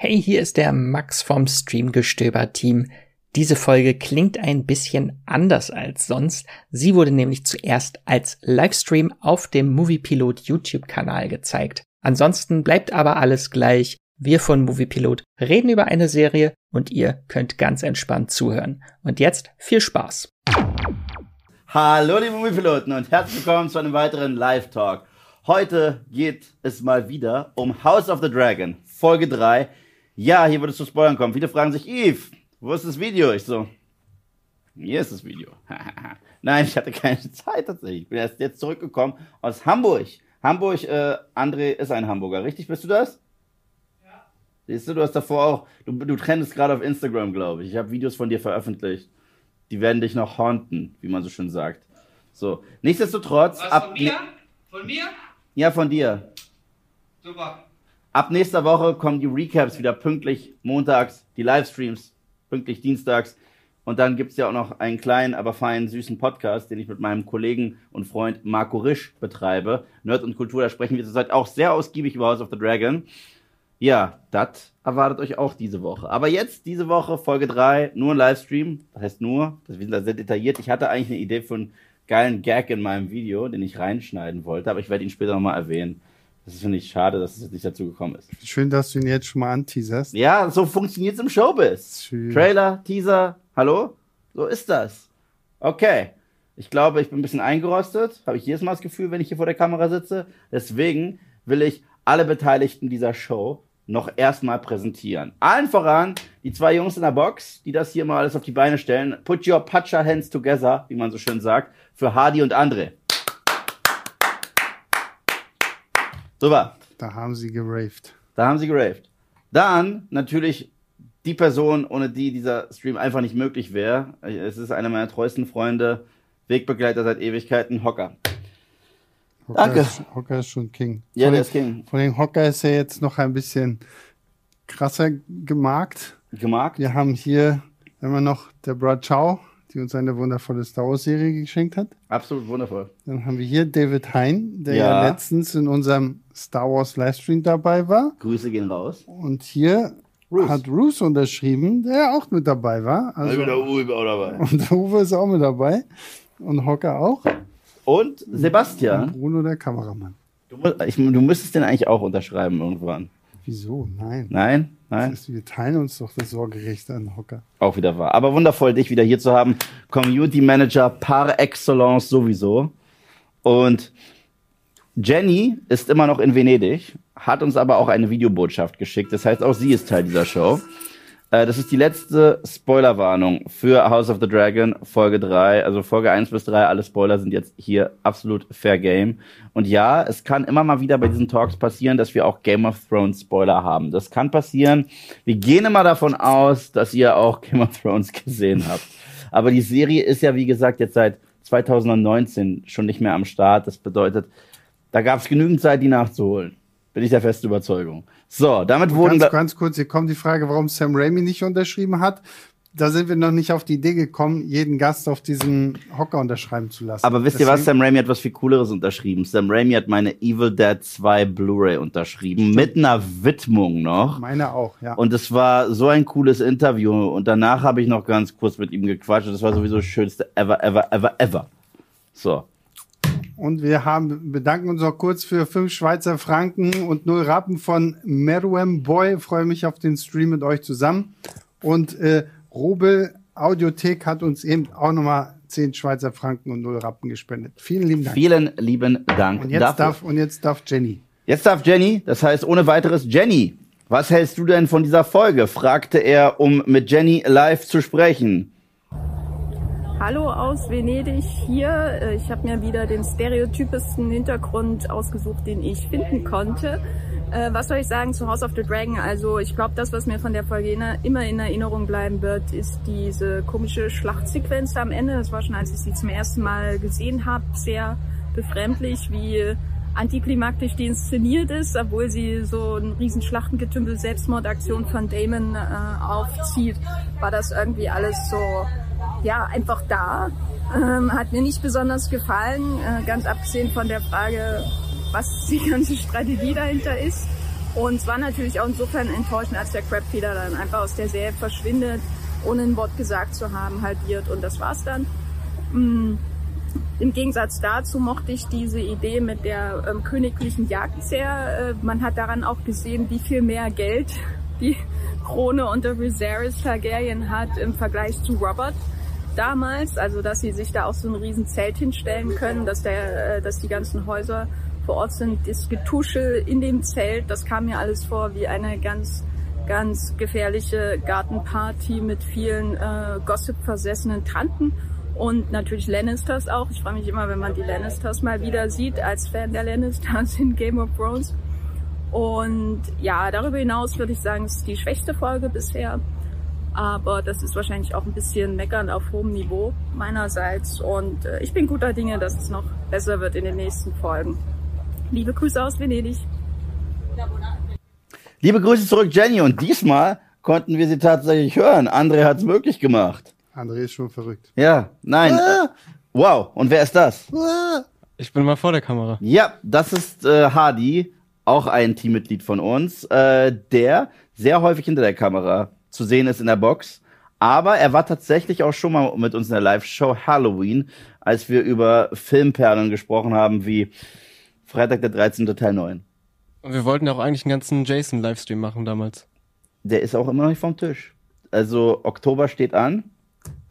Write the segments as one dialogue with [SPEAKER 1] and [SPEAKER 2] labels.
[SPEAKER 1] Hey, hier ist der Max vom Streamgestöber-Team. Diese Folge klingt ein bisschen anders als sonst. Sie wurde nämlich zuerst als Livestream auf dem Moviepilot YouTube-Kanal gezeigt. Ansonsten bleibt aber alles gleich. Wir von Moviepilot reden über eine Serie und ihr könnt ganz entspannt zuhören. Und jetzt viel Spaß.
[SPEAKER 2] Hallo liebe Moviepiloten und herzlich willkommen zu einem weiteren Live-Talk. Heute geht es mal wieder um House of the Dragon, Folge 3. Ja, hier wird es zu Spoilern kommen. Viele fragen sich, Eve, wo ist das Video? Ich so, hier ist das Video. Nein, ich hatte keine Zeit tatsächlich. Ich bin erst jetzt zurückgekommen aus Hamburg. Hamburg, äh, André ist ein Hamburger, richtig? Bist du das? Ja. Siehst du, du hast davor auch, du, du trennst gerade auf Instagram, glaube ich. Ich habe Videos von dir veröffentlicht. Die werden dich noch haunten, wie man so schön sagt. So, nichtsdestotrotz.
[SPEAKER 3] Was, von mir? Von mir?
[SPEAKER 2] Ja, von dir.
[SPEAKER 3] Super.
[SPEAKER 2] Ab nächster Woche kommen die Recaps wieder pünktlich montags, die Livestreams pünktlich dienstags. Und dann gibt's ja auch noch einen kleinen, aber feinen, süßen Podcast, den ich mit meinem Kollegen und Freund Marco Risch betreibe. Nerd und Kultur, da sprechen wir zurzeit auch sehr ausgiebig über House of the Dragon. Ja, das erwartet euch auch diese Woche. Aber jetzt, diese Woche, Folge 3, nur ein Livestream. Das heißt nur, wir sind da sehr detailliert. Ich hatte eigentlich eine Idee für einen geilen Gag in meinem Video, den ich reinschneiden wollte, aber ich werde ihn später nochmal erwähnen. Das finde ich schade, dass es jetzt nicht dazu gekommen ist.
[SPEAKER 4] Schön, dass du ihn jetzt schon mal anteaserst.
[SPEAKER 2] Ja, so funktioniert es im Showbiz.
[SPEAKER 4] Schön.
[SPEAKER 2] Trailer, Teaser, hallo? So ist das. Okay. Ich glaube, ich bin ein bisschen eingerostet. Habe ich jedes Mal das Gefühl, wenn ich hier vor der Kamera sitze. Deswegen will ich alle Beteiligten dieser Show noch erstmal präsentieren. Allen voran die zwei Jungs in der Box, die das hier mal alles auf die Beine stellen. Put your Pacha hands together, wie man so schön sagt, für Hardy und André. Super.
[SPEAKER 4] Da haben sie geraved.
[SPEAKER 2] Da haben sie geraved. Dann natürlich die Person, ohne die dieser Stream einfach nicht möglich wäre. Es ist einer meiner treuesten Freunde, Wegbegleiter seit Ewigkeiten, Hocker.
[SPEAKER 4] Hocker
[SPEAKER 2] Danke.
[SPEAKER 4] Ist, Hocker ist schon King.
[SPEAKER 2] Ja, der ist King.
[SPEAKER 4] Vor allem Hocker ist ja jetzt noch ein bisschen krasser gemarkt.
[SPEAKER 2] Gemarkt.
[SPEAKER 4] Wir haben hier immer noch Deborah Chow, die uns eine wundervolle Star Wars Serie geschenkt hat.
[SPEAKER 2] Absolut wundervoll.
[SPEAKER 4] Dann haben wir hier David Hein, der ja,
[SPEAKER 2] Ja.
[SPEAKER 4] letztens in unserem Star Wars Livestream dabei war.
[SPEAKER 2] Grüße gehen raus.
[SPEAKER 4] Und hier
[SPEAKER 2] Bruce.
[SPEAKER 4] hat Bruce unterschrieben, der auch mit dabei war. Also,
[SPEAKER 2] Uwe auch dabei.
[SPEAKER 4] und der Uwe ist auch mit dabei. Und Hocker auch.
[SPEAKER 2] Und Sebastian,
[SPEAKER 4] Bruno der Kameramann.
[SPEAKER 2] du, ich, du müsstest den eigentlich auch unterschreiben irgendwann.
[SPEAKER 4] Wieso? Nein.
[SPEAKER 2] Nein? Nein?
[SPEAKER 4] Das ist, wir teilen uns doch das Sorgerecht an Hocker.
[SPEAKER 2] Auch wieder wahr. Aber wundervoll, dich wieder hier zu haben. Community Manager par excellence sowieso. Und Jenny ist immer noch in Venedig, hat uns aber auch eine Videobotschaft geschickt. Das heißt, auch sie ist Teil dieser Show. Äh, Das ist die letzte Spoilerwarnung für House of the Dragon, Folge 3. Also Folge 1 bis 3, alle Spoiler sind jetzt hier absolut fair game. Und ja, es kann immer mal wieder bei diesen Talks passieren, dass wir auch Game of Thrones Spoiler haben. Das kann passieren. Wir gehen immer davon aus, dass ihr auch Game of Thrones gesehen habt. Aber die Serie ist ja, wie gesagt, jetzt seit 2019 schon nicht mehr am Start. Das bedeutet, da gab es genügend Zeit, die nachzuholen. Bin ich der festen Überzeugung. So, damit wurden...
[SPEAKER 4] Ganz, ganz kurz, hier kommt die Frage, warum Sam Raimi nicht unterschrieben hat. Da sind wir noch nicht auf die Idee gekommen, jeden Gast auf diesen Hocker unterschreiben zu lassen.
[SPEAKER 2] Aber wisst ihr was? Sam Raimi hat was viel Cooleres unterschrieben. Sam Raimi hat meine Evil Dead 2 Blu-ray unterschrieben. Mit einer Widmung noch.
[SPEAKER 4] Meine auch, ja.
[SPEAKER 2] Und es war so ein cooles Interview. Und danach habe ich noch ganz kurz mit ihm gequatscht. Das war sowieso das Schönste ever, ever, ever, ever. So.
[SPEAKER 4] Und wir haben, bedanken uns noch kurz für fünf Schweizer Franken und null Rappen von Meruem Boy. Freue mich auf den Stream mit euch zusammen. Und äh, Robel Audiothek hat uns eben auch nochmal zehn Schweizer Franken und null Rappen gespendet. Vielen lieben Dank.
[SPEAKER 2] Vielen lieben Dank
[SPEAKER 4] und jetzt
[SPEAKER 2] dafür.
[SPEAKER 4] darf, und jetzt darf Jenny.
[SPEAKER 2] Jetzt darf Jenny, das heißt ohne weiteres Jenny. Was hältst du denn von dieser Folge? fragte er, um mit Jenny live zu sprechen.
[SPEAKER 5] Hallo aus Venedig hier. Äh, Ich habe mir wieder den stereotypischsten Hintergrund ausgesucht, den ich finden konnte. Äh, Was soll ich sagen zu House of the Dragon? Also ich glaube, das, was mir von der Folge immer in Erinnerung bleiben wird, ist diese komische Schlachtsequenz am Ende. Das war schon, als ich sie zum ersten Mal gesehen habe, sehr befremdlich, wie antiklimaktisch die inszeniert ist, obwohl sie so ein riesen Schlachtengetümpel Selbstmordaktion von Damon äh, aufzieht, war das irgendwie alles so ja, einfach da. Ähm, hat mir nicht besonders gefallen, äh, ganz abgesehen von der Frage, was die ganze Strategie dahinter ist. Und es war natürlich auch insofern enttäuschend, als der Crabfeeder dann einfach aus der Serie verschwindet, ohne ein Wort gesagt zu haben, halbiert und das war's dann. Mm, Im Gegensatz dazu mochte ich diese Idee mit der ähm, königlichen Jagd sehr. Äh, man hat daran auch gesehen, wie viel mehr Geld die Krone unter Viserys Targaryen hat im Vergleich zu Robert damals. Also dass sie sich da auch so ein riesen Zelt hinstellen können, dass der, äh, dass die ganzen Häuser vor Ort sind. Das Getuschel in dem Zelt, das kam mir alles vor wie eine ganz ganz gefährliche Gartenparty mit vielen äh, Gossip-versessenen Tanten und natürlich Lannisters auch. Ich freue mich immer, wenn man die Lannisters mal wieder sieht, als Fan der Lannisters in Game of Thrones. Und ja, darüber hinaus würde ich sagen, es ist die schwächste Folge bisher. Aber das ist wahrscheinlich auch ein bisschen meckern auf hohem Niveau meinerseits. Und äh, ich bin guter Dinge, dass es noch besser wird in den nächsten Folgen. Liebe Grüße aus Venedig.
[SPEAKER 2] Liebe Grüße zurück, Jenny. Und diesmal konnten wir sie tatsächlich hören. André hat es möglich gemacht.
[SPEAKER 4] André ist schon verrückt.
[SPEAKER 2] Ja, nein.
[SPEAKER 4] Ah.
[SPEAKER 2] Äh, wow. Und wer ist das?
[SPEAKER 6] Ich bin mal vor der Kamera.
[SPEAKER 2] Ja, das ist äh, Hardy, auch ein Teammitglied von uns, äh, der sehr häufig hinter der Kamera zu sehen ist in der Box. Aber er war tatsächlich auch schon mal mit uns in der Live-Show Halloween, als wir über Filmperlen gesprochen haben, wie Freitag der 13. Teil 9.
[SPEAKER 6] Und wir wollten ja auch eigentlich einen ganzen Jason-Livestream machen damals.
[SPEAKER 2] Der ist auch immer noch nicht vom Tisch. Also Oktober steht an,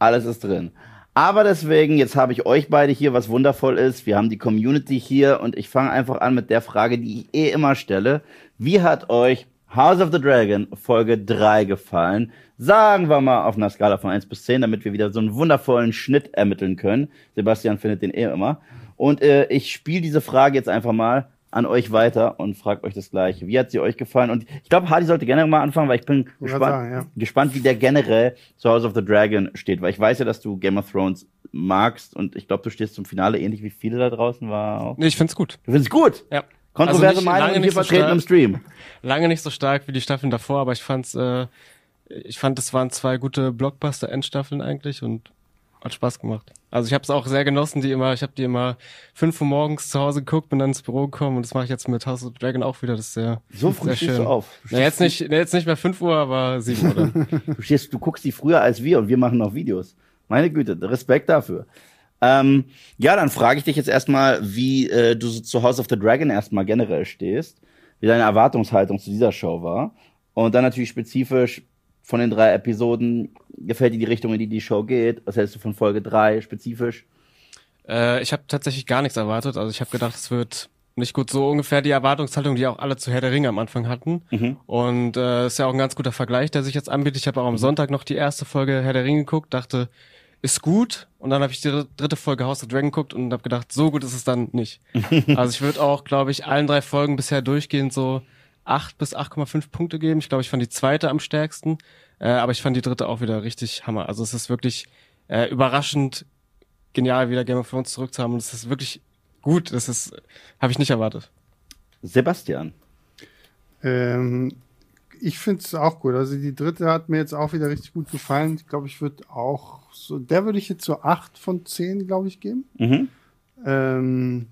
[SPEAKER 2] alles ist drin. Aber deswegen, jetzt habe ich euch beide hier, was wundervoll ist. Wir haben die Community hier und ich fange einfach an mit der Frage, die ich eh immer stelle. Wie hat euch House of the Dragon Folge 3 gefallen? Sagen wir mal auf einer Skala von 1 bis 10, damit wir wieder so einen wundervollen Schnitt ermitteln können. Sebastian findet den eh immer. Und äh, ich spiele diese Frage jetzt einfach mal an euch weiter und fragt euch das gleiche. Wie hat sie euch gefallen? Und ich glaube, Hardy sollte gerne mal anfangen, weil ich bin gespannt,
[SPEAKER 4] sagen, ja.
[SPEAKER 2] gespannt, wie der generell zu House of the Dragon steht. Weil ich weiß ja, dass du Game of Thrones magst und ich glaube, du stehst zum Finale ähnlich wie viele da draußen war. Auch.
[SPEAKER 6] Nee, ich find's gut.
[SPEAKER 2] Du findest gut.
[SPEAKER 6] Ja.
[SPEAKER 2] Kontroverse
[SPEAKER 6] Also nicht-
[SPEAKER 2] Meinung
[SPEAKER 6] lange
[SPEAKER 2] hier
[SPEAKER 6] nicht so
[SPEAKER 2] vertreten
[SPEAKER 6] stark.
[SPEAKER 2] im Stream.
[SPEAKER 6] Lange nicht so stark wie die Staffeln davor, aber ich fand's, äh, ich fand, es waren zwei gute Blockbuster-Endstaffeln eigentlich und hat Spaß gemacht. Also ich habe es auch sehr genossen, die immer, ich habe die immer fünf Uhr morgens zu Hause geguckt, bin dann ins Büro gekommen und das mache ich jetzt mit House of the Dragon auch wieder. Das ist sehr,
[SPEAKER 2] So früh
[SPEAKER 6] sehr
[SPEAKER 2] stehst
[SPEAKER 6] schön.
[SPEAKER 2] du auf. Du
[SPEAKER 6] Na, jetzt nicht, na, jetzt nicht mehr fünf Uhr, aber sieben Uhr dann.
[SPEAKER 2] Du, stehst, du guckst die früher als wir und wir machen noch Videos. Meine Güte, Respekt dafür. Ähm, ja, dann frage ich dich jetzt erstmal, wie äh, du so zu House of the Dragon erstmal generell stehst, wie deine Erwartungshaltung zu dieser Show war. Und dann natürlich spezifisch von den drei Episoden, gefällt dir die Richtung, in die die Show geht? Was hältst du von Folge drei spezifisch?
[SPEAKER 6] Äh, ich habe tatsächlich gar nichts erwartet. Also ich habe gedacht, es wird nicht gut. So ungefähr die Erwartungshaltung, die auch alle zu Herr der Ringe am Anfang hatten. Und äh, ist ja auch ein ganz guter Vergleich, der sich jetzt anbietet. Ich habe auch am Sonntag noch die erste Folge Herr der Ringe geguckt, dachte, ist gut. Und dann habe ich die dr- dritte Folge House of Dragon geguckt und habe gedacht, so gut ist es dann nicht. also ich würde auch, glaube ich, allen drei Folgen bisher durchgehend so 8 bis 8,5 Punkte geben. Ich glaube, ich fand die zweite am stärksten. Äh, aber ich fand die dritte auch wieder richtig Hammer. Also es ist wirklich äh, überraschend genial, wieder Game of Thrones zurück zu haben. Und es ist wirklich gut. Das ist, habe ich nicht erwartet.
[SPEAKER 2] Sebastian.
[SPEAKER 4] Ähm, ich finde es auch gut. Also die dritte hat mir jetzt auch wieder richtig gut gefallen. Ich glaube, ich würde auch so, der würde ich jetzt so 8 von 10, glaube ich, geben.
[SPEAKER 2] Mhm.
[SPEAKER 4] Ähm,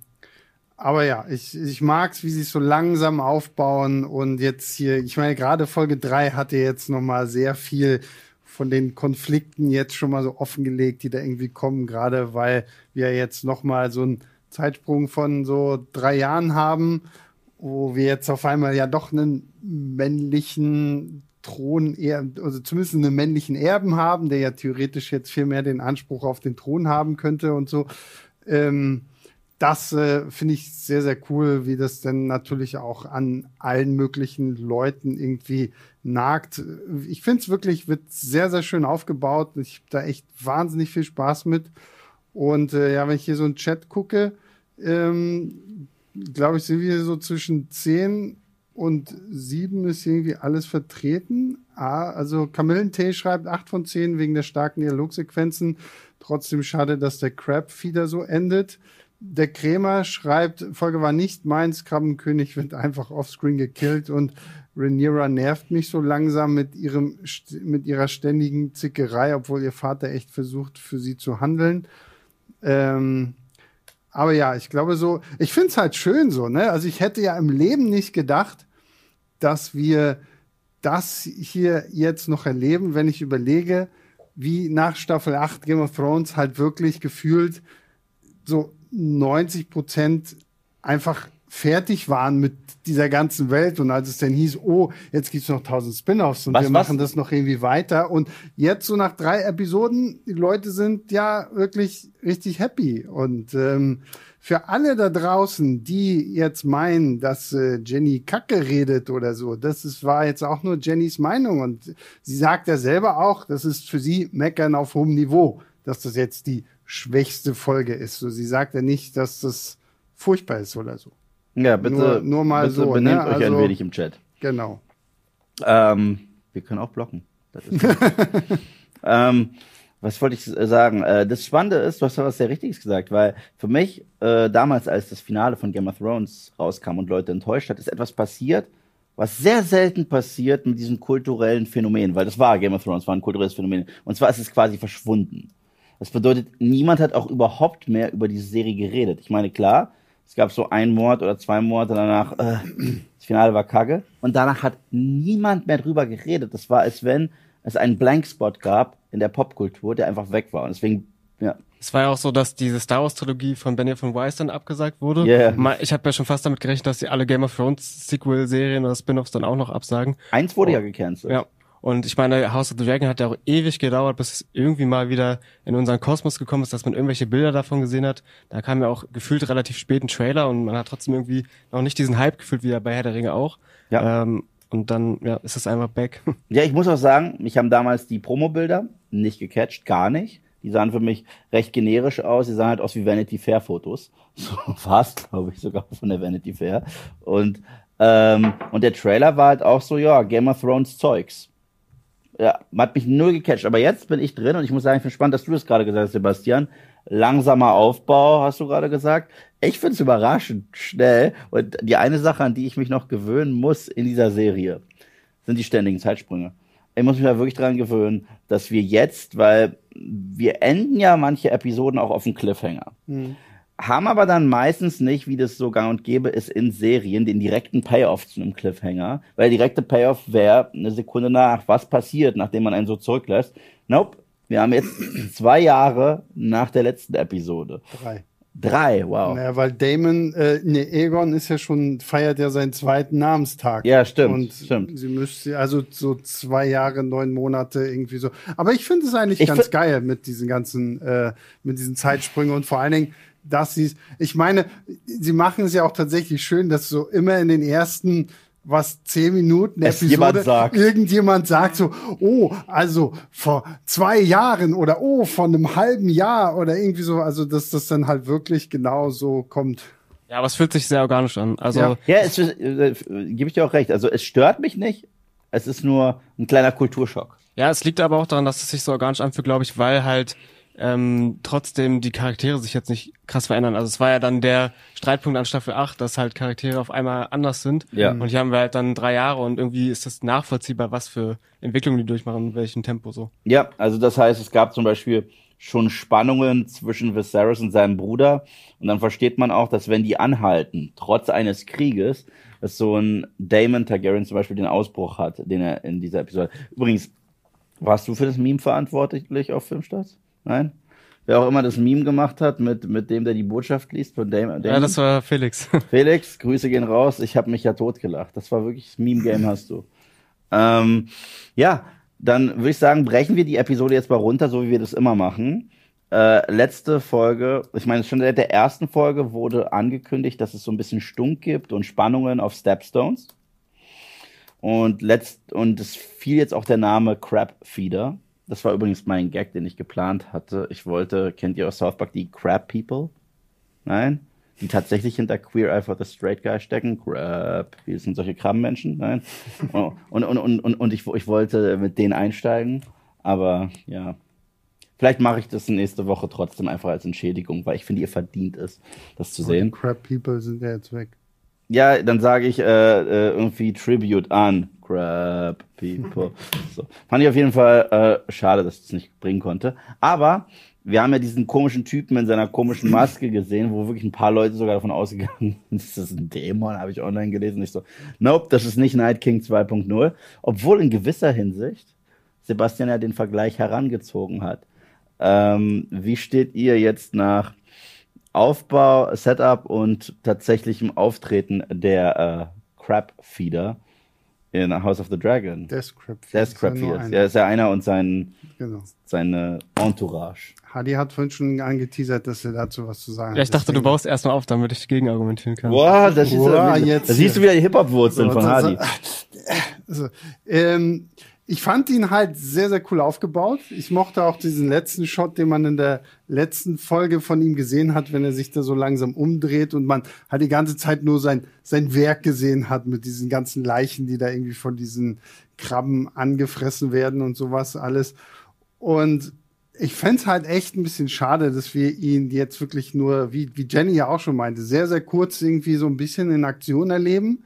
[SPEAKER 4] aber ja, ich, ich mag's, wie sie so langsam aufbauen und jetzt hier, ich meine, gerade Folge 3 hatte jetzt nochmal sehr viel von den Konflikten jetzt schon mal so offengelegt, die da irgendwie kommen, gerade weil wir jetzt nochmal so einen Zeitsprung von so drei Jahren haben, wo wir jetzt auf einmal ja doch einen männlichen Thron, also zumindest einen männlichen Erben haben, der ja theoretisch jetzt viel mehr den Anspruch auf den Thron haben könnte und so. Ähm, das äh, finde ich sehr, sehr cool, wie das dann natürlich auch an allen möglichen Leuten irgendwie nagt. Ich finde es wirklich, wird sehr, sehr schön aufgebaut. Ich habe da echt wahnsinnig viel Spaß mit. Und äh, ja, wenn ich hier so einen Chat gucke, ähm, glaube ich, sind wir so zwischen 10 und 7 ist irgendwie alles vertreten. Ah, also Kamillentee schreibt 8 von 10 wegen der starken Dialogsequenzen. Trotzdem schade, dass der Crab-Feeder so endet. Der Krämer schreibt, Folge war nicht meins, Krabbenkönig wird einfach offscreen gekillt und Rhaenyra nervt mich so langsam mit ihrem, mit ihrer ständigen Zickerei, obwohl ihr Vater echt versucht, für sie zu handeln. Ähm, aber ja, ich glaube so, ich finde es halt schön so, ne? Also ich hätte ja im Leben nicht gedacht, dass wir das hier jetzt noch erleben, wenn ich überlege, wie nach Staffel 8 Game of Thrones halt wirklich gefühlt so 90 Prozent einfach fertig waren mit dieser ganzen Welt. Und als es dann hieß, oh, jetzt gibt's noch tausend Spin-offs und
[SPEAKER 2] Was,
[SPEAKER 4] wir
[SPEAKER 2] was?
[SPEAKER 4] machen das noch irgendwie weiter. Und jetzt so nach drei Episoden, die Leute sind ja wirklich richtig happy. Und ähm, für alle da draußen, die jetzt meinen, dass äh, Jenny Kacke redet oder so, das ist, war jetzt auch nur Jennys Meinung. Und sie sagt ja selber auch, das ist für sie Meckern auf hohem Niveau, dass das jetzt die schwächste Folge ist. So, sie sagt ja nicht, dass das furchtbar ist oder so.
[SPEAKER 2] Ja, bitte,
[SPEAKER 4] Nur- nur mal
[SPEAKER 2] bitte
[SPEAKER 4] so,
[SPEAKER 2] benehmt
[SPEAKER 4] ne?
[SPEAKER 2] euch ein
[SPEAKER 4] Also-
[SPEAKER 2] wenig im Chat.
[SPEAKER 4] Genau.
[SPEAKER 2] Ähm, wir können auch blocken. Ähm, was wollte ich sagen? Äh, das Spannende ist, du hast ja was sehr Richtiges gesagt, weil für mich äh, damals, als das Finale von Game of Thrones rauskam und Leute enttäuscht hat, ist etwas passiert, was sehr selten passiert mit diesem kulturellen Phänomen, weil das war Game of Thrones, war ein kulturelles Phänomen. Und zwar ist es quasi verschwunden. Das bedeutet, niemand hat auch überhaupt mehr über diese Serie geredet. Ich meine, klar, es gab so einen Monat oder zwei Monate danach, äh, das Finale war kacke. Und danach hat niemand mehr drüber geredet. Das war, als wenn es einen Blankspot gab in der Popkultur, der einfach weg war. Und deswegen, ja,
[SPEAKER 6] Es war ja auch so, dass diese Star Wars Trilogie von Benioff und Weiss dann abgesagt wurde.
[SPEAKER 2] Yeah.
[SPEAKER 6] Ich habe ja schon fast damit gerechnet, dass sie alle Game of Thrones Sequel-Serien oder Spin-offs dann auch noch absagen.
[SPEAKER 2] eins wurde
[SPEAKER 6] Oh.
[SPEAKER 2] ja gecancelt.
[SPEAKER 6] Ja. Und ich meine, House of the Dragon hat ja auch ewig gedauert, bis es irgendwie mal wieder in unseren Kosmos gekommen ist, dass man irgendwelche Bilder davon gesehen hat. Da kam ja auch gefühlt relativ spät ein Trailer und man hat trotzdem irgendwie noch nicht diesen Hype gefühlt, wie bei Herr der Ringe auch.
[SPEAKER 2] Ja.
[SPEAKER 6] Ähm, und dann ja, ist es einfach back.
[SPEAKER 2] Ja, ich muss auch sagen, mich haben damals die Promo-Bilder nicht gecatcht, gar nicht. Die sahen für mich recht generisch aus. Die sahen halt aus wie Vanity Fair Fotos. So fast, glaube ich, sogar von der Vanity Fair. Und, ähm, und der Trailer war halt auch so, ja, Game of Thrones Zeugs. Ja, hat mich null gecatcht. Aber jetzt bin ich drin und ich muss sagen, ich bin spannend, dass du das gerade gesagt hast, Sebastian. Langsamer Aufbau, hast du gerade gesagt. Ich finde es überraschend schnell. Und die eine Sache, an die ich mich noch gewöhnen muss in dieser Serie, sind die ständigen Zeitsprünge. Ich muss mich da wirklich dran gewöhnen, dass wir jetzt, weil wir enden ja manche Episoden auch auf einen Cliffhanger. Haben aber dann meistens nicht, wie das so gang und gäbe ist in Serien, den direkten Payoff zu einem Cliffhanger. Weil der direkte Payoff wäre eine Sekunde nach, was passiert, nachdem man einen so zurücklässt. Nope. Wir haben jetzt zwei Jahre nach der letzten Episode.
[SPEAKER 4] Drei.
[SPEAKER 2] Drei, wow.
[SPEAKER 4] Naja, weil Damon, äh, ne, Egon ist ja schon, feiert ja seinen zweiten Namenstag.
[SPEAKER 2] Ja, stimmt,
[SPEAKER 4] Und
[SPEAKER 2] stimmt.
[SPEAKER 4] sie müsste, also so zwei Jahre, neun Monate irgendwie so. Aber ich finde es eigentlich
[SPEAKER 2] Ich
[SPEAKER 4] ganz geil mit diesen ganzen, äh, mit diesen Zeitsprüngen und vor allen Dingen, dass sie ich meine, sie machen es ja auch tatsächlich schön, dass so immer in den ersten was zehn Minuten
[SPEAKER 2] Es
[SPEAKER 4] Episode
[SPEAKER 2] jemand sagt.
[SPEAKER 4] irgendjemand sagt so, oh, also vor zwei Jahren oder oh, vor einem halben Jahr oder irgendwie so, also dass das dann halt wirklich genau so kommt.
[SPEAKER 6] ja, aber es fühlt sich sehr organisch an. Also
[SPEAKER 4] Ja.
[SPEAKER 2] Ja, es, äh, gebe ich dir auch recht. Also es stört mich nicht. Es ist nur ein kleiner Kulturschock.
[SPEAKER 6] Ja, es liegt aber auch daran, dass es sich so organisch anfühlt, glaube ich, weil halt ähm, trotzdem die Charaktere sich jetzt nicht krass verändern. Also es war ja dann der Streitpunkt an Staffel 8, dass halt Charaktere auf einmal anders sind.
[SPEAKER 2] Ja.
[SPEAKER 6] Und hier haben wir halt dann drei Jahre und irgendwie ist das nachvollziehbar, was für Entwicklungen die durchmachen, in welchem Tempo so.
[SPEAKER 2] Ja, also das heißt, es gab zum Beispiel schon Spannungen zwischen Viserys und seinem Bruder. Und dann versteht man auch, dass wenn die anhalten, trotz eines Krieges, dass so ein Damon Targaryen zum Beispiel den Ausbruch hat, den er in dieser Episode. Übrigens, warst du für das Meme verantwortlich auf Filmstarts? Nein? Wer auch immer das Meme gemacht hat, mit, mit dem, der die Botschaft liest von Damon.
[SPEAKER 6] Ja, das war Felix.
[SPEAKER 2] Felix, Grüße gehen raus. Ich habe mich ja totgelacht. Das war wirklich das Meme-Game hast du. Ähm, ja, dann würde ich sagen, brechen wir die Episode jetzt mal runter, so wie wir das immer machen. Äh, letzte Folge, ich meine, schon seit der ersten Folge wurde angekündigt, dass es so ein bisschen Stunk gibt und Spannungen auf Stepstones. Und letzt, und es fiel jetzt auch der Name Crab Feeder. Das war übrigens mein Gag, den ich geplant hatte. Ich wollte, kennt ihr aus South Park die Crab People? Nein? Die tatsächlich hinter Queer Eye for the Straight Guy stecken. Crab. Wie sind solche Krabbenmenschen? Nein? und, und, und, und, und, ich, ich wollte mit denen einsteigen. Aber ja. Vielleicht mache ich das nächste Woche trotzdem einfach als Entschädigung, weil ich finde, ihr verdient es, das zu
[SPEAKER 4] Die
[SPEAKER 2] sehen.
[SPEAKER 4] Crap People sind ja jetzt weg.
[SPEAKER 2] Ja, dann sage ich äh, äh, irgendwie Tribute an Crab People. So. Fand ich auf jeden Fall äh, schade, dass ich es nicht bringen konnte. Aber wir haben ja diesen komischen Typen in seiner komischen Maske gesehen, wo wirklich ein paar Leute sogar davon ausgegangen sind, ist das ein Dämon, habe ich online gelesen. Ich so, nope, das ist nicht Night King 2.0. Obwohl in gewisser Hinsicht Sebastian ja den Vergleich herangezogen hat. Ähm, wie steht ihr jetzt nach Aufbau, Setup und tatsächlichem Auftreten der äh, Crab Feeder in House of the Dragon?
[SPEAKER 4] Der Scrap
[SPEAKER 2] Der Crab Feeder. Ja, ist ja einer und sein,
[SPEAKER 4] Genau.
[SPEAKER 2] seine Entourage.
[SPEAKER 4] Hadi hat vorhin schon angeteasert, dass er dazu was zu sagen hat.
[SPEAKER 6] Ja, ich dachte, du
[SPEAKER 4] Deswegen-
[SPEAKER 6] baust erstmal auf, damit ich gegen argumentieren kann.
[SPEAKER 2] Boah, das, ist,
[SPEAKER 4] Boah,
[SPEAKER 2] da
[SPEAKER 4] jetzt
[SPEAKER 2] siehst du wieder die Hip-Hop-Wurzeln von
[SPEAKER 4] So,
[SPEAKER 2] Hardy.
[SPEAKER 4] Also, ähm, ich fand ihn halt sehr, sehr cool aufgebaut. Ich mochte auch diesen letzten Shot, den man in der letzten Folge von ihm gesehen hat, wenn er sich da so langsam umdreht und man halt die ganze Zeit nur sein, sein Werk gesehen hat mit diesen ganzen Leichen, die da irgendwie von diesen Krabben angefressen werden und sowas alles. Und ich fänd's halt echt ein bisschen schade, dass wir ihn jetzt wirklich nur, wie, wie Jenny ja auch schon meinte, sehr, sehr kurz irgendwie so ein bisschen in Aktion erleben.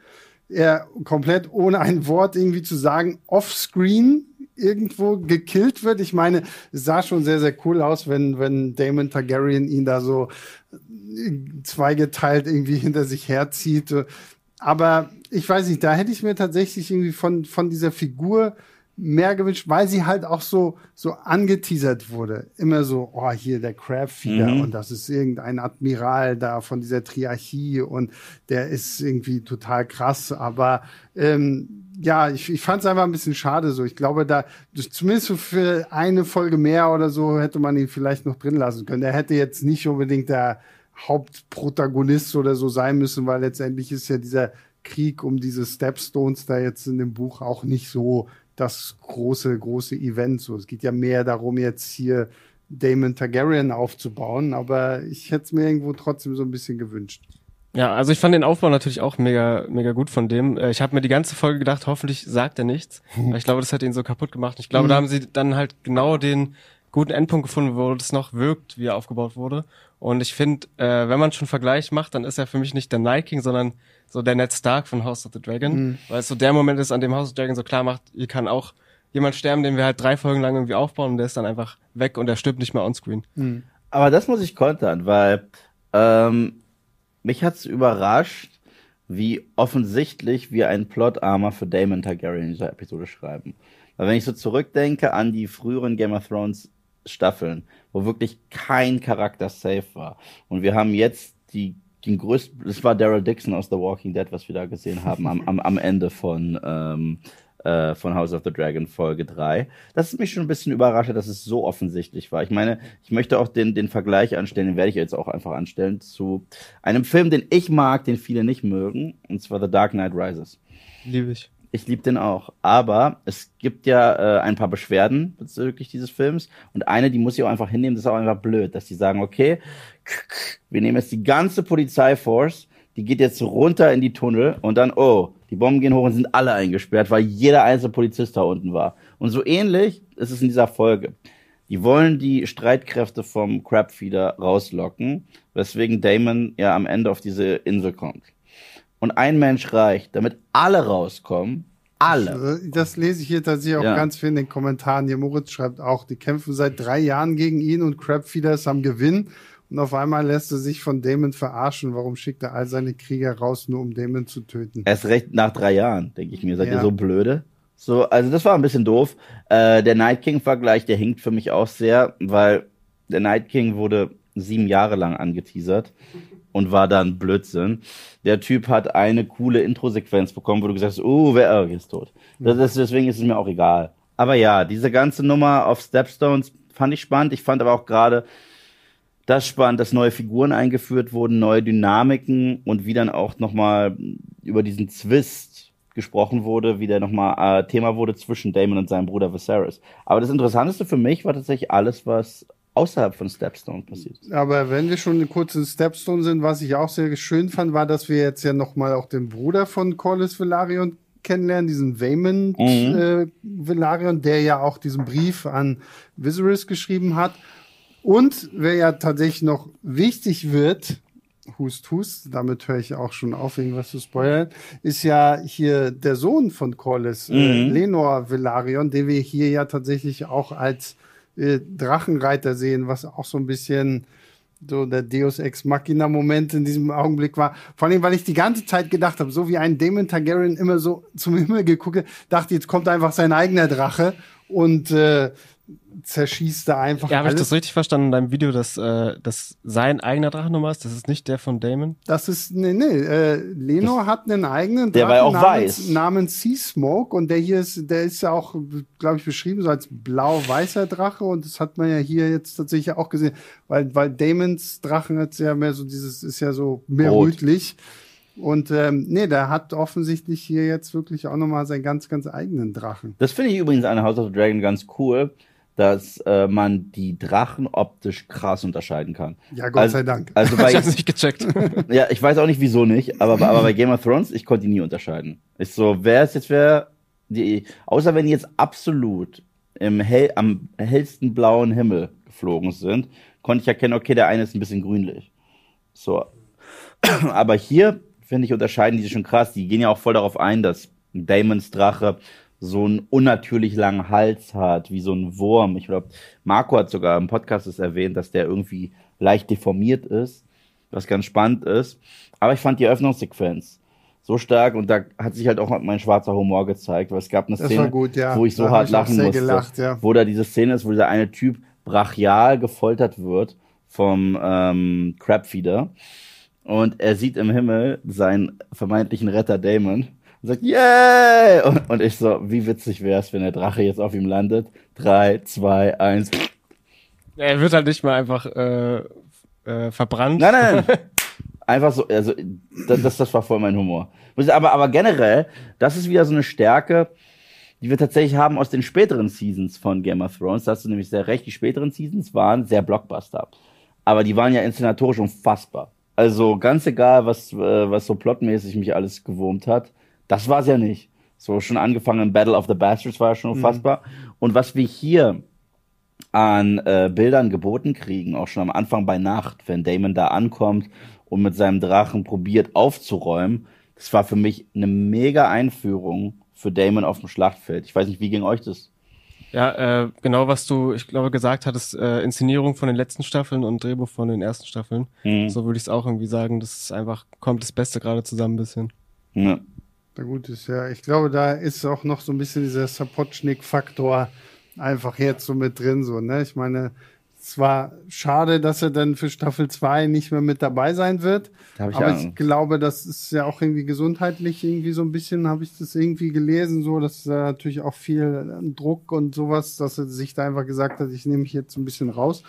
[SPEAKER 4] Er komplett ohne ein Wort irgendwie zu sagen, offscreen irgendwo gekillt wird. Ich meine, es sah schon sehr, sehr cool aus, wenn, wenn Damon Targaryen ihn da so äh, zweigeteilt irgendwie hinter sich herzieht. Aber ich weiß nicht, da hätte ich mir tatsächlich irgendwie von, von dieser Figur mehr gewünscht, weil sie halt auch so, so angeteasert wurde. Immer so, oh, hier der Crabfeeder
[SPEAKER 2] Mhm.
[SPEAKER 4] und das ist irgendein Admiral da von dieser Triarchie und der ist irgendwie total krass. Aber ähm, ja, ich, ich fand es einfach ein bisschen schade so. Ich glaube, da zumindest für eine Folge mehr oder so hätte man ihn vielleicht noch drin lassen können. Der hätte jetzt nicht unbedingt der Hauptprotagonist oder so sein müssen, weil letztendlich ist ja dieser Krieg um diese Stepstones da jetzt in dem Buch auch nicht so das große, große Event. So, es geht ja mehr darum, jetzt hier Damon Targaryen aufzubauen, aber ich hätte es mir irgendwo trotzdem so ein bisschen gewünscht.
[SPEAKER 6] Ja, also ich fand den Aufbau natürlich auch mega, mega gut von dem. Äh, Ich habe mir die ganze Folge gedacht, hoffentlich sagt er nichts. Ich glaube, das hat ihn so kaputt gemacht. Ich glaube, da haben sie dann halt genau den guten Endpunkt gefunden, wo das noch wirkt, wie er aufgebaut wurde. Und ich finde, äh, wenn man schon einen Vergleich macht, dann ist er für mich nicht der Night King, sondern so der Ned Stark von House of the Dragon. Weil es so der Moment ist, an dem House of the Dragon so klar macht, hier kann auch jemand sterben, den wir halt drei Folgen lang irgendwie aufbauen und der ist dann einfach weg und der stirbt nicht mehr onscreen.
[SPEAKER 2] Aber das muss ich kontern, weil ähm, mich hat's überrascht, wie offensichtlich wir einen Plot-Armor für Damon Targaryen in dieser Episode schreiben. Weil wenn ich so zurückdenke an die früheren Game of Thrones Staffeln, wo wirklich kein Charakter safe war. Und wir haben jetzt die, den größten, das war Daryl Dixon aus The Walking Dead, was wir da gesehen haben am, am, am Ende von, ähm, äh, von House of the Dragon Folge 3. Das ist mich schon ein bisschen überrascht, dass es so offensichtlich war. Ich meine, ich möchte auch den, den Vergleich anstellen, den werde ich jetzt auch einfach anstellen, zu einem Film, den ich mag, den viele nicht mögen, und zwar The Dark Knight Rises.
[SPEAKER 6] Liebe ich.
[SPEAKER 2] Ich liebe den auch. Aber es gibt ja äh, ein paar Beschwerden bezüglich dieses Films. Und eine, die muss ich auch einfach hinnehmen, das ist auch einfach blöd, dass die sagen, okay, wir nehmen jetzt die ganze Polizeiforce, die geht jetzt runter in die Tunnel und dann, oh, die Bomben gehen hoch und sind alle eingesperrt, weil jeder einzelne Polizist da unten war. Und so ähnlich ist es in dieser Folge. Die wollen die Streitkräfte vom Crabfeeder rauslocken, weswegen Damon ja am Ende auf diese Insel kommt. Und ein Mensch reicht, damit alle rauskommen. Alle.
[SPEAKER 4] Also, Das lese ich hier tatsächlich auch
[SPEAKER 2] Ja.
[SPEAKER 4] ganz viel in den Kommentaren. Hier Moritz schreibt auch, die kämpfen seit drei Jahren gegen ihn und Crabfeeder ist am Gewinn. Und auf einmal lässt er sich von Damon verarschen. Warum schickt er all seine Krieger raus, nur um Damon zu töten?
[SPEAKER 2] Erst recht nach drei Jahren, denke ich mir. Seid
[SPEAKER 4] Ja.
[SPEAKER 2] ihr so blöde? So, also das war ein bisschen doof. Äh, der Night King-Vergleich, der hinkt für mich auch sehr, weil der Night King wurde sieben Jahre lang angeteasert und war dann Blödsinn. Der Typ hat eine coole Intro-Sequenz bekommen, wo du gesagt hast, oh, wer oh, ist tot. Das ist, deswegen ist es mir auch egal. Aber ja, diese ganze Nummer auf Stepstones fand ich spannend. Ich fand aber auch gerade das spannend, dass neue Figuren eingeführt wurden, neue Dynamiken und wie dann auch nochmal über diesen Zwist gesprochen wurde, wie der nochmal äh, Thema wurde zwischen Damon und seinem Bruder Viserys. Aber das Interessanteste für mich war tatsächlich alles, was außerhalb von Stepstone passiert.
[SPEAKER 4] Aber wenn wir schon kurz in Stepstone sind, was ich auch sehr schön fand, war, dass wir jetzt ja nochmal auch den Bruder von Corlys Velaryon kennenlernen, diesen Vaemond
[SPEAKER 2] Mhm.
[SPEAKER 4] äh, Velaryon, der ja auch diesen Brief an Viserys geschrieben hat. Und wer ja tatsächlich noch wichtig wird, Hust, Hust, damit höre ich auch schon auf, irgendwas zu spoilern, ist ja hier der Sohn von Corlys, äh,
[SPEAKER 2] Mhm.
[SPEAKER 4] Lenor Velaryon, den wir hier ja tatsächlich auch als äh, Drachenreiter sehen, was auch so ein bisschen so der Deus Ex Machina Moment in diesem Augenblick war. Vor allem, weil ich die ganze Zeit gedacht habe, so wie ein Damon Targaryen immer so zum Himmel geguckt, dachte jetzt kommt einfach sein eigener Drache und äh, zerschießt da einfach
[SPEAKER 6] Ja, habe ich das richtig verstanden in deinem Video, dass äh, das sein eigener Drachennummer ist? Das ist nicht der von Damon?
[SPEAKER 4] Das ist, nee, nee, äh, Leno hat einen eigenen
[SPEAKER 2] Der war auch
[SPEAKER 4] namens,
[SPEAKER 2] weiß.
[SPEAKER 4] namens Sea Smoke und der hier ist, der ist ja auch, glaube ich, beschrieben so als blau-weißer Drache und das hat man ja hier jetzt tatsächlich auch gesehen, weil, weil Damons Drachen hat ja mehr so dieses, ist ja so mehr
[SPEAKER 2] Rot.
[SPEAKER 4] rötlich und ähm, nee, der hat offensichtlich hier jetzt wirklich auch nochmal seinen ganz, ganz eigenen Drachen.
[SPEAKER 2] Das finde ich übrigens an House of the Dragon ganz cool, dass äh, man die Drachen optisch krass unterscheiden kann.
[SPEAKER 4] Ja, Gott
[SPEAKER 2] Also-
[SPEAKER 4] sei Dank.
[SPEAKER 2] Also
[SPEAKER 6] ich
[SPEAKER 2] bei,
[SPEAKER 6] hab's nicht gecheckt.
[SPEAKER 2] ja, ich weiß auch nicht, wieso nicht, aber, aber bei Game of Thrones, ich konnte die nie unterscheiden. Ich so, wer ist jetzt wer, die, außer wenn die jetzt absolut im hell, am hellsten blauen Himmel geflogen sind, konnte ich erkennen, okay, der eine ist ein bisschen grünlich. So. Aber hier, finde ich, unterscheiden die sich schon krass. Die gehen ja auch voll darauf ein, dass Damons Drache so einen unnatürlich langen Hals hat, wie so ein Wurm. Ich glaube, Marco hat sogar im Podcast es erwähnt, dass der irgendwie leicht deformiert ist, was ganz spannend ist. Aber ich fand die Eröffnungssequenz so stark und da hat sich halt auch mein schwarzer Humor gezeigt, weil es gab eine
[SPEAKER 4] Das
[SPEAKER 2] Szene,
[SPEAKER 4] gut, ja.
[SPEAKER 2] wo ich so
[SPEAKER 4] Da
[SPEAKER 2] hart
[SPEAKER 4] ich
[SPEAKER 2] lachen musste,
[SPEAKER 4] gelacht, ja.
[SPEAKER 2] wo da diese Szene ist, wo dieser eine Typ brachial gefoltert wird vom ähm, Crabfeeder und er sieht im Himmel seinen vermeintlichen Retter Damon und sagt, yay! Und, und ich so, wie witzig wär's, wenn der Drache jetzt auf ihm landet. Drei, zwei, eins.
[SPEAKER 6] er wird halt nicht mal einfach äh, äh, verbrannt.
[SPEAKER 2] Nein, nein, nein. Einfach so, also das, das, das war voll mein Humor. Aber, aber generell, das ist wieder so eine Stärke, die wir tatsächlich haben aus den späteren Seasons von Game of Thrones. Da hast du nämlich sehr recht, die späteren Seasons waren sehr Blockbuster. Aber die waren ja inszenatorisch unfassbar. Also ganz egal, was, äh, was so plotmäßig mich alles gewurmt hat, das war's ja nicht. So schon angefangen in Battle of the Bastards war ja schon unfassbar. Und was wir hier an äh, Bildern geboten kriegen, auch schon am Anfang bei Nacht, wenn Damon da ankommt und mit seinem Drachen probiert aufzuräumen, das war für mich eine mega Einführung für Damon auf dem Schlachtfeld. Ich weiß nicht, wie ging euch das?
[SPEAKER 6] Ja, äh, genau was du, ich glaube, gesagt hattest, äh, Inszenierung von den letzten Staffeln und Drehbuch von den ersten Staffeln.
[SPEAKER 2] Mhm.
[SPEAKER 6] So würde ich es auch irgendwie sagen. Das ist einfach, kommt das Beste gerade zusammen ein bisschen.
[SPEAKER 2] Ja.
[SPEAKER 4] Na gut, ist ja, ich glaube, da ist auch noch so ein bisschen dieser Sapochnik-Faktor einfach jetzt so mit drin, so, ne? Ich meine, es war schade, dass er dann für Staffel 2 nicht mehr mit dabei sein wird.
[SPEAKER 2] Da ich
[SPEAKER 4] aber
[SPEAKER 2] Angst.
[SPEAKER 4] ich glaube, das ist ja auch irgendwie gesundheitlich irgendwie so ein bisschen, habe ich das irgendwie gelesen, so, dass da natürlich auch viel Druck und sowas, dass er sich da einfach gesagt hat, ich nehme mich jetzt ein bisschen raus.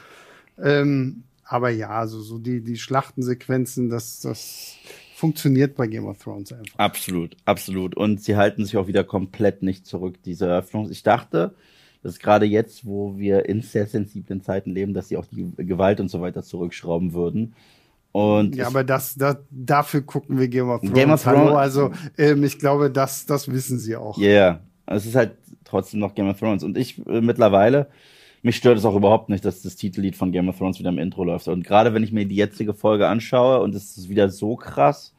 [SPEAKER 4] Ähm, aber ja, also so die, die Schlachtensequenzen, das, das funktioniert bei Game of Thrones einfach.
[SPEAKER 2] Absolut, absolut. Und sie halten sich auch wieder komplett nicht zurück, diese Eröffnung. Ich dachte, dass gerade jetzt, wo wir in sehr sensiblen Zeiten leben, dass sie auch die Gewalt und so weiter zurückschrauben würden. Und
[SPEAKER 4] Ja, aber das, das, dafür gucken wir Game of Thrones.
[SPEAKER 2] Game of
[SPEAKER 4] Hallo,
[SPEAKER 2] Thrones-
[SPEAKER 4] also ähm, ich glaube, das, das wissen sie auch.
[SPEAKER 2] Ja, yeah. es ist halt trotzdem noch Game of Thrones. Und ich äh, mittlerweile, mich stört es auch überhaupt nicht, dass das Titellied von Game of Thrones wieder im Intro läuft. Und gerade wenn ich mir die jetzige Folge anschaue und es ist wieder so krass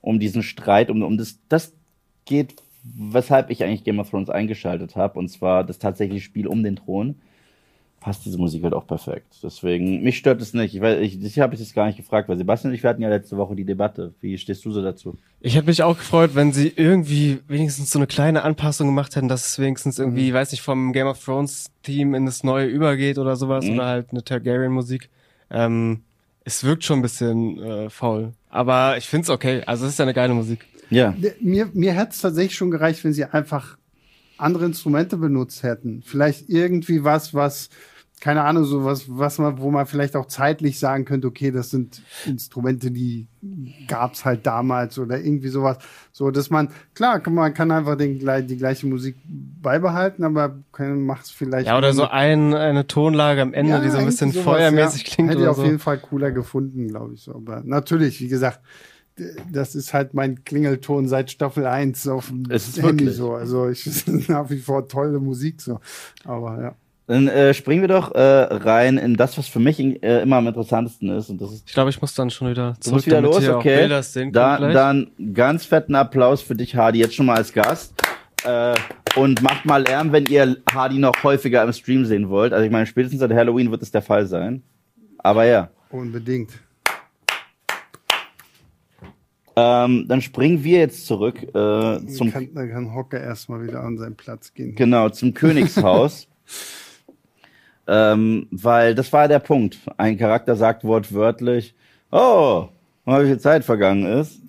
[SPEAKER 2] um diesen Streit, um, um das, das geht, weshalb ich eigentlich Game of Thrones eingeschaltet habe, und zwar das tatsächliche Spiel um den Thron, passt diese Musik halt auch perfekt. Deswegen, mich stört es nicht. Ich, weiß, ich, ich habe ich das gar nicht gefragt, weil Sebastian und ich, wir hatten ja letzte Woche die Debatte. Wie stehst du so dazu?
[SPEAKER 6] Ich hätte mich auch gefreut, wenn sie irgendwie wenigstens so eine kleine Anpassung gemacht hätten, dass es wenigstens
[SPEAKER 2] Mhm.
[SPEAKER 6] irgendwie, weiß nicht, vom Game of Thrones Team in das neue übergeht oder sowas
[SPEAKER 2] Mhm.
[SPEAKER 6] oder halt eine Targaryen Musik. Ähm, es wirkt schon ein bisschen äh, faul. Aber ich find's okay. Also es ist ja eine geile Musik.
[SPEAKER 2] Ja.
[SPEAKER 4] Der- Mir, mir hätte es tatsächlich schon gereicht, wenn sie einfach andere Instrumente benutzt hätten. Vielleicht irgendwie was, was, keine Ahnung, so was, was man, wo man vielleicht auch zeitlich sagen könnte, okay, das sind Instrumente, die gab's halt damals oder irgendwie sowas. So, dass man, klar, man kann einfach den, die gleiche Musik beibehalten, aber macht es vielleicht.
[SPEAKER 6] Ja, oder so ein, eine Tonlage am Ende,
[SPEAKER 4] Ja,
[SPEAKER 6] die so ein bisschen
[SPEAKER 4] sowas,
[SPEAKER 6] feuermäßig
[SPEAKER 4] ja.
[SPEAKER 6] klingt
[SPEAKER 4] Hätte ich auf
[SPEAKER 6] so.
[SPEAKER 4] jeden Fall cooler gefunden, glaube ich so. Aber natürlich, wie gesagt, das ist halt mein Klingelton seit Staffel 1 auf dem
[SPEAKER 2] Es ist
[SPEAKER 4] Handy
[SPEAKER 2] wirklich.
[SPEAKER 4] so. Also ich es ist nach wie vor tolle Musik so. Aber ja.
[SPEAKER 2] Dann äh, springen wir doch äh, rein in das, was für mich äh, immer am interessantesten ist. Und das ist
[SPEAKER 6] Ich glaube, ich muss dann schon wieder zurück,
[SPEAKER 2] musst wieder
[SPEAKER 6] damit
[SPEAKER 2] los,
[SPEAKER 6] hier
[SPEAKER 2] okay.
[SPEAKER 6] auch Bilder sehen
[SPEAKER 2] Da, dann ganz fetten Applaus für dich, Hardy, jetzt schon mal als Gast. Äh, und macht mal Lärm, wenn ihr Hardy noch häufiger im Stream sehen wollt. Also ich meine, spätestens seit Halloween wird es der Fall sein. Aber ja.
[SPEAKER 4] Unbedingt.
[SPEAKER 2] Ähm, dann springen wir jetzt zurück äh,
[SPEAKER 4] Zum
[SPEAKER 2] zum
[SPEAKER 4] kann, kann Hocker erstmal wieder an seinen Platz gehen.
[SPEAKER 2] Genau, zum Königshaus. ähm, weil das war der Punkt. Ein Charakter sagt wortwörtlich, oh, mal wie viel Zeit vergangen ist.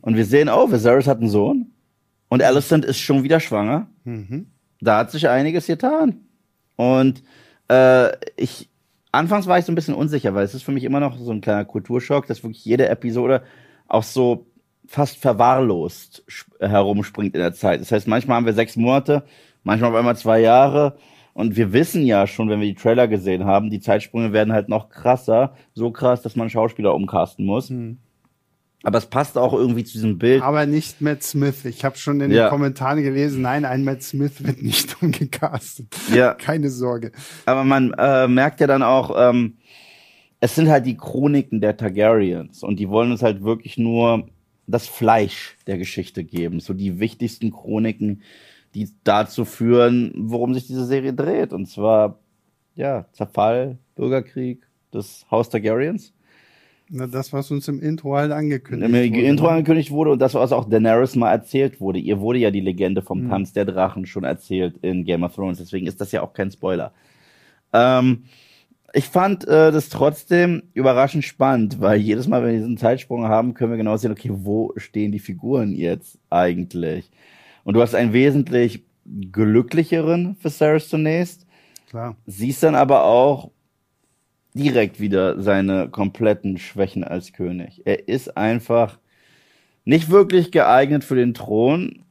[SPEAKER 2] Und wir sehen, oh, Viserys hat einen Sohn. Und Alicent ist schon wieder schwanger. Da hat sich einiges getan. Und äh, ich, anfangs war ich so ein bisschen unsicher, weil es ist für mich immer noch so ein kleiner Kulturschock, dass wirklich jede Episode auch so fast verwahrlost sp- herumspringt in der Zeit. Das heißt, manchmal haben wir sechs Monate, manchmal auf einmal zwei Jahre. Und wir wissen ja schon, wenn wir die Trailer gesehen haben, die Zeitsprünge werden halt noch krasser. So krass, dass man Schauspieler umcasten muss. Aber es passt auch irgendwie zu diesem Bild.
[SPEAKER 4] Aber nicht Matt Smith. Ich habe schon in
[SPEAKER 2] Ja.
[SPEAKER 4] den Kommentaren gelesen, nein, ein Matt Smith wird nicht umgecastet.
[SPEAKER 2] Ja.
[SPEAKER 4] Keine Sorge.
[SPEAKER 2] Aber man äh, merkt ja dann auch, ähm, es sind halt die Chroniken der Targaryens und die wollen uns halt wirklich nur das Fleisch der Geschichte geben. So die wichtigsten Chroniken, die dazu führen, worum sich diese Serie dreht. Und zwar, ja, Zerfall, Bürgerkrieg des Haus Targaryens.
[SPEAKER 4] Na, das, was uns im Intro halt angekündigt
[SPEAKER 2] Im
[SPEAKER 4] wurde.
[SPEAKER 2] Intro angekündigt wurde und das, was auch Daenerys mal erzählt wurde. Ihr wurde ja die Legende vom Tanz der Drachen schon erzählt in Game of Thrones, deswegen ist das ja auch kein Spoiler. Ähm, ich fand äh, das trotzdem überraschend spannend, weil jedes Mal, wenn wir diesen Zeitsprung haben, können wir genau sehen, okay, wo stehen die Figuren jetzt eigentlich? Und du hast einen wesentlich glücklicheren Viserys zunächst,
[SPEAKER 4] Klar.
[SPEAKER 2] siehst dann aber auch direkt wieder seine kompletten Schwächen als König. Er ist einfach nicht wirklich geeignet für den Thron.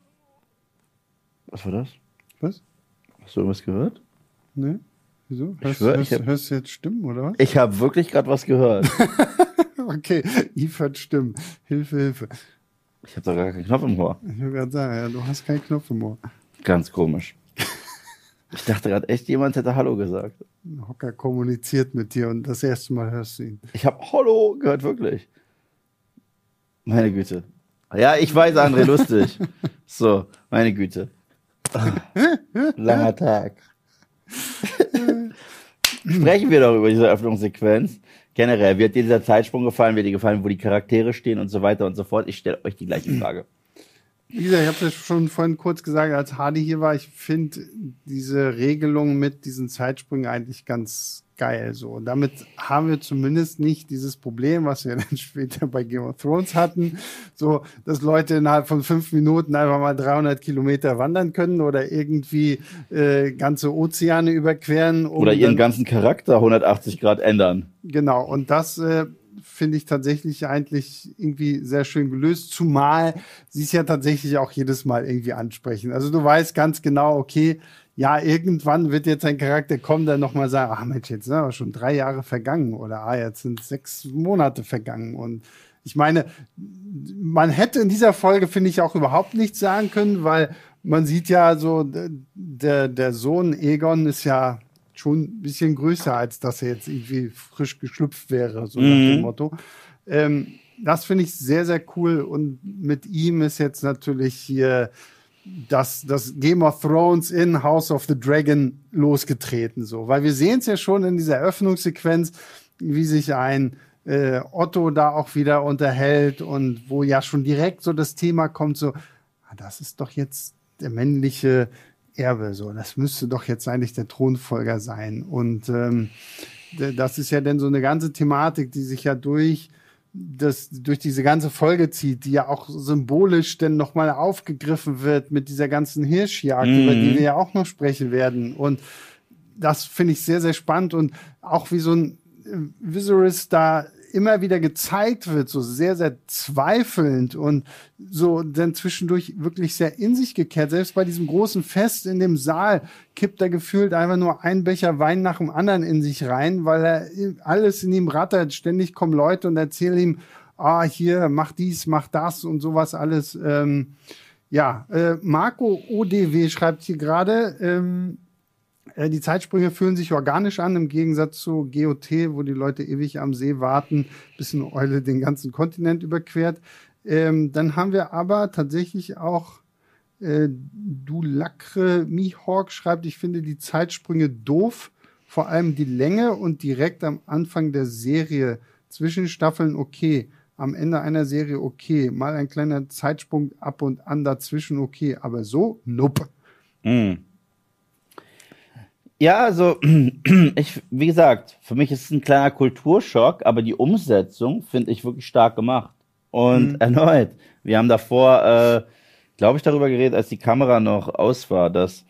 [SPEAKER 2] Was war das?
[SPEAKER 4] Was?
[SPEAKER 2] Hast du irgendwas gehört?
[SPEAKER 4] Ne? Wieso?
[SPEAKER 2] Ich
[SPEAKER 4] Hörst,
[SPEAKER 2] schwör,
[SPEAKER 4] hörst,
[SPEAKER 2] hab-
[SPEAKER 4] hörst du jetzt Stimmen, oder was?
[SPEAKER 2] Ich habe wirklich gerade was gehört.
[SPEAKER 4] Okay, Yves hört Stimmen. Hilfe, Hilfe.
[SPEAKER 2] Ich habe doch gar keinen Knopf im Ohr.
[SPEAKER 4] Ich will gerade sagen, ja, du hast keinen Knopf im Ohr.
[SPEAKER 2] Ganz komisch. Ich dachte gerade echt, jemand hätte Hallo gesagt.
[SPEAKER 4] Hocker kommuniziert mit dir und das erste Mal hörst du ihn.
[SPEAKER 2] Ich habe Hallo gehört, wirklich. Meine Güte. Ja, ich weiß, André, lustig. So, meine Güte. Langer Tag. Sprechen wir doch über diese Öffnungssequenz. Generell, hat dir dieser Zeitsprung gefallen? Hat dir gefallen, wo die Charaktere stehen und so weiter und so fort? Ich stelle euch die gleiche Frage.
[SPEAKER 4] Gesagt, ich habe das schon vorhin kurz gesagt, als Hardy hier war, ich finde diese Regelung mit diesen Zeitsprüngen eigentlich ganz geil. So, und damit haben wir zumindest nicht dieses Problem, was wir dann später bei Game of Thrones hatten, so, dass Leute innerhalb von fünf Minuten einfach mal 300 Kilometer wandern können oder irgendwie äh, ganze Ozeane überqueren. Um
[SPEAKER 2] Oder ihren ganzen Charakter 180 Grad ändern.
[SPEAKER 4] Genau, und das äh, finde ich tatsächlich eigentlich irgendwie sehr schön gelöst, zumal sie es ja tatsächlich auch jedes Mal irgendwie ansprechen. Also du weißt ganz genau, okay, ja, irgendwann wird jetzt ein Charakter kommen, der nochmal sagt, ach Mensch, jetzt sind aber schon drei Jahre vergangen oder ah, jetzt sind sechs Monate vergangen und ich meine, man hätte in dieser Folge, finde ich, auch überhaupt nichts sagen können, weil man sieht ja so, der, der Sohn Egon ist ja schon ein bisschen größer, als dass er jetzt irgendwie frisch geschlüpft wäre, so nach dem Motto. Ähm, das finde ich sehr, sehr cool. Und mit ihm ist jetzt natürlich hier das, das Game of Thrones in House of the Dragon losgetreten, so. Weil wir sehen es ja schon in dieser Eröffnungssequenz, wie sich ein äh, Otto da auch wieder unterhält und wo ja schon direkt so das Thema kommt, so, ah, das ist doch jetzt der männliche Erbe, so, das müsste doch jetzt eigentlich der Thronfolger sein. Und ähm, das ist ja dann so eine ganze Thematik, die sich ja durch das durch diese ganze Folge zieht, die ja auch symbolisch dann nochmal aufgegriffen wird mit dieser ganzen Hirschjagd, über die wir ja auch noch sprechen werden. Und das finde ich sehr, sehr spannend und auch wie so ein äh, Viserys da immer wieder gezeigt wird, so sehr, sehr zweifelnd und so dann zwischendurch wirklich sehr in sich gekehrt. Selbst bei diesem großen Fest in dem Saal kippt er gefühlt einfach nur ein Becher Wein nach dem anderen in sich rein, weil er alles in ihm rattert. Ständig kommen Leute und erzählen ihm, ah, hier, mach dies, mach das und sowas alles. Ähm, ja, äh, Marco ODW schreibt hier gerade, ähm, äh, die Zeitsprünge fühlen sich organisch an, im Gegensatz zu GOT, wo die Leute ewig am See warten, bis eine Eule den ganzen Kontinent überquert. Ähm, dann haben wir aber tatsächlich auch Äh, du Lacre Mihawk schreibt, ich finde die Zeitsprünge doof, vor allem die Länge und direkt am Anfang der Serie. Zwischen Staffeln okay, am Ende einer Serie okay, mal ein kleiner Zeitsprung ab und an dazwischen okay, aber so, nope.
[SPEAKER 2] Mm. Ja, also ich, wie gesagt, für mich ist es ein kleiner Kulturschock, aber die Umsetzung finde ich wirklich stark gemacht. Und
[SPEAKER 4] Mhm.
[SPEAKER 2] erneut, wir haben davor, äh, glaube ich, darüber geredet, als die Kamera noch aus war, dass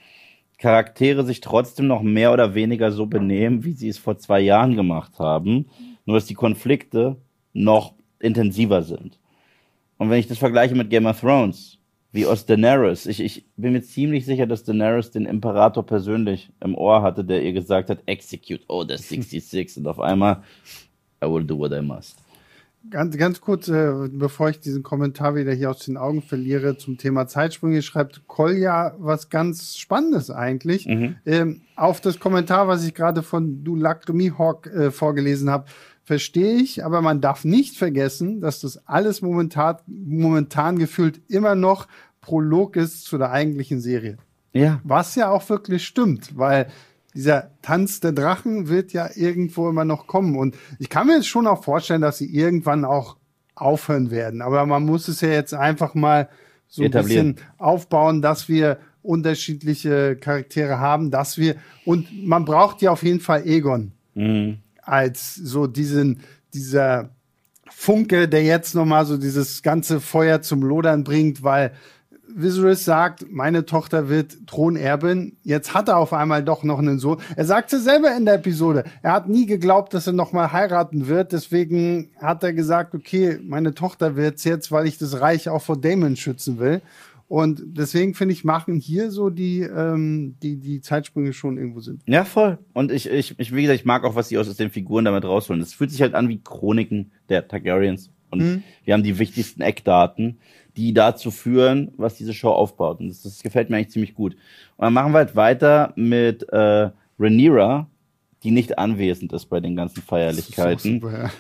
[SPEAKER 2] Charaktere sich trotzdem noch mehr oder weniger so benehmen, wie sie es vor zwei Jahren gemacht haben. Nur dass die Konflikte noch intensiver sind. Und wenn ich das vergleiche mit Game of Thrones, wie aus Daenerys, ich, ich bin mir ziemlich sicher, dass Daenerys den Imperator persönlich im Ohr hatte, der ihr gesagt hat, execute Order 66 und auf einmal, I will do what I must.
[SPEAKER 4] Ganz, ganz kurz, äh, bevor ich diesen Kommentar wieder hier aus den Augen verliere zum Thema Zeitsprünge, schreibt Kolja was ganz Spannendes eigentlich. Ähm, auf das Kommentar, was ich gerade von Du Lacre Mihawk äh, vorgelesen habe, verstehe ich, aber man darf nicht vergessen, dass das alles momentan, momentan gefühlt immer noch Prolog ist zu der eigentlichen Serie.
[SPEAKER 2] Ja.
[SPEAKER 4] Was ja auch wirklich stimmt, weil dieser Tanz der Drachen wird ja irgendwo immer noch kommen. Und ich kann mir jetzt schon auch vorstellen, dass sie irgendwann auch aufhören werden. Aber man muss es ja jetzt einfach mal so ein bisschen aufbauen, dass wir unterschiedliche Charaktere haben, dass wir, und man braucht ja auf jeden Fall Egon
[SPEAKER 2] Mhm.
[SPEAKER 4] Als so diesen, dieser Funke, der jetzt nochmal so dieses ganze Feuer zum Lodern bringt, weil Viserys sagt, meine Tochter wird Thronerbin. Jetzt hat er auf einmal doch noch einen Sohn. Er sagte selber in der Episode, er hat nie geglaubt, dass er nochmal heiraten wird. Deswegen hat er gesagt, okay, meine Tochter wird's jetzt, weil ich das Reich auch vor Damon schützen will. Und deswegen finde ich, machen hier so die, ähm, die, die Zeitsprünge schon irgendwo Sinn.
[SPEAKER 2] Ja, voll. Und ich, ich, ich, wie gesagt, ich mag auch, was sie aus den Figuren damit rausholen. Es fühlt sich halt an wie Chroniken der Targaryens. Und wir haben die wichtigsten Eckdaten, die dazu führen, was diese Show aufbaut. Und das, das gefällt mir eigentlich ziemlich gut. Und dann machen wir halt weiter mit äh, Rhaenyra, die nicht anwesend ist bei den ganzen Feierlichkeiten.
[SPEAKER 4] Super, ja.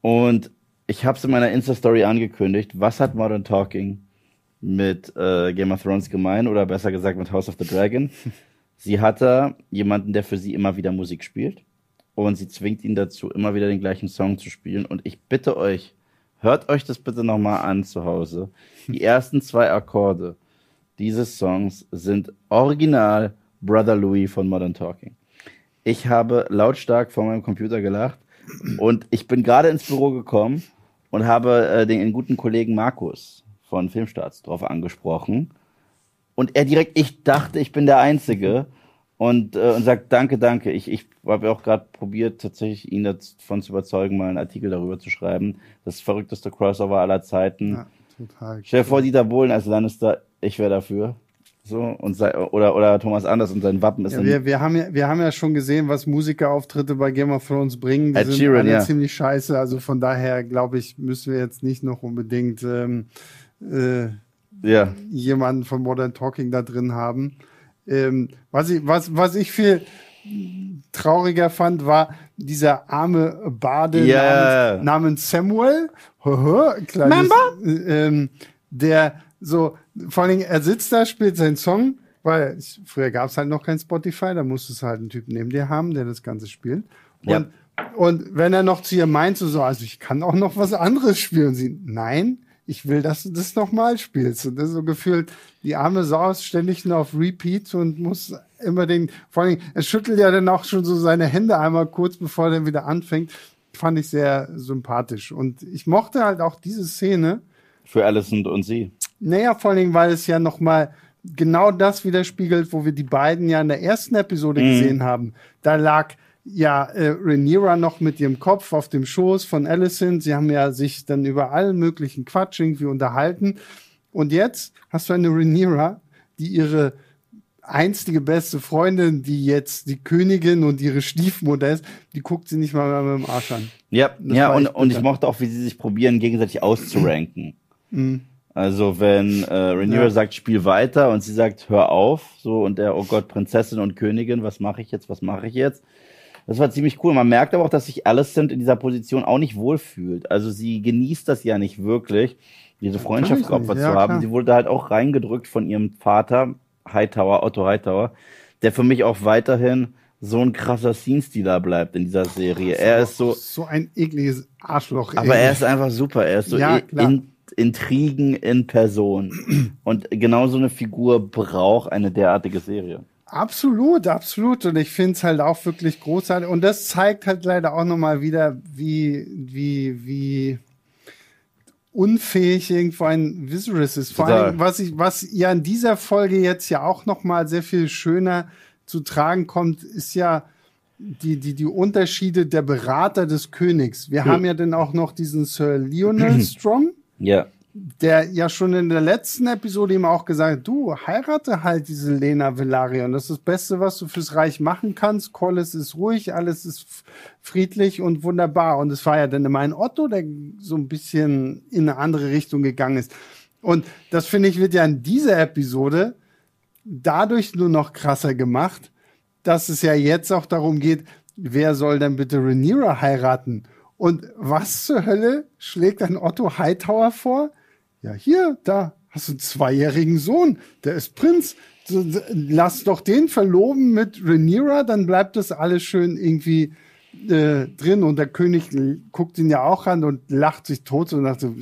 [SPEAKER 2] Und ich habe es in meiner Insta-Story angekündigt. Was hat Modern Talking mit äh, Game of Thrones gemein? Oder besser gesagt mit House of the Dragon? sie hatte jemanden, der für sie immer wieder Musik spielt. Und sie zwingt ihn dazu, immer wieder den gleichen Song zu spielen. Und ich bitte euch, hört euch das bitte nochmal an zu Hause. Die ersten zwei Akkorde dieses Songs sind original Brother Louis von Modern Talking. Ich habe lautstark vor meinem Computer gelacht und ich bin gerade ins Büro gekommen und habe äh, den guten Kollegen Markus von Filmstarts drauf angesprochen. Und er direkt, ich dachte, ich bin der Einzige. Und, äh, und sagt, danke, danke. Ich, ich habe auch gerade probiert, tatsächlich ihn davon zu überzeugen, mal einen Artikel darüber zu schreiben. Das verrückteste Crossover aller Zeiten.
[SPEAKER 4] Ja, total.
[SPEAKER 2] Stell dir vor, Dieter Bohlen als Lannister, ich wäre dafür. So, und sei, oder, oder Thomas Anders und sein Wappen ist
[SPEAKER 4] Ja, wir, wir, haben ja, wir haben ja schon gesehen, was Musikerauftritte bei Game of Thrones bringen. Die
[SPEAKER 2] Ed
[SPEAKER 4] sind
[SPEAKER 2] Sheeran,
[SPEAKER 4] alle
[SPEAKER 2] ja.
[SPEAKER 4] ziemlich scheiße. Also von daher, glaube ich, müssen wir jetzt nicht noch unbedingt ähm, äh,
[SPEAKER 2] ja.
[SPEAKER 4] jemanden von Modern Talking da drin haben. Ähm, was, ich, was, was ich viel trauriger fand, war dieser arme Bade
[SPEAKER 2] Ja.
[SPEAKER 4] namens, namens Samuel. Kleines, äh, ähm, der so, vor allen Dingen, er sitzt da, spielt seinen Song, weil ich, früher gab es halt noch kein Spotify, da musstest du halt einen Typen neben dir haben, der das Ganze spielt.
[SPEAKER 2] Ja.
[SPEAKER 4] Und, und wenn er noch zu ihr meint, so, so, also ich kann auch noch was anderes spielen, und sie, nein, ich will, dass du das nochmal spielst. Und das ist so gefühlt, die arme Sau ist ständig nur auf Repeat und muss immer den, vor allem, er schüttelt ja dann auch schon so seine Hände einmal kurz, bevor er dann wieder anfängt. Fand ich sehr sympathisch. Und ich mochte halt auch diese Szene,
[SPEAKER 2] Für Alicent und sie.
[SPEAKER 4] naja, vor allen Dingen, weil es ja nochmal genau das widerspiegelt, wo wir die beiden ja in der ersten Episode gesehen haben. Da lag ja äh, Rhaenyra noch mit ihrem Kopf auf dem Schoß von Alicent. Sie haben ja sich dann über allen möglichen Quatsch irgendwie unterhalten. Und jetzt hast du eine Rhaenyra, die ihre einstige beste Freundin, die jetzt die Königin und ihre Stiefmutter ist, die guckt sie nicht mal mehr mit dem Arsch an.
[SPEAKER 2] Ja,
[SPEAKER 4] Das
[SPEAKER 2] ja und, und ich mochte auch, wie sie sich probieren, gegenseitig auszuranken. Also wenn äh, Rhaenyra
[SPEAKER 4] Ja.
[SPEAKER 2] sagt, spiel weiter und sie sagt, hör auf, so und der, oh Gott, Prinzessin und Königin, was mache ich jetzt, was mache ich jetzt? Das war ziemlich cool. Man merkt aber auch, dass sich Alicent in dieser Position auch nicht wohlfühlt. Also sie genießt das ja nicht wirklich, diese Freundschaft geopfert
[SPEAKER 4] ja,
[SPEAKER 2] zu haben.
[SPEAKER 4] klar.
[SPEAKER 2] Sie wurde halt auch reingedrückt von ihrem Vater, Hightower, Otto Hightower, der für mich auch weiterhin so ein krasser Scene-Stealer bleibt in dieser Serie. Er ist so,
[SPEAKER 4] So ein ekliges Arschloch.
[SPEAKER 2] aber
[SPEAKER 4] ey.
[SPEAKER 2] er ist einfach super. Er ist so
[SPEAKER 4] Ja,
[SPEAKER 2] in, Intrigen in Person. Und genau so eine Figur braucht eine derartige Serie.
[SPEAKER 4] Absolut, absolut. Und ich finde es halt auch wirklich großartig. Und das zeigt halt leider auch nochmal wieder, wie, wie, wie unfähig irgendwo ein Viserys ist. Vor allem, was ich, was ja in dieser Folge jetzt ja auch nochmal sehr viel schöner zu tragen kommt, ist ja die, die, die Unterschiede der Berater des Königs. Wir haben ja dann auch noch diesen Sir Lionel Strong
[SPEAKER 2] Ja.
[SPEAKER 4] Der ja schon in der letzten Episode ihm auch gesagt du heirate halt diese Lena Vellarion. Das ist das Beste, was du fürs Reich machen kannst. Collis ist ruhig, alles ist friedlich und wunderbar. Und es war ja dann immer ein Otto, der so ein bisschen in eine andere Richtung gegangen ist. Und das finde ich wird ja in dieser Episode dadurch nur noch krasser gemacht, dass es ja jetzt auch darum geht, wer soll denn bitte Rhaenyra heiraten? Und was zur Hölle schlägt ein Otto Hightower vor? Ja, hier, da hast du einen zweijährigen Sohn, der ist Prinz. Lass doch den verloben mit Rhaenyra, dann bleibt das alles schön irgendwie äh, drin. Und der König guckt ihn ja auch an und lacht sich tot und dachte,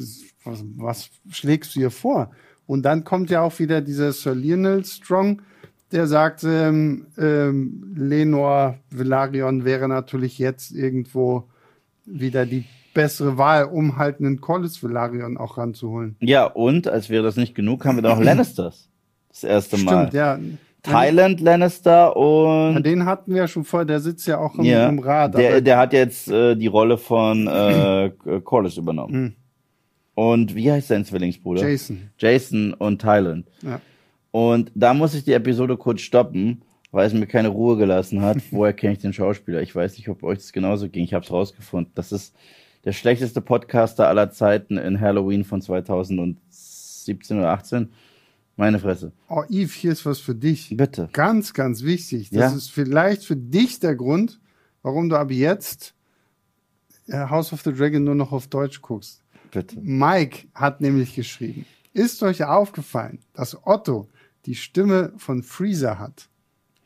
[SPEAKER 4] was, was schlägst du hier vor? Und dann kommt ja auch wieder dieser Sir Lionel Strong, der sagt, ähm, ähm, Lenor Velaryon wäre natürlich jetzt irgendwo wieder die bessere Wahl, um halt einen Collis Velaryon auch ranzuholen.
[SPEAKER 2] Ja, und als wäre das nicht genug, haben wir da noch Lannisters. Das erste Mal.
[SPEAKER 4] Stimmt, ja.
[SPEAKER 2] Thailand Lannister und
[SPEAKER 4] Den hatten wir ja schon vorher, der sitzt ja auch im,
[SPEAKER 2] ja,
[SPEAKER 4] im Rat.
[SPEAKER 2] der, der hat jetzt äh, die Rolle von äh, Corliss übernommen.
[SPEAKER 4] Mhm.
[SPEAKER 2] Und wie heißt sein Zwillingsbruder?
[SPEAKER 4] Jason.
[SPEAKER 2] Jason und Thailand.
[SPEAKER 4] Ja.
[SPEAKER 2] Und da muss ich die Episode kurz stoppen, weil es mir keine Ruhe gelassen hat. Woher kenne ich den Schauspieler? Ich weiß nicht, ob euch das genauso ging. Ich habe es rausgefunden. Das ist der schlechteste Podcaster aller Zeiten in Halloween von 2017 oder 18. Meine Fresse.
[SPEAKER 4] Oh, Yves, hier ist was für dich.
[SPEAKER 2] Bitte.
[SPEAKER 4] Ganz, ganz wichtig. Das
[SPEAKER 2] Ja.
[SPEAKER 4] ist vielleicht für dich der Grund, warum du ab jetzt äh, House of the Dragon nur noch auf Deutsch guckst.
[SPEAKER 2] Bitte.
[SPEAKER 4] Mike hat nämlich geschrieben, ist euch aufgefallen, dass Otto die Stimme von Freezer hat?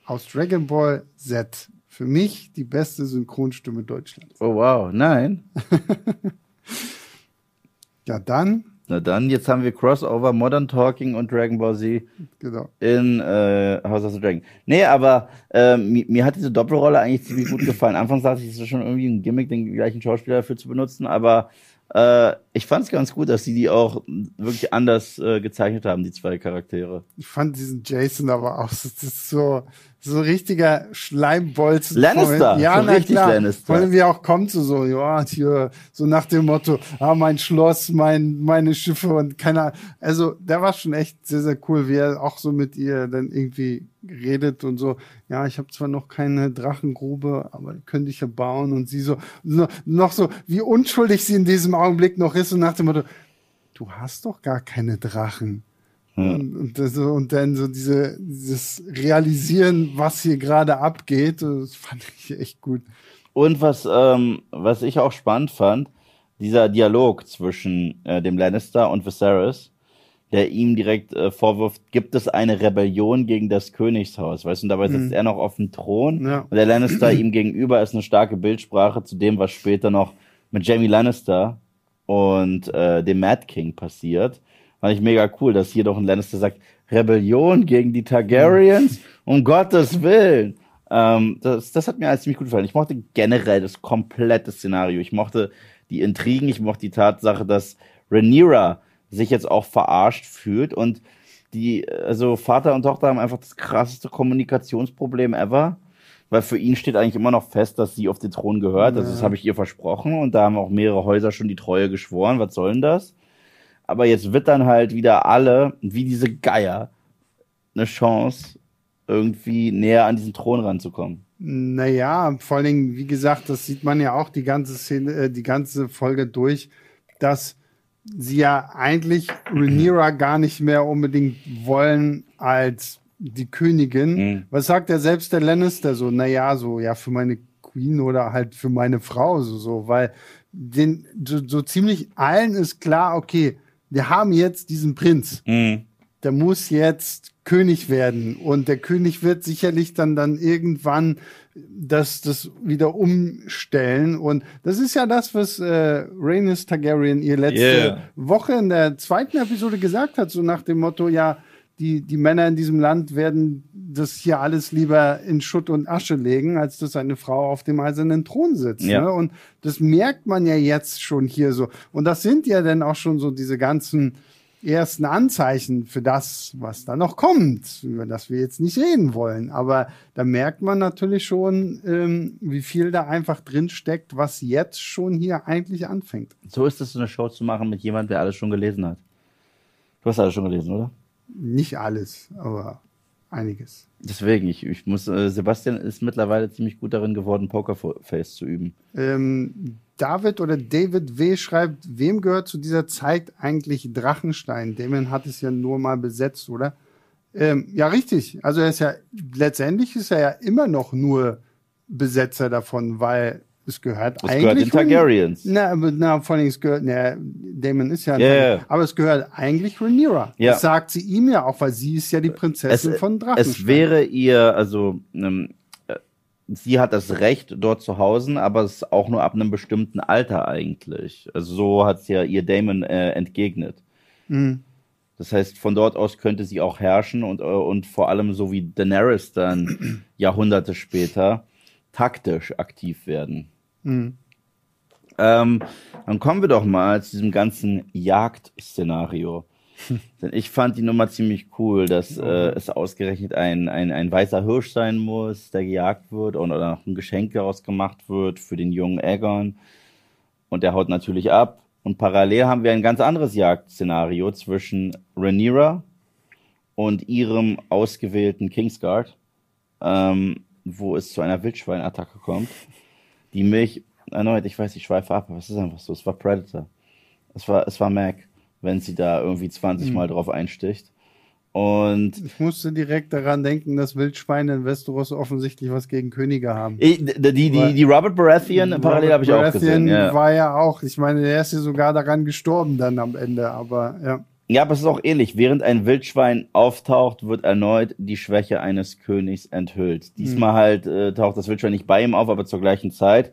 [SPEAKER 4] Aus Dragon Ball Z. Für mich die beste Synchronstimme Deutschlands.
[SPEAKER 2] Oh wow, nein.
[SPEAKER 4] Ja, dann,
[SPEAKER 2] Na dann, jetzt haben wir Crossover, Modern Talking und Dragon Ball Z
[SPEAKER 4] genau.
[SPEAKER 2] in äh, House of the Dragon. Nee, aber äh, mir, mir hat diese Doppelrolle eigentlich ziemlich gut gefallen. Anfangs dachte ich, es ist schon irgendwie ein Gimmick, den gleichen Schauspieler dafür zu benutzen, aber äh, ich fand es ganz gut, dass sie die auch wirklich anders äh, gezeichnet haben, die zwei Charaktere.
[SPEAKER 4] Ich fand diesen Jason aber auch, das ist so, so richtiger Schleimbolzen.
[SPEAKER 2] Lannister,
[SPEAKER 4] ja,
[SPEAKER 2] so richtig
[SPEAKER 4] klar.
[SPEAKER 2] Lannister.
[SPEAKER 4] Wie er auch kommt, so, so, ja, hier, so nach dem Motto, ah, mein Schloss, mein, meine Schiffe und keine Ahnung. Also, der war schon echt sehr, sehr cool, wie er auch so mit ihr dann irgendwie redet und so, ja, ich habe zwar noch keine Drachengrube, aber könnte ich ja bauen und sie so, so, noch so, wie unschuldig sie in diesem Augenblick noch ist und nach dem Motto, du hast doch gar keine Drachen. Und, und, das, und dann so diese, dieses Realisieren, was hier gerade abgeht, das fand ich echt gut.
[SPEAKER 2] Und was, ähm, was ich auch spannend fand, dieser Dialog zwischen äh, dem Lannister und Viserys, der ihm direkt äh, vorwirft, gibt es eine Rebellion gegen das Königshaus, weißt du, und dabei sitzt er noch auf dem Thron
[SPEAKER 4] Ja.
[SPEAKER 2] und der Lannister ihm gegenüber ist eine starke Bildsprache zu dem, was später noch mit Jamie Lannister und äh, dem Mad King passiert. Fand ich mega cool, dass hier doch ein Lannister sagt, Rebellion gegen die Targaryens, um Gottes Willen. Ähm, das, das hat mir alles ziemlich gut gefallen. Ich mochte generell das komplette Szenario. Ich mochte die Intrigen, ich mochte die Tatsache, dass Rhaenyra sich jetzt auch verarscht fühlt und die, also Vater und Tochter haben einfach das krasseste Kommunikationsproblem ever, weil für ihn steht eigentlich immer noch fest, dass sie auf den Thron gehört. Also das habe ich ihr versprochen und da haben auch mehrere Häuser schon die Treue geschworen. Was soll denn das? Aber jetzt wird dann halt wieder alle, wie diese Geier, eine Chance, irgendwie näher an diesen Thron ranzukommen.
[SPEAKER 4] Naja, vor allen Dingen, wie gesagt, das sieht man ja auch die ganze Szene, äh, die ganze Folge durch, dass sie ja eigentlich Rhaenyra gar nicht mehr unbedingt wollen als die Königin.
[SPEAKER 2] Mhm.
[SPEAKER 4] Was sagt er selbst der Lannister so? Naja, so, ja, für meine Queen oder halt für meine Frau, so, so, weil den, so, so ziemlich allen ist klar, okay, wir haben jetzt diesen Prinz.
[SPEAKER 2] Mhm.
[SPEAKER 4] Der muss jetzt König werden und der König wird sicherlich dann dann irgendwann das das wieder umstellen und das ist ja das was äh, Rhaenys Targaryen ihr letzte
[SPEAKER 2] Yeah.
[SPEAKER 4] Woche in der zweiten Episode gesagt hat so nach dem Motto ja die die Männer in diesem Land werden das hier alles lieber in Schutt und Asche legen als dass eine Frau auf dem eisernen Thron sitzt
[SPEAKER 2] Ja.
[SPEAKER 4] ne? und das merkt man ja jetzt schon hier so und das sind ja dann auch schon so diese ganzen ersten Anzeichen für das, was da noch kommt, über das wir jetzt nicht reden wollen. Aber da merkt man natürlich schon, ähm, wie viel da einfach drin steckt, was jetzt schon hier eigentlich anfängt.
[SPEAKER 2] So ist es, so eine Show zu machen mit jemandem, der alles schon gelesen hat. Du hast alles schon gelesen, oder?
[SPEAKER 4] Nicht alles, aber einiges.
[SPEAKER 2] Deswegen, ich, ich muss, äh, Sebastian ist mittlerweile ziemlich gut darin geworden, Pokerface zu üben.
[SPEAKER 4] Ähm, David oder David W. schreibt, wem gehört zu dieser Zeit eigentlich Drachenstein? Damon hat es ja nur mal besetzt, oder? Ähm, ja, richtig. Also er ist ja, letztendlich ist er ja immer noch nur Besetzer davon, weil es gehört
[SPEAKER 2] Das
[SPEAKER 4] eigentlich.
[SPEAKER 2] gehört den Targaryens.
[SPEAKER 4] Na, na, vor allem, es gehört, na, Damon ist ja,
[SPEAKER 2] ja.
[SPEAKER 4] aber es gehört eigentlich Rhaenyra.
[SPEAKER 2] Ja.
[SPEAKER 4] Das sagt sie ihm ja auch, weil sie ist ja die Prinzessin von Drachenstein.
[SPEAKER 2] es wäre ihr, also ähm, äh, sie hat das Recht dort zu hausen, aber es ist auch nur ab einem bestimmten Alter eigentlich. Also so hat es ja ihr Damon äh, entgegnet.
[SPEAKER 4] Mhm.
[SPEAKER 2] Das heißt, von dort aus könnte sie auch herrschen und, äh, und vor allem so wie Daenerys dann Jahrhunderte später taktisch aktiv werden.
[SPEAKER 4] Mhm.
[SPEAKER 2] Ähm, dann kommen wir doch mal zu diesem ganzen Jagdszenario. Denn ich fand die Nummer ziemlich cool, dass äh, es ausgerechnet ein, ein, ein weißer Hirsch sein muss, der gejagt wird und oder noch ein Geschenk daraus gemacht wird für den jungen Aegon. Und der haut natürlich ab. Und parallel haben wir ein ganz anderes Jagdszenario zwischen Rhaenyra und ihrem ausgewählten Kingsguard, ähm, wo es zu einer Wildschweinattacke kommt, die mich erneut, ich weiß, ich schweife ab, aber es ist einfach so, es war Predator. Es war, es war Mac, wenn sie da irgendwie 20 Mal drauf einsticht. Und
[SPEAKER 4] Ich musste direkt daran denken, dass Wildschweine in Westeros offensichtlich was gegen Könige haben.
[SPEAKER 2] ich, die, die, die, Robert Baratheon parallel habe ich auch gesehen. Ja.
[SPEAKER 4] war ja auch, ich meine, der ist ja sogar daran gestorben dann am Ende, aber ja.
[SPEAKER 2] Ja, aber es ist auch ähnlich. Während ein Wildschwein auftaucht, wird erneut die Schwäche eines Königs enthüllt. Diesmal halt äh, taucht das Wildschwein nicht bei ihm auf, aber zur gleichen Zeit,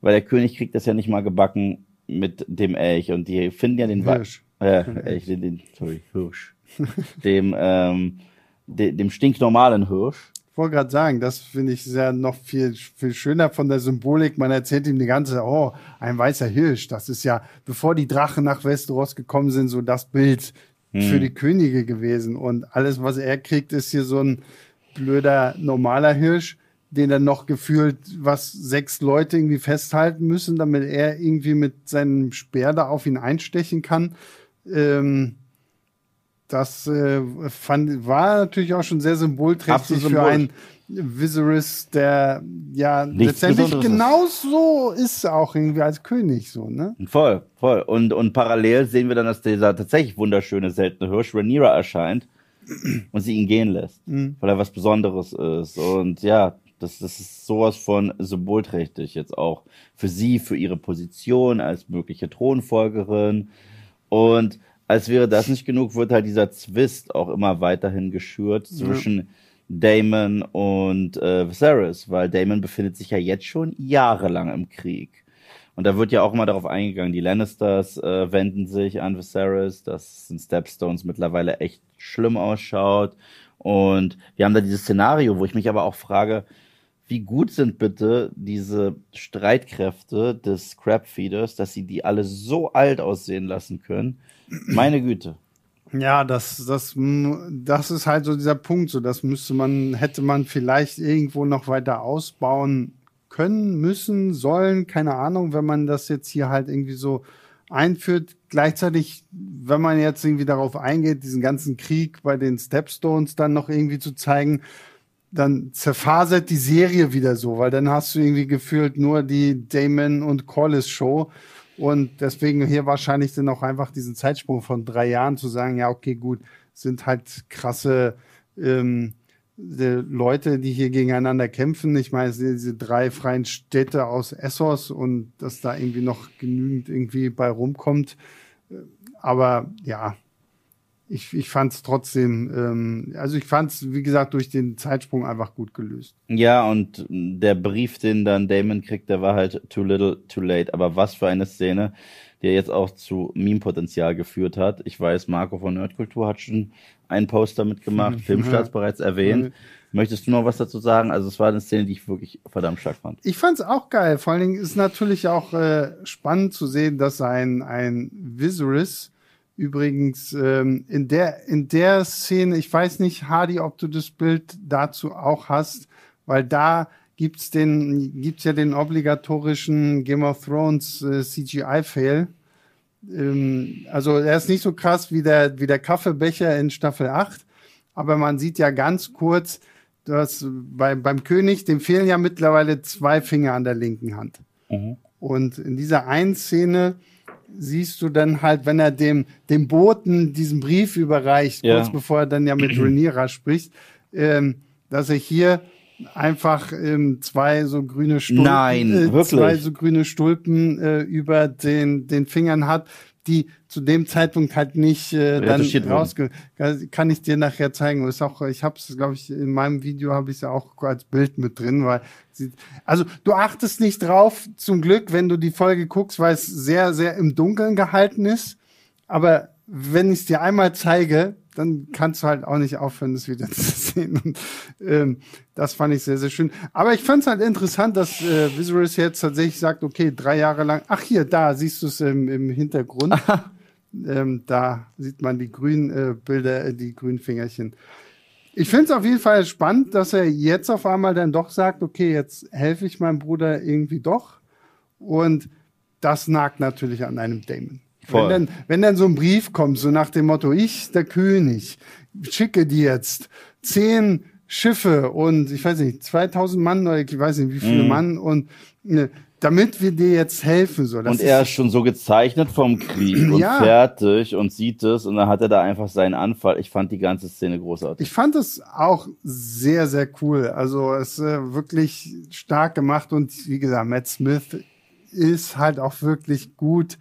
[SPEAKER 2] weil der König kriegt das ja nicht mal gebacken mit dem Elch und die finden ja den Wa-
[SPEAKER 4] Hirsch.
[SPEAKER 2] Äh, Elch, den, den, sorry, Hirsch. dem, ähm, de, dem stinknormalen Hirsch.
[SPEAKER 4] Ich wollte gerade sagen, das finde ich sehr noch viel, viel schöner von der Symbolik. Man erzählt ihm die ganze, oh, ein weißer Hirsch. Das ist ja, bevor die Drachen nach Westeros gekommen sind, so das Bild für die Könige gewesen. Und alles, was er kriegt, ist hier so ein blöder, normaler Hirsch, den dann noch gefühlt, was sechs Leute irgendwie festhalten müssen, damit er irgendwie mit seinem Speer da auf ihn einstechen kann. Ähm, das äh, fand, war natürlich auch schon sehr symbolträchtig
[SPEAKER 2] Absolut
[SPEAKER 4] für
[SPEAKER 2] symbolisch.
[SPEAKER 4] einen Viserys, der ja
[SPEAKER 2] Nichts
[SPEAKER 4] letztendlich
[SPEAKER 2] Besonderes ist.
[SPEAKER 4] genauso ist auch irgendwie als König so, ne?
[SPEAKER 2] Voll, voll. Und, und parallel sehen wir dann, dass dieser tatsächlich wunderschöne, seltene Hirsch Rhaenyra erscheint und sie ihn gehen lässt, weil er was Besonderes ist. Und ja, das, das ist sowas von symbolträchtig jetzt auch für sie, für ihre Position als mögliche Thronfolgerin. Und als wäre das nicht genug, wird halt dieser Zwist auch immer weiterhin geschürt zwischen Damon und äh, Viserys, weil Damon befindet sich ja jetzt schon jahrelang im Krieg. Und da wird ja auch immer darauf eingegangen, die Lannisters äh, wenden sich an Viserys, dass in Stepstones mittlerweile echt schlimm ausschaut. Und wir haben da dieses Szenario, wo ich mich aber auch frage, wie gut sind bitte diese Streitkräfte des Crabfeeders, dass sie die alle so alt aussehen lassen können? Meine Güte.
[SPEAKER 4] Ja, das, das, das ist halt so dieser Punkt. So, das müsste man, hätte man vielleicht irgendwo noch weiter ausbauen können, müssen, sollen, keine Ahnung, wenn man das jetzt hier halt irgendwie so einführt. Gleichzeitig, wenn man jetzt irgendwie darauf eingeht, diesen ganzen Krieg bei den Stepstones dann noch irgendwie zu zeigen, dann zerfasert die Serie wieder so, weil dann hast du irgendwie gefühlt nur die Damon und Collis Show. Und deswegen hier wahrscheinlich dann auch einfach diesen Zeitsprung von drei Jahren zu sagen, ja, okay, gut, sind halt krasse ähm, die Leute, die hier gegeneinander kämpfen. Ich meine, diese drei freien Städte aus Essos und dass da irgendwie noch genügend irgendwie bei rumkommt. aber ja, ich, ich fand es trotzdem, ähm, also ich fand es, wie gesagt, durch den Zeitsprung einfach gut gelöst.
[SPEAKER 2] Ja, und der Brief, den dann Damon kriegt, der war halt too little, too late. Aber was für eine Szene, die jetzt auch zu Meme-Potenzial geführt hat. Ich weiß, Marco von Nerdkultur hat schon einen Poster mitgemacht, Filmstarts bereits erwähnt. Möchtest du noch was dazu sagen? Also es war eine Szene, die ich wirklich verdammt stark fand.
[SPEAKER 4] Ich fand's auch geil. Vor allen Dingen ist natürlich auch äh, spannend zu sehen, dass ein, ein Viserys übrigens ähm, in der in der Szene, ich weiß nicht, Hardy, ob du das Bild dazu auch hast, weil da gibt's den gibt's ja den obligatorischen Game of Thrones äh, CGI-Fail. Ähm, also er ist nicht so krass wie der wie der Kaffeebecher in Staffel 8, aber man sieht ja ganz kurz, dass bei, beim König, dem fehlen ja mittlerweile zwei Finger an der linken Hand. Und in dieser einen Szene siehst du dann halt, wenn er dem, dem Boten diesen Brief überreicht,
[SPEAKER 2] Ja.
[SPEAKER 4] kurz bevor er dann ja mit Rhaenyra spricht, ähm, dass er hier einfach ähm, zwei so grüne Stulpen,
[SPEAKER 2] Nein,
[SPEAKER 4] äh, zwei so grüne Stulpen äh, über den, den Fingern hat, die zu dem Zeitpunkt halt nicht äh, dann rausge... Kann ich dir nachher zeigen. Ist auch, ich habe es, glaube ich, in meinem Video habe ich es ja auch als Bild mit drin, weil sie, also du achtest nicht drauf, zum Glück, wenn du die Folge guckst, weil es sehr, sehr im Dunkeln gehalten ist. Aber wenn ich es dir einmal zeige, dann kannst du halt auch nicht aufhören, das wieder zu sehen. Und, ähm, das fand ich sehr, sehr schön. Aber ich fand es halt interessant, dass äh, Viserys jetzt tatsächlich sagt, okay, drei Jahre lang, ach hier, da siehst du es im, im Hintergrund. ähm, da sieht man die grünen äh, Bilder, äh, die grünen Fingerchen. Ich finde es auf jeden Fall spannend, dass er jetzt auf einmal dann doch sagt, okay, jetzt helfe ich meinem Bruder irgendwie doch. Und das nagt natürlich an einem Damon.
[SPEAKER 2] Voll.
[SPEAKER 4] Wenn dann, wenn dann so ein Brief kommt, so nach dem Motto, ich, der König, schicke dir jetzt zehn Schiffe und ich weiß nicht, 2000 Mann oder ich weiß nicht, wie viele Mann und ne, damit wir dir jetzt helfen. So,
[SPEAKER 2] und er ist schon so gezeichnet vom Krieg und
[SPEAKER 4] Ja.
[SPEAKER 2] fertig und sieht es und dann hat er da einfach seinen Anfall. Ich fand die ganze Szene großartig.
[SPEAKER 4] Ich fand es auch sehr, sehr cool. Also es ist äh, wirklich stark gemacht und wie gesagt, Matt Smith ist halt auch wirklich gut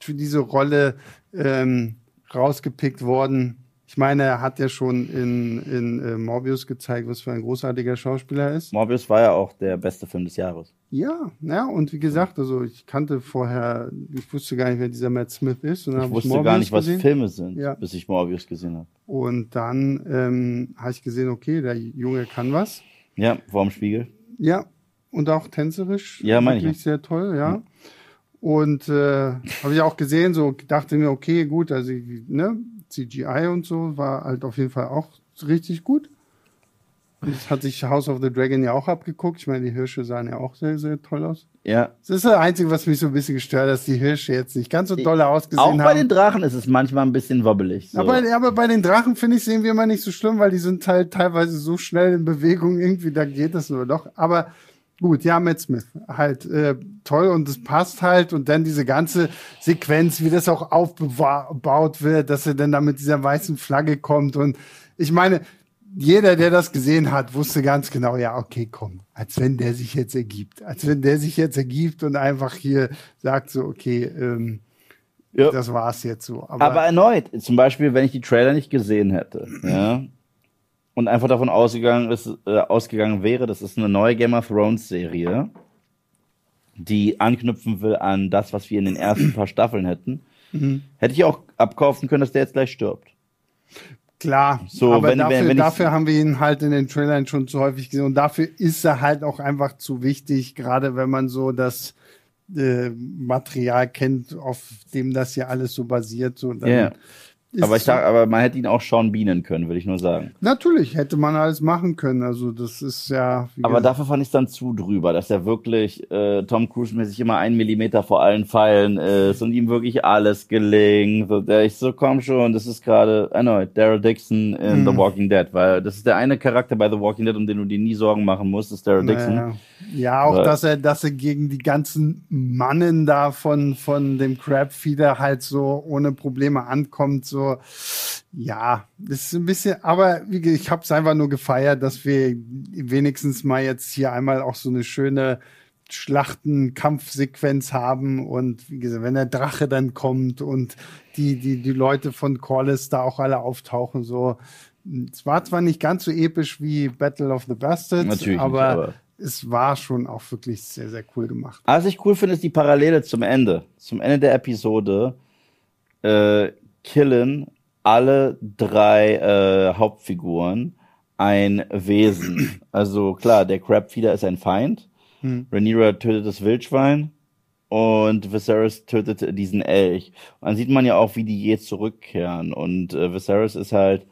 [SPEAKER 4] für diese Rolle ähm, rausgepickt worden. Ich meine, er hat ja schon in, in äh, Morbius gezeigt, was für ein großartiger Schauspieler er ist.
[SPEAKER 2] Morbius war ja auch der beste Film des Jahres.
[SPEAKER 4] Ja, ja, und wie gesagt, also ich kannte vorher, ich wusste gar nicht, wer dieser Matt Smith ist. Und dann
[SPEAKER 2] Ich wusste
[SPEAKER 4] Morbius
[SPEAKER 2] gar nicht, was
[SPEAKER 4] gesehen.
[SPEAKER 2] Filme sind,
[SPEAKER 4] Ja.
[SPEAKER 2] bis ich Morbius gesehen habe.
[SPEAKER 4] Und dann ähm, habe ich gesehen, okay, der Junge kann was.
[SPEAKER 2] Ja, vorm Spiegel.
[SPEAKER 4] Ja, und auch tänzerisch.
[SPEAKER 2] Ja, meine ich
[SPEAKER 4] Wirklich sehr toll, ja. Und äh, habe ich auch gesehen, so dachte mir, okay, gut, also ne, CGI und so war halt auf jeden Fall auch richtig gut. Das hat sich House of the Dragon ja auch abgeguckt. Ich meine, die Hirsche sahen ja auch sehr, sehr toll aus.
[SPEAKER 2] Ja.
[SPEAKER 4] Das ist das Einzige, was mich so ein bisschen gestört hat, dass die Hirsche jetzt nicht ganz so doll ausgesehen
[SPEAKER 2] Auch bei
[SPEAKER 4] haben.
[SPEAKER 2] den Drachen ist es manchmal ein bisschen wobbelig. So.
[SPEAKER 4] Aber, aber bei den Drachen, finde ich, sehen wir immer nicht so schlimm, weil die sind halt teilweise so schnell in Bewegung, irgendwie, da geht das nur doch. Aber gut, ja, Matt Smith, halt äh, toll und es passt halt. Und dann diese ganze Sequenz, wie das auch aufgebaut wird, dass er dann da mit dieser weißen Flagge kommt. Und ich meine, jeder, der das gesehen hat, wusste ganz genau, ja, okay, komm, als wenn der sich jetzt ergibt. Als wenn der sich jetzt ergibt und einfach hier sagt so, okay, ähm,
[SPEAKER 2] Ja.
[SPEAKER 4] das war's jetzt so.
[SPEAKER 2] Aber erneut, zum Beispiel, wenn ich die Trailer nicht gesehen hätte, ja, und einfach davon ausgegangen, ist, äh, ausgegangen wäre, das ist eine neue Game of Thrones Serie, die anknüpfen will an das, was wir in den ersten paar Staffeln hätten,
[SPEAKER 4] Mhm.
[SPEAKER 2] hätte ich auch abkaufen können, dass der jetzt gleich stirbt.
[SPEAKER 4] Klar,
[SPEAKER 2] So,
[SPEAKER 4] aber
[SPEAKER 2] wenn-
[SPEAKER 4] dafür,
[SPEAKER 2] wenn- wenn
[SPEAKER 4] dafür haben wir ihn halt in den Trailern schon zu häufig gesehen und dafür ist er halt auch einfach zu wichtig, gerade wenn man so das äh, Material kennt, auf dem das ja alles so basiert. So, dann
[SPEAKER 2] Ja.
[SPEAKER 4] Ist
[SPEAKER 2] Aber ich sag, aber man hätte ihn auch Sean Beanen können, will ich nur sagen.
[SPEAKER 4] Natürlich hätte man alles machen können. Also das ist ja.
[SPEAKER 2] Aber dafür fand ich es dann zu drüber, dass er wirklich äh, Tom Cruise-mäßig immer einen Millimeter vor allen Pfeilen ist und ihm wirklich alles gelingt. So, der ich so, komm schon, das ist gerade erneut Daryl Dixon in
[SPEAKER 4] Mhm.
[SPEAKER 2] The Walking Dead, weil das ist der eine Charakter bei The Walking Dead, um den du dir nie Sorgen machen musst, ist Daryl Dixon.
[SPEAKER 4] Naja. Ja, auch
[SPEAKER 2] Weil-
[SPEAKER 4] dass er, dass er gegen die ganzen Mannen da von, von dem Crabfeeder halt so ohne Probleme ankommt, so, ja, das ist ein bisschen, aber ich habe es einfach nur gefeiert, dass wir wenigstens mal jetzt hier einmal auch so eine schöne Schlachten, Kampfsequenz haben und wie gesagt, wenn der Drache dann kommt und die, die, die Leute von Corliss da auch alle auftauchen, so. Es war zwar nicht ganz so episch wie Battle of the Bastards,
[SPEAKER 2] Natürlich
[SPEAKER 4] aber,
[SPEAKER 2] nicht, aber-
[SPEAKER 4] es war schon auch wirklich sehr, sehr cool gemacht.
[SPEAKER 2] Was ich cool finde, ist die Parallele zum Ende. Zum Ende der Episode äh, killen alle drei äh, Hauptfiguren ein Wesen. Also klar, der Crabfeeder ist ein Feind. Rhaenyra tötet das Wildschwein und Viserys tötet diesen Elch. Und dann sieht man ja auch, wie die je zurückkehren. Und äh, Viserys ist halt,